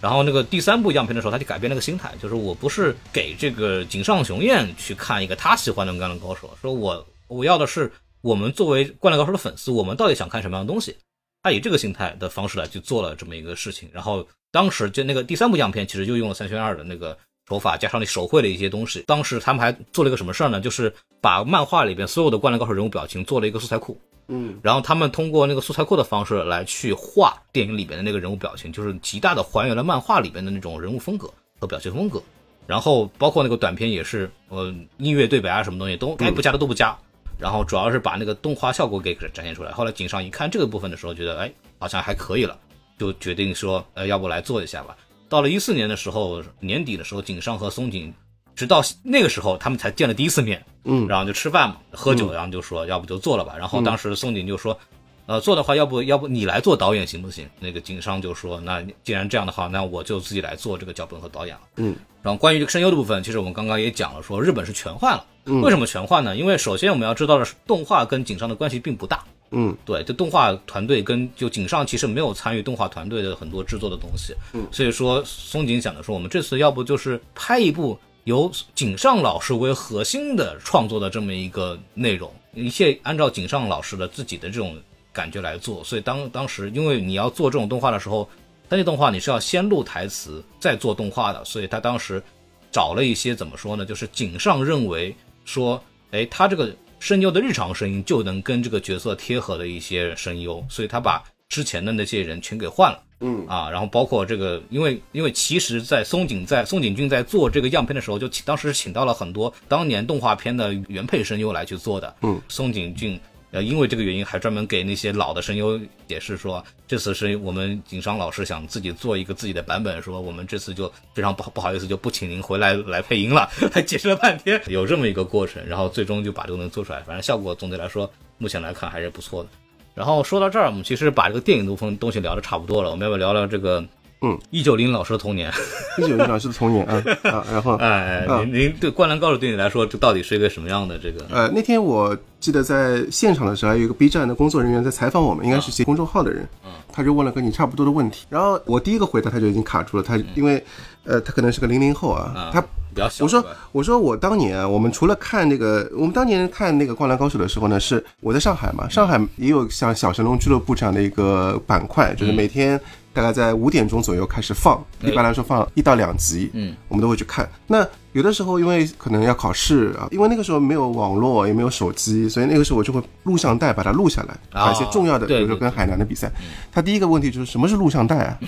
[SPEAKER 2] 然后那个第三部样片的时候，他就改变了个心态，就是我不是给这个井上雄彦去看一个他喜欢的《灌篮高手》，说我我要的是我们作为《灌篮高手》的粉丝，我们到底想看什么样的东西？他以这个心态的方式来去做了这么一个事情。然后当时就那个第三部样片，其实就用了三选二的那个手法，加上你手绘的一些东西。当时他们还做了一个什么事儿呢？就是把漫画里边所有的《灌篮高手》人物表情做了一个素材库。
[SPEAKER 1] 嗯
[SPEAKER 2] 然后他们通过那个素材库的方式来去画电影里边的那个人物表情，就是极大的还原了漫画里边的那种人物风格和表情风格。然后包括那个短片也是，呃，音乐对白啊什么东西都该不加的都不加。然后主要是把那个动画效果给展现出来。后来井上一看这个部分的时候，觉得哎好像还可以了，就决定说，呃，要不来做一下吧。到了一四年的时候，年底的时候，井上和松井，直到那个时候他们才见了第一次面。
[SPEAKER 1] 嗯
[SPEAKER 2] 然后就吃饭嘛，喝酒，然后就说要不就做了吧。然后当时松井就说，呃，做的话要不要不你来做导演行不行？那个井上就说，那既然这样的话，那我就自己来做这个脚本和导演了。
[SPEAKER 1] 嗯，
[SPEAKER 2] 然后关于这个声优的部分，其实我们刚刚也讲了，说日本是全换了。
[SPEAKER 1] 嗯
[SPEAKER 2] 为什么全换呢？因为首先我们要知道的是，动画跟井上的关系并不大。
[SPEAKER 1] 嗯
[SPEAKER 2] 对，就动画团队跟就井上其实没有参与动画团队的很多制作的东西，
[SPEAKER 1] 嗯
[SPEAKER 2] 所以说松井想的说，我们这次要不就是拍一部由井上老师为核心的创作的这么一个内容，一切按照井上老师的自己的这种感觉来做，所以当当时因为你要做这种动画的时候，三 D 动画你是要先录台词再做动画的，所以他当时找了一些怎么说呢，就是井上认为说，哎，他这个声优的日常声音就能跟这个角色贴合的一些声优，所以他把之前的那些人全给换了。
[SPEAKER 1] 嗯
[SPEAKER 2] 啊，然后包括这个，因为因为其实，在松井在松井俊在做这个样片的时候，就请当时请到了很多当年动画片的原配声优来去做的。
[SPEAKER 1] 嗯，
[SPEAKER 2] 松井俊呃，因为这个原因，还专门给那些老的声优解释说，这次是我们井上老师想自己做一个自己的版本，说我们这次就非常不好不好意思，就不请您回来来配音了，还解释了半天，有这么一个过程，然后最终就把这个能做出来，反正效果总体来说，目前来看还是不错的。然后说到这儿，我们其实把这个电影部分东西聊的差不多了，我们要不要聊聊这个
[SPEAKER 1] 嗯，
[SPEAKER 2] 一九零老师的童年。[laughs]
[SPEAKER 1] 一九零老师的童年啊啊，[laughs] 然后
[SPEAKER 2] 哎，您您对《灌篮高手》对你来说，这到底是一个什么样的这个？
[SPEAKER 1] 呃，那天我记得在现场的时候，还有一个 B 站的工作人员在采访我们，应该是写公众号的人，他就问了跟你差不多的问题，然后我第一个回答他就已经卡住了，他因为呃他可能是个零零后啊，他
[SPEAKER 2] 比较小。
[SPEAKER 1] 我说我说我当年啊，我们除了看那个，我们当年看那个《灌篮高手》的时候呢，是我在上海嘛，上海也有像小神龙俱乐部这样的一个板块，就是每天大概在五点钟左右开始放，一般来说放一到两集，
[SPEAKER 2] 嗯，
[SPEAKER 1] 我们都会去看。那有的时候因为可能要考试啊，因为那个时候没有网络，也没有手机，所以那个时候我就会录像带把它录下来，把一些重要的，比如说跟海南的比赛。他第一个问题就是什么是录像带啊？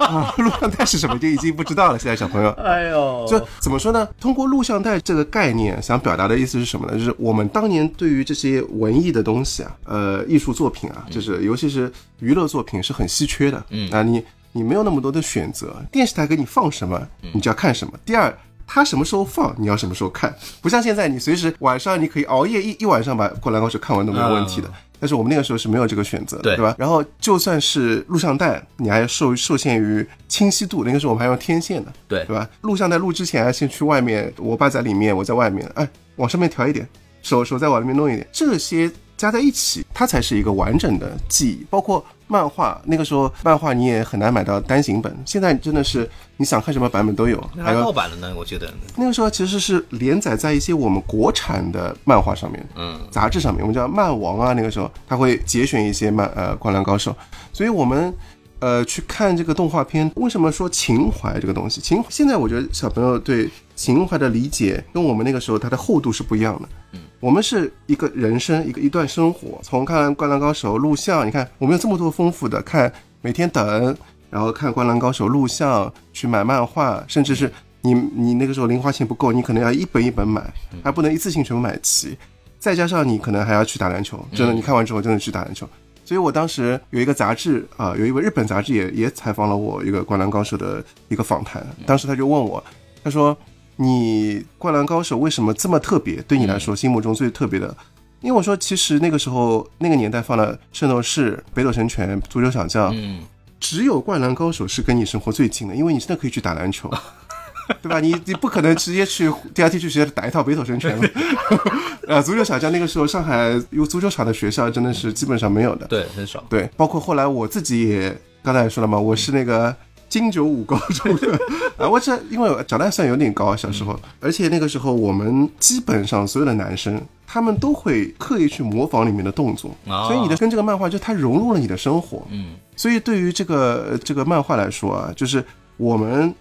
[SPEAKER 1] [laughs] 啊，录像带是什么就已经不知道了，现在小朋友。
[SPEAKER 2] 哎呦，
[SPEAKER 1] 就怎么说呢？通过录像带这个概念，想表达的意思是什么呢？就是我们当年对于这些文艺的东西啊，呃，艺术作品啊，就是尤其是娱乐作品是很稀缺的。嗯啊，你你没有那么多的选择，电视台给你放什么，你就要看什么。第二。它什么时候放，你要什么时候看，不像现在，你随时晚上你可以熬夜一一晚上把《灌篮高手》看完都没有问题的。但是我们那个时候是没有这个选择的，
[SPEAKER 2] 对
[SPEAKER 1] 对吧？然后就算是录像带，你还受受限于清晰度，那个时候我们还用天线的，
[SPEAKER 2] 对
[SPEAKER 1] 对吧？录像带录之前还先去外面，我爸在里面，我在外面，哎，往上面调一点，手手再往里面弄一点，这些加在一起，它才是一个完整的记忆。包括漫画，那个时候漫画你也很难买到单行本，现在真的是你想看什么版本都有，
[SPEAKER 2] 还
[SPEAKER 1] 有盗
[SPEAKER 2] 版的呢，我觉得。
[SPEAKER 1] 那个时候其实是连载在一些我们国产的漫画上面，
[SPEAKER 2] 嗯，
[SPEAKER 1] 杂志上面，我们叫漫王啊，那个时候他会节选一些漫呃《灌篮高手》，所以我们呃去看这个动画片，为什么说情怀这个东西？情现在我觉得小朋友对情怀的理解跟我们那个时候它的厚度是不一样的。嗯，我们是一个人生一个一段生活，从看《灌篮高手》录像，你看我们有这么多丰富的看，每天等，然后看《灌篮高手》录像，去买漫画，甚至是你你那个时候零花钱不够，你可能要一本一本买，还不能一次性全部买齐。再加上你可能还要去打篮球，真的，你看完之后真的去打篮球。所以我当时有一个杂志啊、有一位日本杂志也也采访了我一个《灌篮高手》的一个访谈，当时他就问我，他说：“你《灌篮高手》为什么这么特别？对你来说，心目中最特别的？”因为我说，其实那个时候那个年代放了《圣斗士》《北斗神拳》《足球小将》，
[SPEAKER 2] 嗯，
[SPEAKER 1] 只有《灌篮高手》是跟你生活最近的，因为你真的可以去打篮球，对吧？你你不可能直接去第二天去学校打一套北斗神拳。呃，[laughs] 足球小将那个时候上海有足球场的学校真的是基本上没有的。
[SPEAKER 2] 对，很少。
[SPEAKER 1] 对，包括后来我自己也刚才也说了嘛，我是那个金九五高中。的 [laughs] 啊，我这因为我长得还算有点高，小时候，而且那个时候我们基本上所有的男生。他们都会刻意去模仿里面的动作，
[SPEAKER 2] 哦
[SPEAKER 1] 所以你的跟这个漫画就它融入了你的生活。
[SPEAKER 2] 嗯，
[SPEAKER 1] 所以对于这个呃这个漫画来说啊，就是我们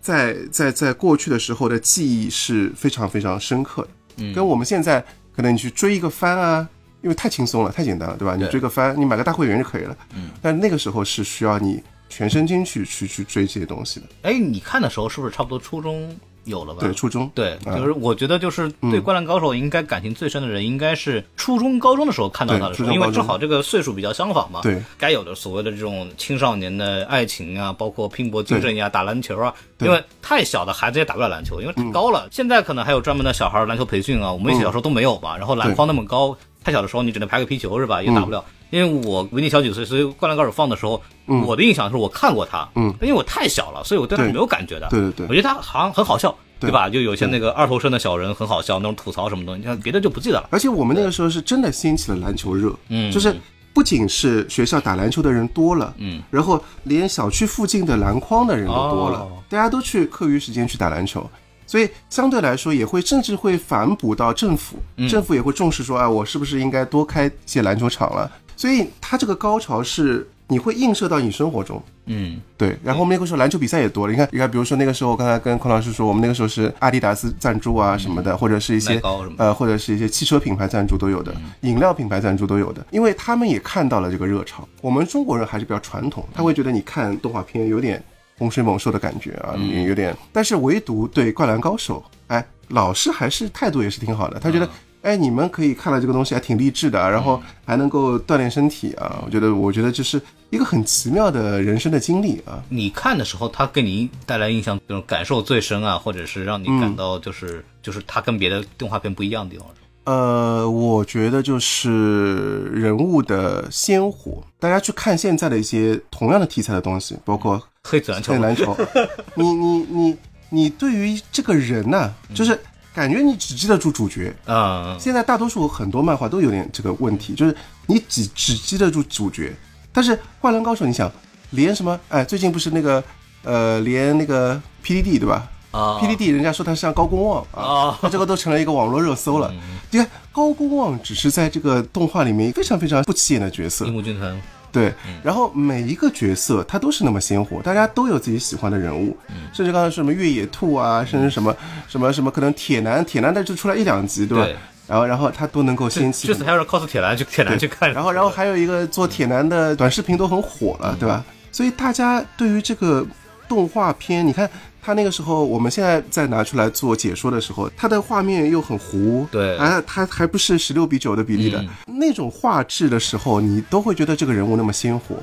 [SPEAKER 1] 在在在过去的时候的记忆是非常非常深刻的，
[SPEAKER 2] 嗯。
[SPEAKER 1] 跟我们现在可能你去追一个番啊，因为太轻松了，太简单了，对吧？你追个番，你买个大会员就可以了。
[SPEAKER 2] 嗯，
[SPEAKER 1] 但那个时候是需要你全身心去去去追这些东西的。
[SPEAKER 2] 哎，你看的时候是不是差不多初中有了吧？
[SPEAKER 1] 对，初中
[SPEAKER 2] 对，
[SPEAKER 1] 啊
[SPEAKER 2] 就是我觉得就是对《灌篮高手》应该感情最深的人，应该是初中、高中的时候看到他的时候，因为正好这个岁数比较相仿嘛。
[SPEAKER 1] 对，
[SPEAKER 2] 该有的所谓的这种青少年的爱情啊，包括拼搏精神呀、打篮球啊，
[SPEAKER 1] 对
[SPEAKER 2] 因为太小的孩子也打不了篮球，因为太高了。现在可能还有专门的小孩篮球培训啊，我们小时候都没有吧。然后篮筐那么高，太小的时候你只能排个皮球是吧？也打不了。因为我比你小几岁，所以《灌篮高手》放的时候，我的印象是我看过他，
[SPEAKER 1] 嗯，
[SPEAKER 2] 因为我太小了，所以我对他
[SPEAKER 1] 对。
[SPEAKER 2] 没有感觉的。
[SPEAKER 1] 对对对。
[SPEAKER 2] 我觉得他好像很好笑，
[SPEAKER 1] 对。
[SPEAKER 2] 对吧？就有些那个二头身的小人很好笑，那种吐槽什么东西，你看别的就不记得了。
[SPEAKER 1] 而且我们那个时候是真的兴起了篮球热，
[SPEAKER 2] 嗯。
[SPEAKER 1] 就是不仅是学校打篮球的人多了，
[SPEAKER 2] 嗯，
[SPEAKER 1] 然后连小区附近的篮筐的人都多了，
[SPEAKER 2] 哦。
[SPEAKER 1] 大家都去课余时间去打篮球，所以相对来说也会甚至会反哺到政府，
[SPEAKER 2] 嗯
[SPEAKER 1] 政府也会重视说，啊，我是不是应该多开一些篮球场了？所以它这个高潮是你会映射到你生活中。
[SPEAKER 2] 嗯
[SPEAKER 1] 对，然后我们那个时候篮球比赛也多了。你看，你看，比如说那个时候，我刚才跟孔老师说，我们那个时候是阿迪达斯赞助啊什么的，或者是一些呃，或者是一些汽车品牌赞助都有的，饮料品牌赞助都有的，因为他们也看到了这个热潮。我们中国人还是比较传统，他会觉得你看动画片有点洪水猛兽的感觉啊，
[SPEAKER 2] 也
[SPEAKER 1] 有点，但是唯独对《灌篮高手》，哎，老师还是态度也是挺好的，他觉得。哎，你们可以看了这个东西还挺励志的，然后还能够锻炼身体啊！我觉得，我觉得这是一个很奇妙的人生的经历啊。
[SPEAKER 2] 你看的时候，他给你带来印象，这种感受最深啊，或者是让你
[SPEAKER 1] 嗯
[SPEAKER 2] 感到就是、就是他跟别的动画片不一样的地方。
[SPEAKER 1] 呃，我觉得就是人物的鲜活。大家去看现在的一些同样的题材的东西，包括
[SPEAKER 2] 黑子篮球
[SPEAKER 1] 对，篮球，[laughs] 你你你你对于这个人呢、就是感觉你只记得住主角。
[SPEAKER 2] 嗯，
[SPEAKER 1] 现在大多数很多漫画都有点这个问题，就是你只只记得住主角，但是《灌篮高手》，你想连什么？哎，最近不是那个呃，连那个 PDD 对吧？
[SPEAKER 2] 啊
[SPEAKER 1] PDD 人家说他像高公望啊，这个都成了一个网络热搜了。你看高公望只是在这个动画里面非常非常不起眼的角色
[SPEAKER 2] 樱，木军团，
[SPEAKER 1] 对，然后每一个角色他都是那么鲜活，大家都有自己喜欢的人物，甚至刚才说什么越野兔啊，甚至什么什么什么，可能铁男，铁男的就出来一两集，对吧？
[SPEAKER 2] 对
[SPEAKER 1] 然后然后他都能够掀起
[SPEAKER 2] 这次还有人 cos 铁男去铁男去看，
[SPEAKER 1] 然后然后还有一个做铁男的短视频都很火了，对吧？所以大家对于这个动画片，你看他那个时候，我们现在再拿出来做解说的时候，他的画面又很糊，
[SPEAKER 2] 对。
[SPEAKER 1] 啊，他还不是十六比九的比例的、那种画质的时候，你都会觉得这个人物那么鲜活，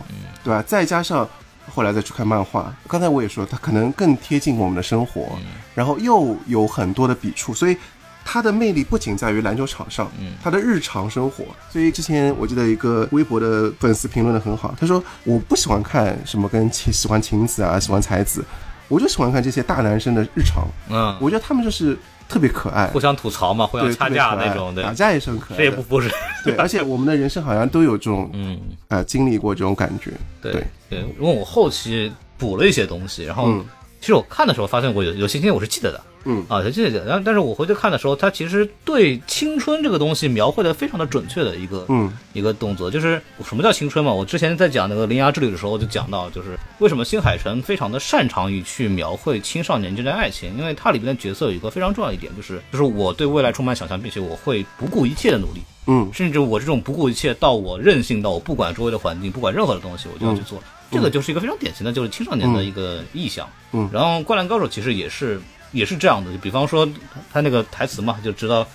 [SPEAKER 1] 对吧？再加上。后来再去看漫画，刚才我也说，他可能更贴近我们的生活，然后又有很多的笔触，所以他的魅力不仅在于篮球场上，他的日常生活。所以之前我记得一个微博的粉丝评论的很好，他说我不喜欢看什么跟晴喜欢晴子啊，喜欢才子，我就喜欢看这些大男生的日常，
[SPEAKER 2] 嗯，
[SPEAKER 1] 我觉得他们就是特别可爱，
[SPEAKER 2] 互相吐槽嘛，互相，掐架那种，对。
[SPEAKER 1] 打，架也是很可爱的，
[SPEAKER 2] 谁也不服谁，
[SPEAKER 1] 对，而且我们的人生好像都有这种
[SPEAKER 2] 嗯，
[SPEAKER 1] 呃经历过这种感觉，
[SPEAKER 2] 对
[SPEAKER 1] 对。
[SPEAKER 2] 对，因为我后期补了一些东西，然后
[SPEAKER 1] 嗯。
[SPEAKER 2] 其实我看的时候发现我有有些情节我是记得的，
[SPEAKER 1] 嗯。
[SPEAKER 2] 啊，有记得的，然后但是我回去看的时候，他其实对青春这个东西描绘的非常的准确的一个
[SPEAKER 1] 嗯。
[SPEAKER 2] 一个动作，就是什么叫青春嘛？我之前在讲那个《铃芽之旅》的时候就讲到，就是为什么新海诚非常的擅长于去描绘青少年之间的爱情，因为它里边的角色有一个非常重要的一点，就是就是我对未来充满想象，并且我会不顾一切的努力，
[SPEAKER 1] 嗯。
[SPEAKER 2] 甚至我这种不顾一切到我任性到我不管周围的环境，不管任何的东西，我就要去做。这个就是一个非常典型的，就是青少年的一个意向。
[SPEAKER 1] 嗯。
[SPEAKER 2] 然后《灌篮高手》其实也是也是这样的，就比方说他那个台词嘛，就知道。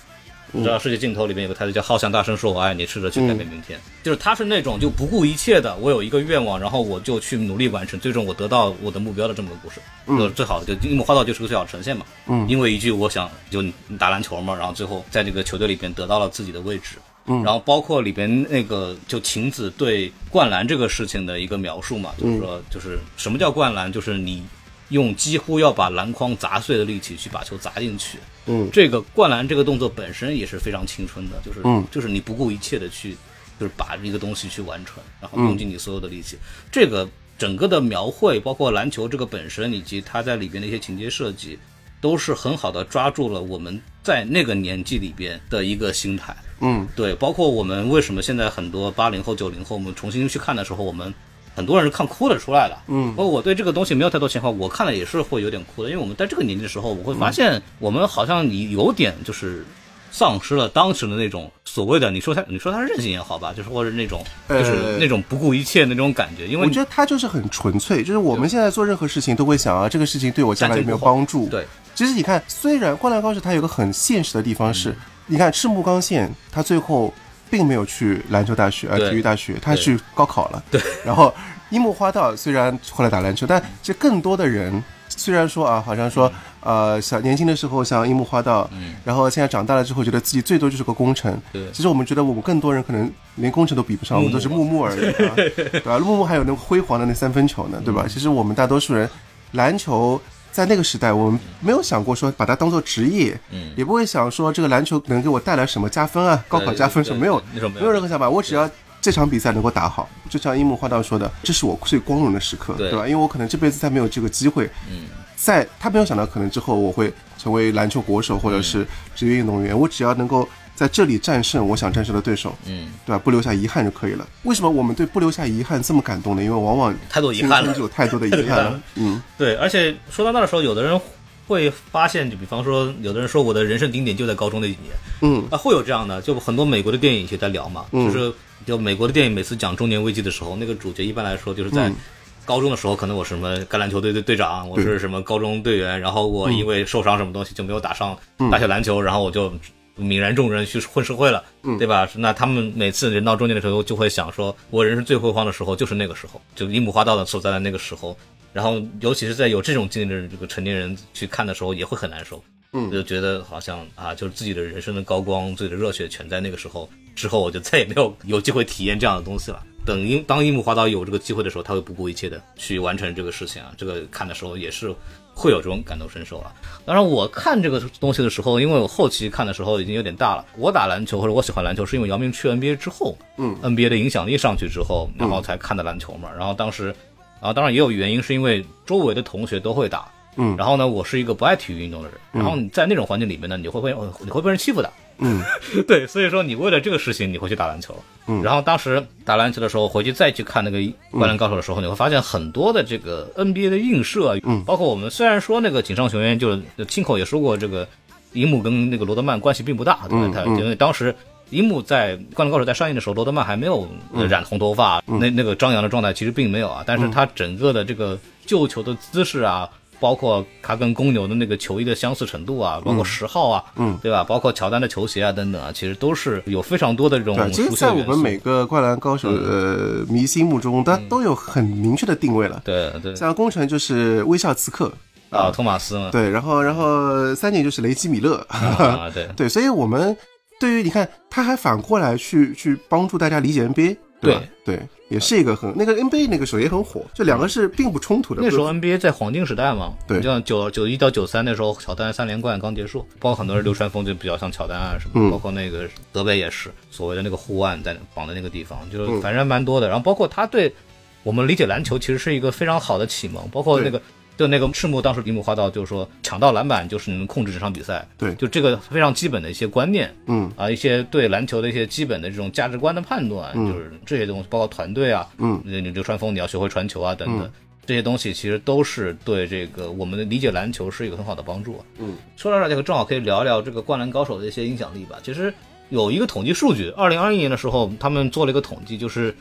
[SPEAKER 2] 你知道世界尽头里面有个台词叫“好想大声说我爱你，试着去改变明天”，就是他是那种就不顾一切的，我有一个愿望，然后我就去努力完成，最终我得到我的目标的这么个故事。嗯，最好的就樱木花道就是个最好的呈现嘛。
[SPEAKER 1] 嗯
[SPEAKER 2] 因为一句我想就你打篮球嘛，然后最后在这个球队里边得到了自己的位置。嗯，然后包括里边那个就晴子对灌篮这个事情的一个描述嘛，就是说就是什么叫灌篮，就是你用几乎要把篮筐砸碎的力气去把球砸进去。
[SPEAKER 1] 嗯
[SPEAKER 2] 这个灌篮这个动作本身也是非常青春的，就是、
[SPEAKER 1] 嗯
[SPEAKER 2] 就是你不顾一切的去，就是把一个东西去完成，然后用尽你所有的力气。这个整个的描绘，包括篮球这个本身，以及它在里边的一些情节设计，都是很好的抓住了我们在那个年纪里边的一个心态。
[SPEAKER 1] 嗯
[SPEAKER 2] 对，包括我们为什么现在很多八零后、九零后，我们重新去看的时候，我们很多人是看哭了出来的。
[SPEAKER 1] 嗯
[SPEAKER 2] 包括我对这个东西没有太多情况，我看了也是会有点哭的，因为我们在这个年纪的时候，我会发现我们好像你有点就是丧失了当时的那种所谓的，你说他你说他是任性也好吧，就是或者那种就是
[SPEAKER 1] 呃
[SPEAKER 2] 那种不顾一切的那种感觉，因为
[SPEAKER 1] 我觉得他就是很纯粹，就是我们现在做任何事情都会想啊，这个事情对我将来有没有帮助？
[SPEAKER 2] 对，
[SPEAKER 1] 其实你看，虽然《灌篮高手》它有个很现实的地方
[SPEAKER 2] 嗯
[SPEAKER 1] 是，你看赤木刚宪他最后并没有去篮球大学呃体育大学，他去高考了。对，然后樱木花道虽然后来打篮球，但这更多的人虽然说啊，好像说呃小年轻的时候像樱木花道，
[SPEAKER 2] 嗯
[SPEAKER 1] 然后现在长大了之后觉得自己最多就是个功臣。
[SPEAKER 2] 对
[SPEAKER 1] 其实我们觉得我们更多人可能连功臣都比不上，我们都是木木而已、啊，[laughs] 对吧？木木还有那个辉煌的那三分球呢，对
[SPEAKER 2] 嗯
[SPEAKER 1] 吧？其实我们大多数人篮球。在那个时代，我们没有想过说把它当做职业，
[SPEAKER 2] 嗯。
[SPEAKER 1] 也不会想说这个篮球能给我带来什么加分啊，高考加分什么没有
[SPEAKER 2] 没有。
[SPEAKER 1] 任何想法，我只要这场比赛能够打好，就像樱木花道说的，这是我最光荣的时刻，
[SPEAKER 2] 对。
[SPEAKER 1] 对吧？因为我可能这辈子再没有这个机会，
[SPEAKER 2] 嗯，
[SPEAKER 1] 在他没有想到可能之后我会成为篮球国手或者是职业运动员，我只要能够在这里战胜我想战胜的对手，
[SPEAKER 2] 嗯，
[SPEAKER 1] 对吧？不留下遗憾就可以了。为什么我们对不留下遗憾这么感动呢？因为往往
[SPEAKER 2] 太多遗憾了。
[SPEAKER 1] 就有太多的遗憾了，[laughs] 嗯。
[SPEAKER 2] 对，而且说到那的时候，有的人会发现，就比方说，有的人说我的人生顶点就在高中那几年，
[SPEAKER 1] 嗯。
[SPEAKER 2] 啊，会有这样的，就很多美国的电影也在聊嘛，
[SPEAKER 1] 嗯。
[SPEAKER 2] 就是就美国的电影每次讲中年危机的时候，那个主角一般来说就是在
[SPEAKER 1] 嗯。
[SPEAKER 2] 高中的时候，可能我什么橄榄球队的队长，我是什么高中队员，然后我因为受伤什么东西就没有打上
[SPEAKER 1] 嗯。
[SPEAKER 2] 打下篮球，然后我就泯然众人去混社会了，
[SPEAKER 1] 嗯
[SPEAKER 2] 对吧？那他们每次人到中年的时候，就会想说，我人生最辉煌的时候就是那个时候，就樱木花道的所在的那个时候。然后，尤其是在有这种经历的这个成年人去看的时候，也会很难受。
[SPEAKER 1] 嗯
[SPEAKER 2] 就觉得好像啊，就是自己的人生的高光，自己的热血全在那个时候之后，我就再也没有有机会体验这样的东西了。等樱当樱木花道有这个机会的时候，他会不顾一切的去完成这个事情啊。这个看的时候也是会有这种感同身受啊。当然，我看这个东西的时候，因为我后期看的时候已经有点大了。我打篮球或者我喜欢篮球，是因为姚明去 NBA 之后，
[SPEAKER 1] 嗯
[SPEAKER 2] ，NBA 的影响力上去之后，然后才看的篮球嘛。然后当时，然后当然也有原因，是因为周围的同学都会打，
[SPEAKER 1] 嗯
[SPEAKER 2] 然后呢，我是一个不爱体育运动的人，然后你在那种环境里面呢，你会被你会被人欺负的，
[SPEAKER 1] 嗯 [laughs]
[SPEAKER 2] 对，所以说你为了这个事情，你会去打篮球。
[SPEAKER 1] 嗯
[SPEAKER 2] 然后当时打篮球的时候，回去再去看那个《灌篮高手》的时候，你会发现很多的这个 NBA 的映射，
[SPEAKER 1] 嗯
[SPEAKER 2] 包括我们虽然说那个井上雄彦就是亲口也说过，这个樱木跟那个罗德曼关系并不大，对吧？他
[SPEAKER 1] 嗯嗯
[SPEAKER 2] 因为当时。樱木在《灌篮高手》在上映的时候，罗德曼还没有呃染红头发，那那个张扬的状态其实并没有啊。但是他整个的这个救球的姿势啊，包括他跟公牛的那个球衣的相似程度啊，包括十号啊，
[SPEAKER 1] 嗯，
[SPEAKER 2] 对吧？包括乔丹的球鞋啊等等啊，其实都是有非常多的这种
[SPEAKER 1] 对，其实，在我。们每个灌篮高手呃迷心目中，他都有很明确的定位了。
[SPEAKER 2] 对对。
[SPEAKER 1] 像工程就是微笑刺客，
[SPEAKER 2] 啊，托马斯嘛，
[SPEAKER 1] 对，然后然后三井就是雷吉米勒，[laughs]
[SPEAKER 2] 啊对。[laughs]
[SPEAKER 1] 对，所以我们对于你看，他还反过来去去帮助大家理解 NBA，对吧？对，也是一个很那个 NBA 那个时候也很火，这两个是并不冲突的。
[SPEAKER 2] 那时候 NBA 在黄金时代嘛，
[SPEAKER 1] 对
[SPEAKER 2] 就像九九一到九三那时候，乔丹三连冠刚结束，包括很多人流川枫就比较像乔丹啊什么，
[SPEAKER 1] 嗯
[SPEAKER 2] 包括那个德北也是所谓的那个护腕在绑在那个地方，就是
[SPEAKER 1] 嗯
[SPEAKER 2] 反正蛮多的。然后包括他对我们理解篮球其实是一个非常好的启蒙，包括那个。就那个赤木当时樱木花道就是说抢到篮板就是你能控制这场比赛，
[SPEAKER 1] 对。
[SPEAKER 2] 就这个非常基本的一些观念，
[SPEAKER 1] 嗯。
[SPEAKER 2] 啊，一些对篮球的一些基本的这种价值观的判断，就是这些东西，包括团队啊，
[SPEAKER 1] 嗯，
[SPEAKER 2] 那流川枫你要学会传球啊，等等，这些东西其实都是对这个我们的理解篮球是一个很好的帮助。
[SPEAKER 1] 嗯，
[SPEAKER 2] 说到这儿，这个正好可以聊一聊这个《灌篮高手》的一些影响力吧。其实有一个统计数据，二零二一年的时候，他们做了一个统计，就是。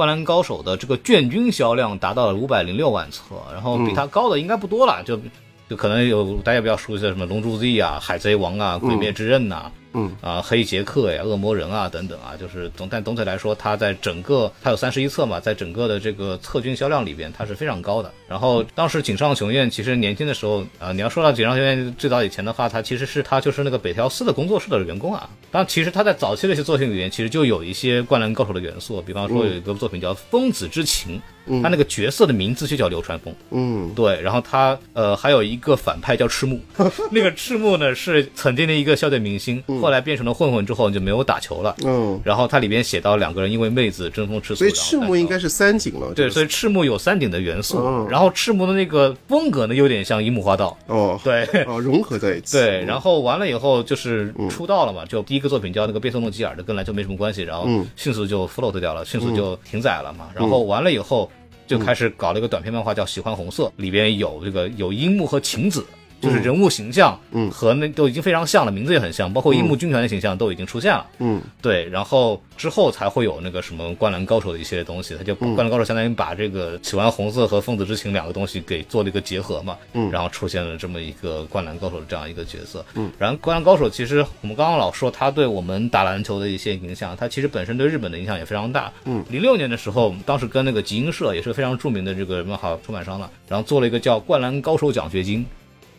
[SPEAKER 2] 灌篮高手的这个卷均销量达到了五百零六万册，然后比它高的应该不多了，就就可能有大家比较熟悉的什么《龙珠 Z》啊、《海贼王》啊、《鬼灭之刃》呐，
[SPEAKER 1] 嗯
[SPEAKER 2] 啊，黑杰克呀、恶魔人啊等等啊，就是总但总体来说，它在整个它有三十一册嘛，在整个的这个册均销量里边，它是非常高的。然后当时井上雄彦其实年轻的时候啊、你要说到井上雄彦最早以前的话，他其实是他就是那个北条司的工作室的员工啊。当然，其实他在早期的一些作品里面，其实就有一些灌篮高手的元素，比方说有一个作品叫《疯子之情》，他那个角色的名字就叫流川枫。
[SPEAKER 1] 嗯
[SPEAKER 2] 对，然后他呃还有一个反派叫赤木，[laughs] 那个赤木呢是曾经的一个校队明星，后来变成了混混之后就没有打球了。
[SPEAKER 1] 嗯，
[SPEAKER 2] 然后它里边写到两个人因为妹子争风吃醋，
[SPEAKER 1] 所以赤木应该是三井了。
[SPEAKER 2] 对，所以赤木有三井的元素，
[SPEAKER 1] 嗯
[SPEAKER 2] 然后赤木的那个风格呢有点像樱木花道，
[SPEAKER 1] 哦
[SPEAKER 2] 对。
[SPEAKER 1] 哦融合在一起。[laughs]
[SPEAKER 2] 对，然后完了以后就是出道了嘛，就第一个作品叫那个贝索诺吉尔的，跟篮球没什么关系，然后
[SPEAKER 1] 嗯
[SPEAKER 2] 迅速就 float 掉了，迅速就停载了嘛。然后完了以后就开始搞了一个短篇漫画叫《喜欢红色》，里边有这个有樱木和晴子。就是人物形象，
[SPEAKER 1] 嗯。
[SPEAKER 2] 和那都已经非常像了，名字也很像，包括樱木军团的形象都已经出现了。
[SPEAKER 1] 嗯。
[SPEAKER 2] 对，然后之后才会有那个什么灌篮高手的一系列东西，他就
[SPEAKER 1] 嗯。
[SPEAKER 2] 灌篮高手相当于把这个喜欢红色和疯子之情两个东西给做了一个结合嘛，
[SPEAKER 1] 嗯。
[SPEAKER 2] 然后出现了这么一个灌篮高手的这样一个角色，嗯，然后灌篮高手其实我们刚刚老说他对我们打篮球的一些影响，他其实本身对日本的影响也非常大，
[SPEAKER 1] 嗯，
[SPEAKER 2] 零六年的时候，当时跟那个集英社也是非常著名的这个漫画出版商了，然后做了一个叫灌篮高手奖学金，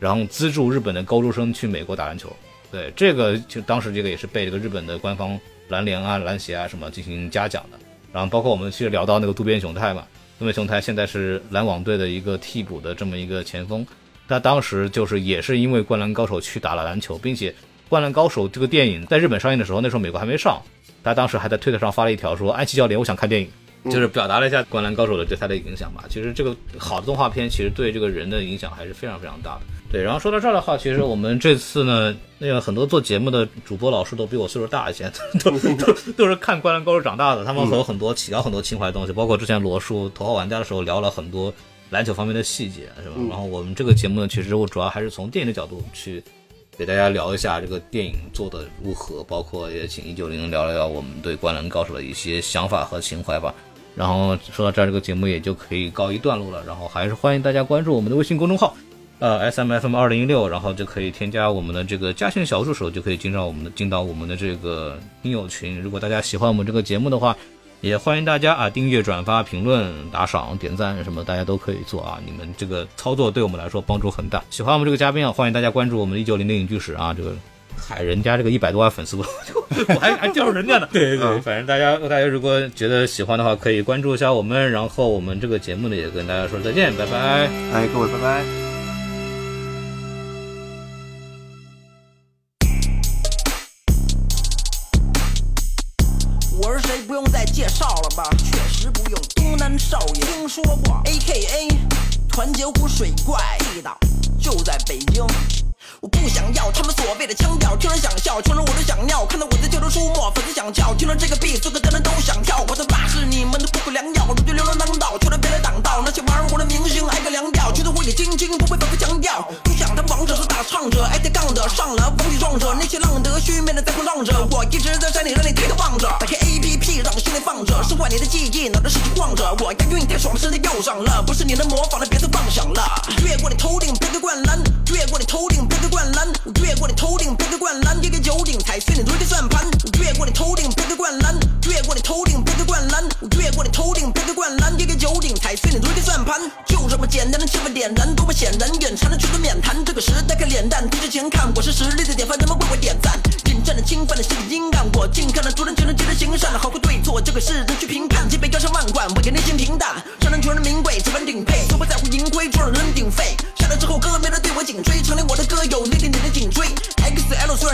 [SPEAKER 2] 然后资助日本的高中生去美国打篮球。对，这个就当时这个也是被这个日本的官方篮联啊、篮协啊什么进行嘉奖的。然后包括我们其实聊到那个渡边雄太嘛，渡边雄太现在是篮网队的一个替补的这么一个前锋，他当时就是也是因为《灌篮高手》去打了篮球，并且《灌篮高手》这个电影在日本上映的时候，那时候美国还没上，他当时还在推特上发了一条说：“安琪教练，我想看电影。”就是表达了一下《灌篮高手》的对他的影响吧。其实这个好的动画片，其实对这个人的影响还是非常非常大的。对，然后说到这儿的话，其实我们这次呢，那个很多做节目的主播老师都比我岁数大一些，[laughs] 都 [laughs] 都都是看《灌篮高手》长大的，他们会有很多聊很多情怀的东西，包括之前罗叔头号玩家的时候聊了很多篮球方面的细节，是吧？然后我们这个节目呢，其实我主要还是从电影的角度去给大家聊一下这个电影做的如何，包括也请一九零聊一聊我们对《灌篮高手》的一些想法和情怀吧。然后说到这儿，这个节目也就可以告一段落了。然后还是欢迎大家关注我们的微信公众号，呃，S M F M 二零一六，然后就可以添加我们的这个嘉兴小助手，就可以进到我们的进到我们的这个听友群。如果大家喜欢我们这个节目的话，也欢迎大家啊订阅、转发、评论、打赏、点赞什么，大家都可以做啊。你们这个操作对我们来说帮助很大。喜欢我们这个嘉宾啊，欢迎大家关注我们一九零零影剧史啊，这个嗨，人家这个一百多万粉丝，我 [laughs] 我还还叫人家呢。[laughs] 对对对，反正大家大家如果觉得喜欢的话，可以关注一下我们，然后我们这个节目呢也跟大家说再见，拜拜。
[SPEAKER 1] 哎，各位拜拜。
[SPEAKER 3] 笑，听人我都想尿。看到我在街头出没，粉丝想叫，听了这个 beat，所有的人都想跳。我的爸是你们的不可良药，如今流浪当道，求人别来挡道。那些玩火的明星挨个凉掉，觉得我也精精，不会反复强调。不想当王者是打唱者，挨着杠的上了风里撞者，那些浪得虚名的在空浪着。我一直在山里让你抬头望着，打开 APP 让心里放着，深化你的记忆，脑袋使劲晃着。我押韵太爽了，身体又上了，不是你能模仿的，别再妄想了。越过你头顶别个灌篮，踩碎你堆的算盘。越过你头顶别个灌篮，越过你头顶别个灌篮，越过你头顶别个灌篮，跌个九顶踩碎你堆的算盘。就这么简单的气氛点燃，多么显然，远馋的全都免谈。这个时代看脸蛋，低着前看，我是实力的典范，人们为我点赞。引战的侵犯的心理阴暗，我尽看的主人就能接着行善，好过对错，这个世人去评判。几杯高山万贯，我也内心平淡。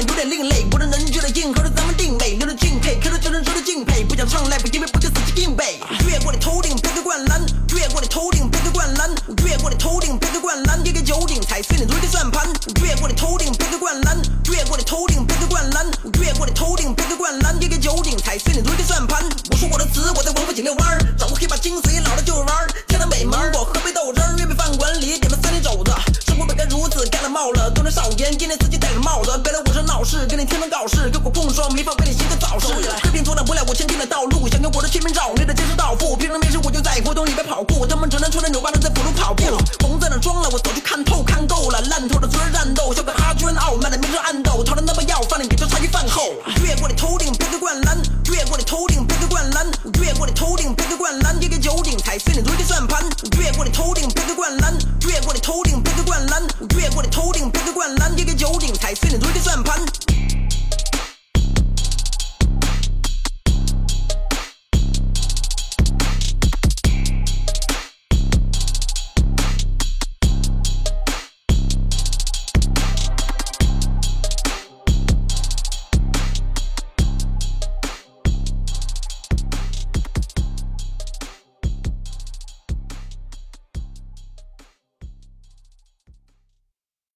[SPEAKER 3] 有点另类，我的人觉得硬核的咱们定位，令人敬佩，看到这人值得敬佩。不想唱 rap，因为不就死记硬背。越过你头顶别个灌篮，越过你头顶别个灌篮，越过你头顶别个灌篮，跌个九顶踩碎你堆的算盘。越过你头顶别个灌篮，越过你头顶别个灌篮，越过你头顶别个灌篮，跌个九顶踩碎你堆的算盘。我说我的词，我在王府井遛弯